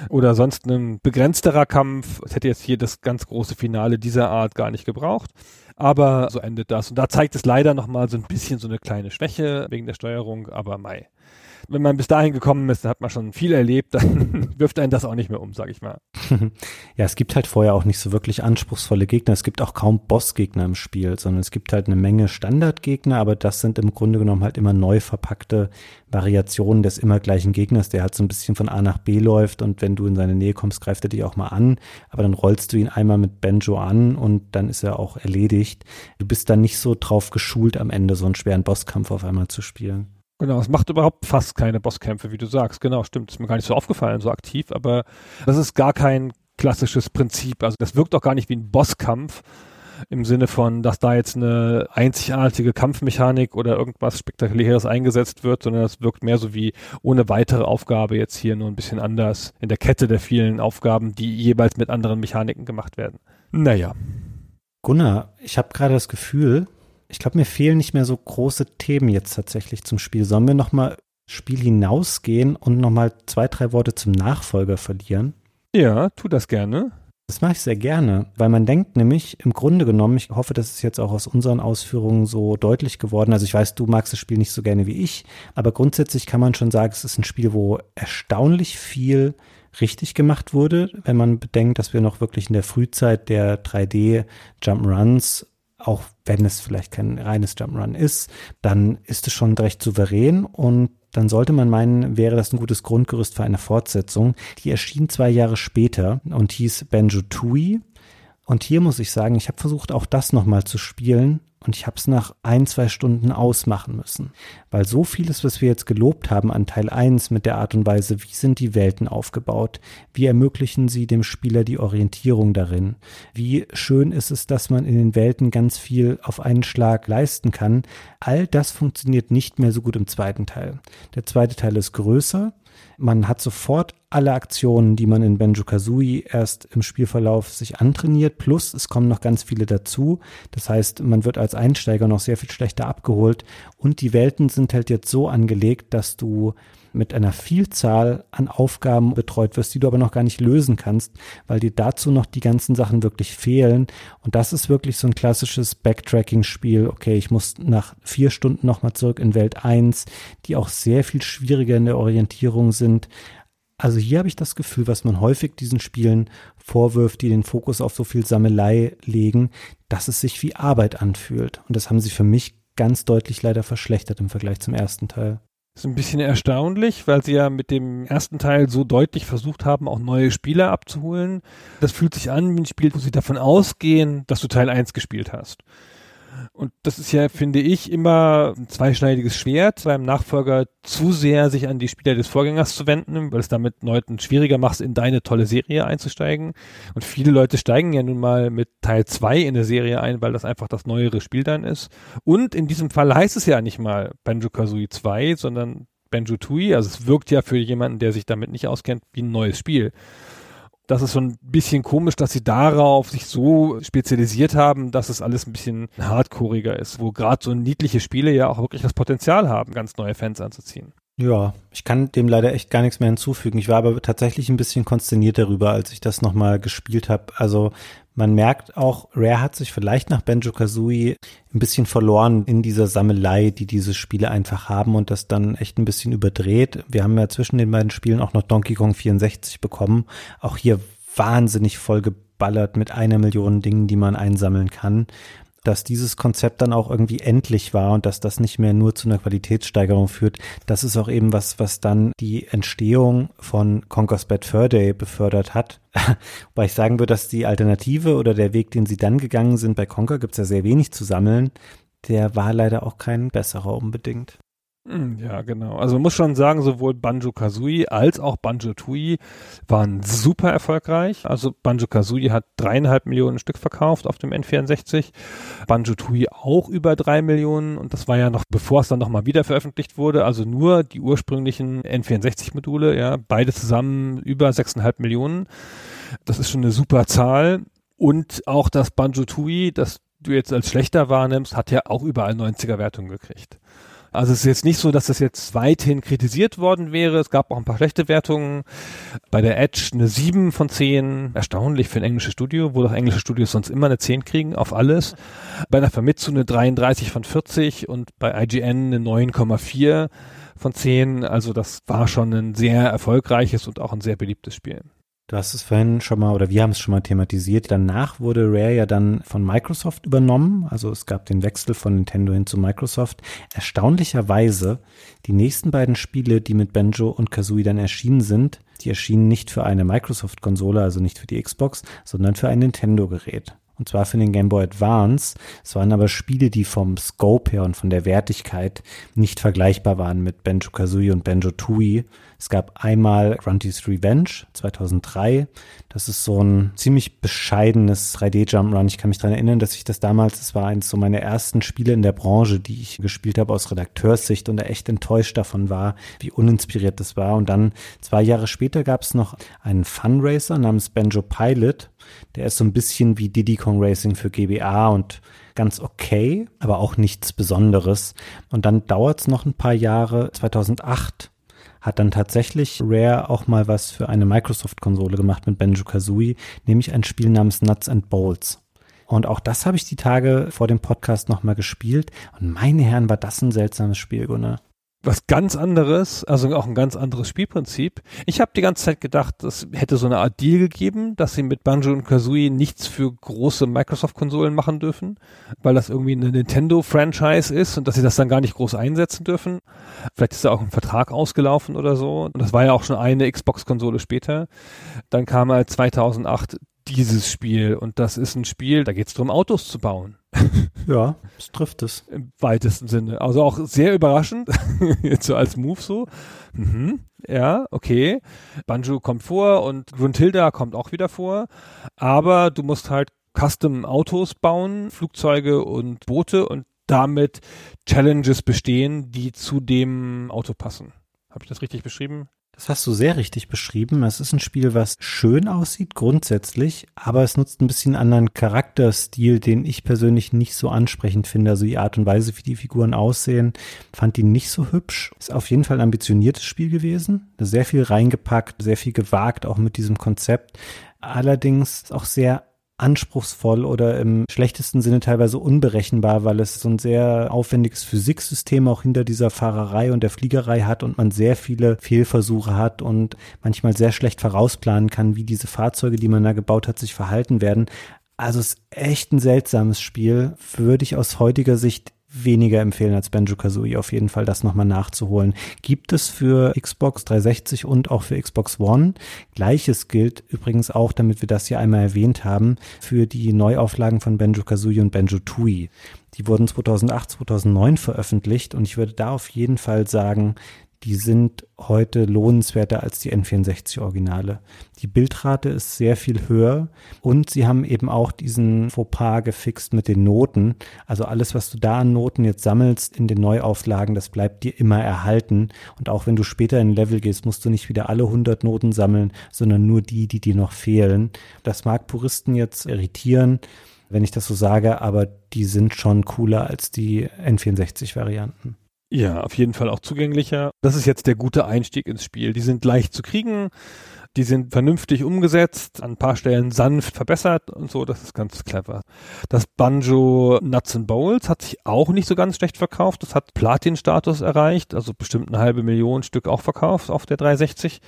oder sonst ein begrenzterer Kampf. Es hätte jetzt hier das ganz große Finale dieser Art gar nicht gebraucht. Aber so endet das. Und da zeigt es leider nochmal so ein bisschen so eine kleine Schwäche wegen der Steuerung, aber Mai wenn man bis dahin gekommen ist, hat man schon viel erlebt, dann wirft einen das auch nicht mehr um, sag ich mal. ja, es gibt halt vorher auch nicht so wirklich anspruchsvolle Gegner. Es gibt auch kaum Bossgegner im Spiel, sondern es gibt halt eine Menge Standardgegner, aber das sind im Grunde genommen halt immer neu verpackte Variationen des immer gleichen Gegners, der halt so ein bisschen von A nach B läuft und wenn du in seine Nähe kommst, greift er dich auch mal an, aber dann rollst du ihn einmal mit Benjo an und dann ist er auch erledigt. Du bist dann nicht so drauf geschult, am Ende so einen schweren Bosskampf auf einmal zu spielen. Genau, es macht überhaupt fast keine Bosskämpfe, wie du sagst. Genau, stimmt. Ist mir gar nicht so aufgefallen, so aktiv, aber das ist gar kein klassisches Prinzip. Also das wirkt auch gar nicht wie ein Bosskampf im Sinne von, dass da jetzt eine einzigartige Kampfmechanik oder irgendwas Spektakuläres eingesetzt wird, sondern das wirkt mehr so wie ohne weitere Aufgabe jetzt hier nur ein bisschen anders in der Kette der vielen Aufgaben, die jeweils mit anderen Mechaniken gemacht werden. Naja. Gunnar, ich habe gerade das Gefühl, ich glaube, mir fehlen nicht mehr so große Themen jetzt tatsächlich zum Spiel. Sollen wir nochmal Spiel hinausgehen und nochmal zwei, drei Worte zum Nachfolger verlieren? Ja, tu das gerne. Das mache ich sehr gerne, weil man denkt nämlich im Grunde genommen, ich hoffe, das ist jetzt auch aus unseren Ausführungen so deutlich geworden. Also ich weiß, du magst das Spiel nicht so gerne wie ich, aber grundsätzlich kann man schon sagen, es ist ein Spiel, wo erstaunlich viel richtig gemacht wurde, wenn man bedenkt, dass wir noch wirklich in der Frühzeit der 3D Jump'n'Runs auch wenn es vielleicht kein reines Jump'n'Run ist, dann ist es schon recht souverän und dann sollte man meinen, wäre das ein gutes Grundgerüst für eine Fortsetzung. Die erschien zwei Jahre später und hieß Banjo Tooie. Und hier muss ich sagen, ich habe versucht, auch das nochmal zu spielen und ich habe es nach ein, zwei Stunden ausmachen müssen. Weil so vieles, was wir jetzt gelobt haben an Teil 1 mit der Art und Weise, wie sind die Welten aufgebaut, wie ermöglichen sie dem Spieler die Orientierung darin, wie schön ist es, dass man in den Welten ganz viel auf einen Schlag leisten kann, all das funktioniert nicht mehr so gut im zweiten Teil. Der zweite Teil ist größer, man hat sofort alle Aktionen, die man in Benjo Kazooie erst im Spielverlauf sich antrainiert, plus es kommen noch ganz viele dazu. Das heißt, man wird als Einsteiger noch sehr viel schlechter abgeholt und die Welten sind halt jetzt so angelegt, dass du mit einer Vielzahl an Aufgaben betreut wirst, die du aber noch gar nicht lösen kannst, weil dir dazu noch die ganzen Sachen wirklich fehlen. Und das ist wirklich so ein klassisches Backtracking-Spiel. Okay, ich muss nach vier Stunden nochmal zurück in Welt 1, die auch sehr viel schwieriger in der Orientierung sind. Also hier habe ich das Gefühl, was man häufig diesen Spielen vorwirft, die den Fokus auf so viel Sammelei legen, dass es sich wie Arbeit anfühlt. Und das haben sie für mich ganz deutlich leider verschlechtert im Vergleich zum ersten Teil. Das ist ein bisschen erstaunlich, weil sie ja mit dem ersten Teil so deutlich versucht haben, auch neue Spieler abzuholen. Das fühlt sich an wie ein Spiel, wo sie davon ausgehen, dass du Teil 1 gespielt hast. Und das ist ja, finde ich, immer ein zweischneidiges Schwert, beim Nachfolger zu sehr sich an die Spieler des Vorgängers zu wenden, weil es damit Leuten schwieriger macht, in deine tolle Serie einzusteigen. Und viele Leute steigen ja nun mal mit Teil 2 in der Serie ein, weil das einfach das neuere Spiel dann ist. Und in diesem Fall heißt es ja nicht mal Banjo-Kazooie 2, sondern Banjo-Tooie. Also es wirkt ja für jemanden, der sich damit nicht auskennt, wie ein neues Spiel das ist schon ein bisschen komisch, dass sie darauf sich so spezialisiert haben, dass es alles ein bisschen hardcoreiger ist, wo gerade so niedliche Spiele ja auch wirklich das Potenzial haben, ganz neue Fans anzuziehen. Ja, ich kann dem leider echt gar nichts mehr hinzufügen. Ich war aber tatsächlich ein bisschen konsterniert darüber, als ich das nochmal gespielt habe. Also man merkt auch, Rare hat sich vielleicht nach Benjo Kazooie ein bisschen verloren in dieser Sammelei, die diese Spiele einfach haben und das dann echt ein bisschen überdreht. Wir haben ja zwischen den beiden Spielen auch noch Donkey Kong 64 bekommen. Auch hier wahnsinnig voll geballert mit einer Million Dingen, die man einsammeln kann dass dieses Konzept dann auch irgendwie endlich war und dass das nicht mehr nur zu einer Qualitätssteigerung führt. Das ist auch eben was, was dann die Entstehung von Conker's Bad Fur Day befördert hat. Wobei ich sagen würde, dass die Alternative oder der Weg, den sie dann gegangen sind, bei Conker gibt es ja sehr wenig zu sammeln, der war leider auch kein besserer unbedingt. Hm, ja, genau. Also man muss schon sagen, sowohl Banjo Kazooie als auch Banjo Tooie waren super erfolgreich. Also Banjo Kazooie hat dreieinhalb Millionen Stück verkauft auf dem N64. Banjo Tooie auch über drei Millionen und das war ja noch bevor es dann nochmal wieder veröffentlicht wurde. Also nur die ursprünglichen N64 Module, ja, beide zusammen über sechseinhalb Millionen. Das ist schon eine super Zahl. Und auch das Banjo Tooie, das du jetzt als schlechter wahrnimmst, hat ja auch überall 90er Wertungen gekriegt. Also es ist jetzt nicht so, dass das jetzt weithin kritisiert worden wäre. Es gab auch ein paar schlechte Wertungen. Bei der Edge eine 7 von 10. Erstaunlich für ein englisches Studio, wo doch englische Studios sonst immer eine 10 kriegen auf alles. Bei der Famitsu eine 33 von 40 und bei IGN eine 9,4 von 10. Also das war schon ein sehr erfolgreiches und auch ein sehr beliebtes Spiel. Du hast es vorhin schon mal, oder wir haben es schon mal thematisiert. Danach wurde Rare ja dann von Microsoft übernommen. Also es gab den Wechsel von Nintendo hin zu Microsoft. Erstaunlicherweise, die nächsten beiden Spiele, die mit Banjo und Kazooie dann erschienen sind, die erschienen nicht für eine Microsoft-Konsole, also nicht für die Xbox, sondern für ein Nintendo-Gerät und zwar für den Game Boy Advance. Es waren aber Spiele, die vom Scope her und von der Wertigkeit nicht vergleichbar waren mit Banjo Kazooie und Banjo Tooie. Es gab einmal Grunty's Revenge 2003. Das ist so ein ziemlich bescheidenes 3D-Jump-Run. Ich kann mich daran erinnern, dass ich das damals, das war eins so meiner ersten Spiele in der Branche, die ich gespielt habe aus Redakteurssicht und da echt enttäuscht davon war, wie uninspiriert das war. Und dann zwei Jahre später gab es noch einen Funracer namens Banjo Pilot. Der ist so ein bisschen wie Diddy Kong Racing für GBA und ganz okay, aber auch nichts Besonderes. Und dann dauert es noch ein paar Jahre. 2008 hat dann tatsächlich Rare auch mal was für eine Microsoft-Konsole gemacht mit Banjo-Kazooie, nämlich ein Spiel namens Nuts and Bolts. Und auch das habe ich die Tage vor dem Podcast nochmal gespielt. Und meine Herren, war das ein seltsames Spiel, Gunnar was ganz anderes, also auch ein ganz anderes Spielprinzip. Ich habe die ganze Zeit gedacht, es hätte so eine Art Deal gegeben, dass sie mit Banjo und Kazooie nichts für große Microsoft-Konsolen machen dürfen, weil das irgendwie eine Nintendo-Franchise ist und dass sie das dann gar nicht groß einsetzen dürfen. Vielleicht ist da auch ein Vertrag ausgelaufen oder so. Und das war ja auch schon eine Xbox-Konsole später. Dann kam halt 2008 dieses Spiel und das ist ein Spiel, da geht es darum, Autos zu bauen. Ja, es trifft es. Im weitesten Sinne. Also auch sehr überraschend, jetzt so als Move so. Mhm. Ja, okay. Banjo kommt vor und Gruntilda kommt auch wieder vor. Aber du musst halt Custom Autos bauen, Flugzeuge und Boote und damit Challenges bestehen, die zu dem Auto passen. Habe ich das richtig beschrieben? Das hast du sehr richtig beschrieben. Es ist ein Spiel, was schön aussieht grundsätzlich, aber es nutzt ein bisschen anderen Charakterstil, den ich persönlich nicht so ansprechend finde. Also die Art und Weise, wie die Figuren aussehen, fand ihn nicht so hübsch. Ist auf jeden Fall ein ambitioniertes Spiel gewesen. Sehr viel reingepackt, sehr viel gewagt, auch mit diesem Konzept. Allerdings auch sehr anspruchsvoll oder im schlechtesten Sinne teilweise unberechenbar, weil es so ein sehr aufwendiges Physiksystem auch hinter dieser Fahrerei und der Fliegerei hat und man sehr viele Fehlversuche hat und manchmal sehr schlecht vorausplanen kann, wie diese Fahrzeuge, die man da gebaut hat, sich verhalten werden. Also es ist echt ein seltsames Spiel, würde ich aus heutiger Sicht weniger empfehlen als Banjo-Kazooie auf jeden Fall, das nochmal nachzuholen. Gibt es für Xbox 360 und auch für Xbox One. Gleiches gilt übrigens auch, damit wir das hier einmal erwähnt haben, für die Neuauflagen von Banjo-Kazooie und Banjo-Tooie. Die wurden 2008, 2009 veröffentlicht und ich würde da auf jeden Fall sagen, die sind heute lohnenswerter als die N64-Originale. Die Bildrate ist sehr viel höher und sie haben eben auch diesen Fauxpas gefixt mit den Noten. Also alles, was du da an Noten jetzt sammelst in den Neuauflagen, das bleibt dir immer erhalten. Und auch wenn du später in Level gehst, musst du nicht wieder alle 100 Noten sammeln, sondern nur die, die dir noch fehlen. Das mag Puristen jetzt irritieren, wenn ich das so sage, aber die sind schon cooler als die N64-Varianten. Ja, auf jeden Fall auch zugänglicher. Das ist jetzt der gute Einstieg ins Spiel. Die sind leicht zu kriegen, die sind vernünftig umgesetzt, an ein paar Stellen sanft verbessert und so, das ist ganz clever. Das Banjo Nuts and Bowls hat sich auch nicht so ganz schlecht verkauft. Das hat Platin-Status erreicht, also bestimmt eine halbe Million Stück auch verkauft auf der 360.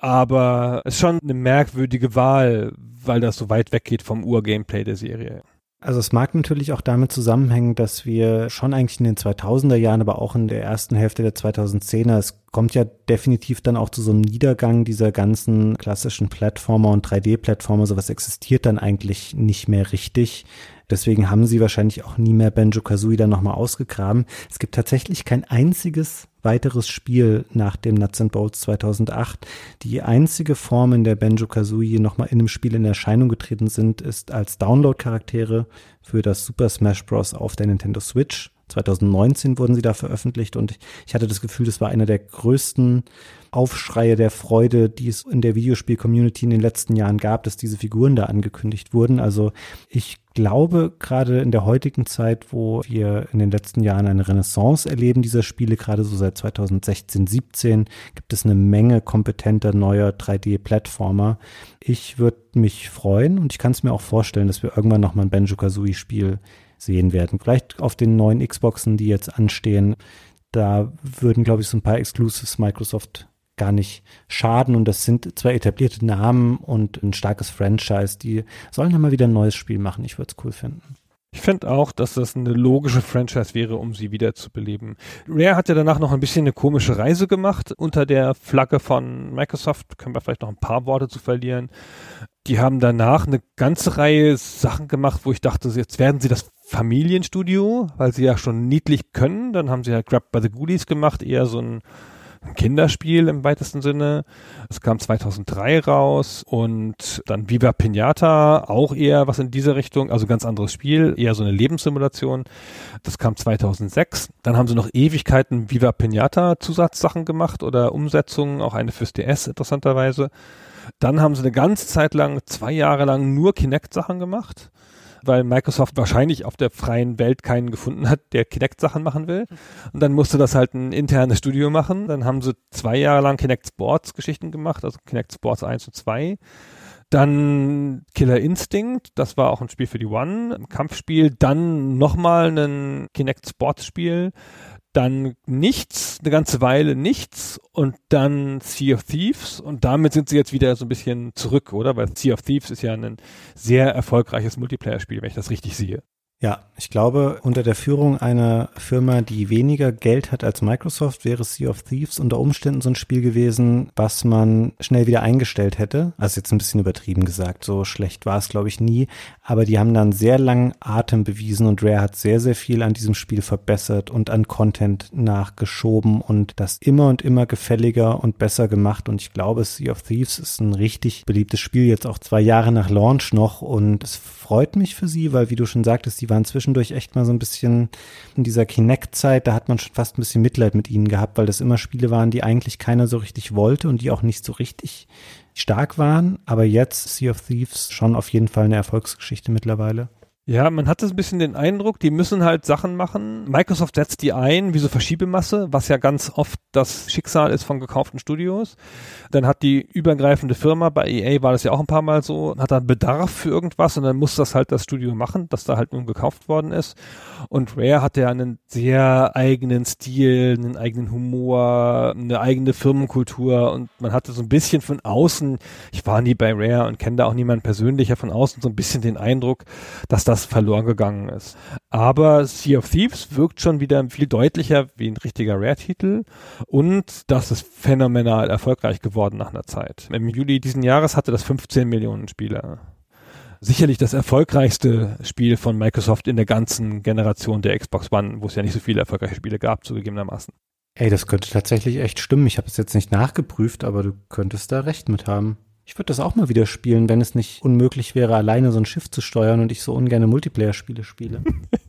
Aber es ist schon eine merkwürdige Wahl, weil das so weit weggeht vom Ur-Gameplay der Serie. Also es mag natürlich auch damit zusammenhängen, dass wir schon eigentlich in den 2000er Jahren, aber auch in der ersten Hälfte der 2010er, es kommt ja definitiv dann auch zu so einem Niedergang dieser ganzen klassischen Plattformer und 3D-Plattformer. Sowas existiert dann eigentlich nicht mehr richtig. Deswegen haben sie wahrscheinlich auch nie mehr Banjo-Kazooie dann nochmal ausgegraben. Es gibt tatsächlich kein einziges weiteres Spiel nach dem Nuts and Bolts 2008. Die einzige Form, in der Banjo-Kazooie nochmal in einem Spiel in Erscheinung getreten sind, ist als Download-Charaktere für das Super Smash Bros. auf der Nintendo Switch. 2019 wurden sie da veröffentlicht und ich hatte das Gefühl, das war einer der größten Aufschreie der Freude, die es in der Videospiel-Community in den letzten Jahren gab, dass diese Figuren da angekündigt wurden. Also ich glaube, gerade in der heutigen Zeit, wo wir in den letzten Jahren eine Renaissance erleben dieser Spiele, gerade so seit 2016, 17, gibt es eine Menge kompetenter neuer 3D-Plattformer. Ich würde mich freuen und ich kann es mir auch vorstellen, dass wir irgendwann nochmal ein Banjo-Kazooie-Spiel sehen werden. Vielleicht auf den neuen Xboxen, die jetzt anstehen. Da würden, glaube ich, so ein paar Exclusives Microsoft gar nicht schaden. Und das sind zwei etablierte Namen und ein starkes Franchise. Die sollen dann mal wieder ein neues Spiel machen. Ich würde es cool finden. Ich finde auch, dass das eine logische Franchise wäre, um sie wieder zu beleben. Rare hat ja danach noch ein bisschen eine komische Reise gemacht unter der Flagge von Microsoft. Können wir vielleicht noch ein paar Worte zu verlieren. Die haben danach eine ganze Reihe Sachen gemacht, wo ich dachte, jetzt werden sie das Familienstudio, weil sie ja schon niedlich können. Dann haben sie ja Grab by the Ghoulies gemacht, eher so ein Kinderspiel im weitesten Sinne. Es kam 2003 raus und dann Viva Pinata, auch eher was in diese Richtung, also ganz anderes Spiel, eher so eine Lebenssimulation. Das kam 2006. Dann haben sie noch Ewigkeiten Viva Pinata Zusatzsachen gemacht oder Umsetzungen, auch eine fürs DS interessanterweise. Dann haben sie eine ganze Zeit lang, zwei Jahre lang nur Kinect-Sachen gemacht weil Microsoft wahrscheinlich auf der freien Welt keinen gefunden hat, der Kinect-Sachen machen will. Und dann musste das halt ein internes Studio machen. Dann haben sie zwei Jahre lang Kinect Sports Geschichten gemacht, also Kinect Sports 1 und 2. Dann Killer Instinct, das war auch ein Spiel für die One, ein Kampfspiel. Dann nochmal ein Kinect Sports Spiel dann nichts, eine ganze Weile nichts und dann Sea of Thieves und damit sind sie jetzt wieder so ein bisschen zurück, oder? Weil Sea of Thieves ist ja ein sehr erfolgreiches Multiplayer-Spiel, wenn ich das richtig sehe. Ja, ich glaube, unter der Führung einer Firma, die weniger Geld hat als Microsoft, wäre Sea of Thieves unter Umständen so ein Spiel gewesen, was man schnell wieder eingestellt hätte. Also jetzt ein bisschen übertrieben gesagt, so schlecht war es, glaube ich, nie. Aber die haben dann sehr langen Atem bewiesen und Rare hat sehr, sehr viel an diesem Spiel verbessert und an Content nachgeschoben und das immer und immer gefälliger und besser gemacht. Und ich glaube, Sea of Thieves ist ein richtig beliebtes Spiel, jetzt auch zwei Jahre nach Launch noch. Und es freut mich für sie, weil, wie du schon sagtest, die waren zwischendurch echt mal so ein bisschen in dieser Kinect-Zeit, da hat man schon fast ein bisschen Mitleid mit ihnen gehabt, weil das immer Spiele waren, die eigentlich keiner so richtig wollte und die auch nicht so richtig stark waren. Aber jetzt Sea of Thieves schon auf jeden Fall eine Erfolgsgeschichte mittlerweile. Ja, man hat ein bisschen den Eindruck, die müssen halt Sachen machen. Microsoft setzt die ein wie so Verschiebemasse, was ja ganz oft das Schicksal ist von gekauften Studios. Dann hat die übergreifende Firma, bei EA war das ja auch ein paar Mal so, hat dann Bedarf für irgendwas und dann muss das halt das Studio machen, das da halt nun gekauft worden ist. Und Rare hat ja einen sehr eigenen Stil, einen eigenen Humor, eine eigene Firmenkultur und man hatte so ein bisschen von außen, ich war nie bei Rare und kenne da auch niemanden persönlicher von außen, so ein bisschen den Eindruck, dass da das verloren gegangen ist. Aber Sea of Thieves wirkt schon wieder viel deutlicher wie ein richtiger Rare-Titel und das ist phänomenal erfolgreich geworden nach einer Zeit. Im Juli diesen Jahres hatte das 15 Millionen Spieler sicherlich das erfolgreichste Spiel von Microsoft in der ganzen Generation der Xbox One, wo es ja nicht so viele erfolgreiche Spiele gab, zugegebenermaßen. Ey, das könnte tatsächlich echt stimmen. Ich habe es jetzt nicht nachgeprüft, aber du könntest da recht mit haben. Ich würde das auch mal wieder spielen, wenn es nicht unmöglich wäre, alleine so ein Schiff zu steuern und ich so ungerne Multiplayer-Spiele spiele.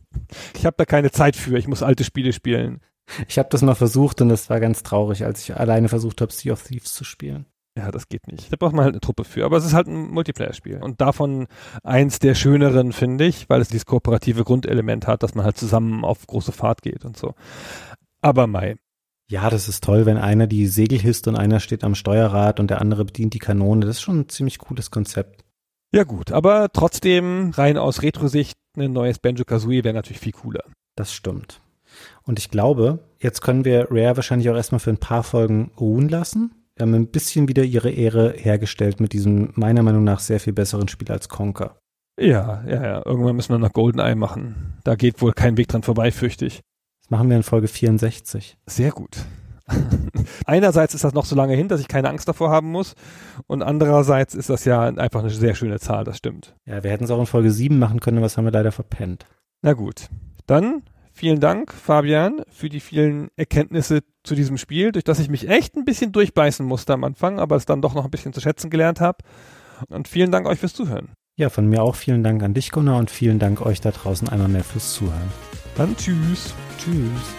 ich habe da keine Zeit für. Ich muss alte Spiele spielen. Ich habe das mal versucht und das war ganz traurig, als ich alleine versucht habe, Sea of Thieves zu spielen. Ja, das geht nicht. Da braucht man halt eine Truppe für. Aber es ist halt ein Multiplayer-Spiel. Und davon eins der schöneren, finde ich, weil es dieses kooperative Grundelement hat, dass man halt zusammen auf große Fahrt geht und so. Aber Mai. Ja, das ist toll, wenn einer die Segel hisst und einer steht am Steuerrad und der andere bedient die Kanone. Das ist schon ein ziemlich cooles Konzept. Ja gut, aber trotzdem rein aus Retro-Sicht ein neues Banjo-Kazooie wäre natürlich viel cooler. Das stimmt. Und ich glaube, jetzt können wir Rare wahrscheinlich auch erstmal für ein paar Folgen ruhen lassen haben ein bisschen wieder ihre Ehre hergestellt mit diesem meiner Meinung nach sehr viel besseren Spiel als Conker. Ja, ja, ja. Irgendwann müssen wir noch GoldenEye machen. Da geht wohl kein Weg dran vorbei, fürchte ich. Das machen wir in Folge 64. Sehr gut. Einerseits ist das noch so lange hin, dass ich keine Angst davor haben muss. Und andererseits ist das ja einfach eine sehr schöne Zahl, das stimmt. Ja, wir hätten es auch in Folge 7 machen können, was haben wir leider verpennt. Na gut. Dann Vielen Dank, Fabian, für die vielen Erkenntnisse zu diesem Spiel, durch das ich mich echt ein bisschen durchbeißen musste am Anfang, aber es dann doch noch ein bisschen zu schätzen gelernt habe. Und vielen Dank euch fürs Zuhören. Ja, von mir auch vielen Dank an dich, Gunnar, und vielen Dank euch da draußen einmal mehr fürs Zuhören. Dann tschüss. Tschüss.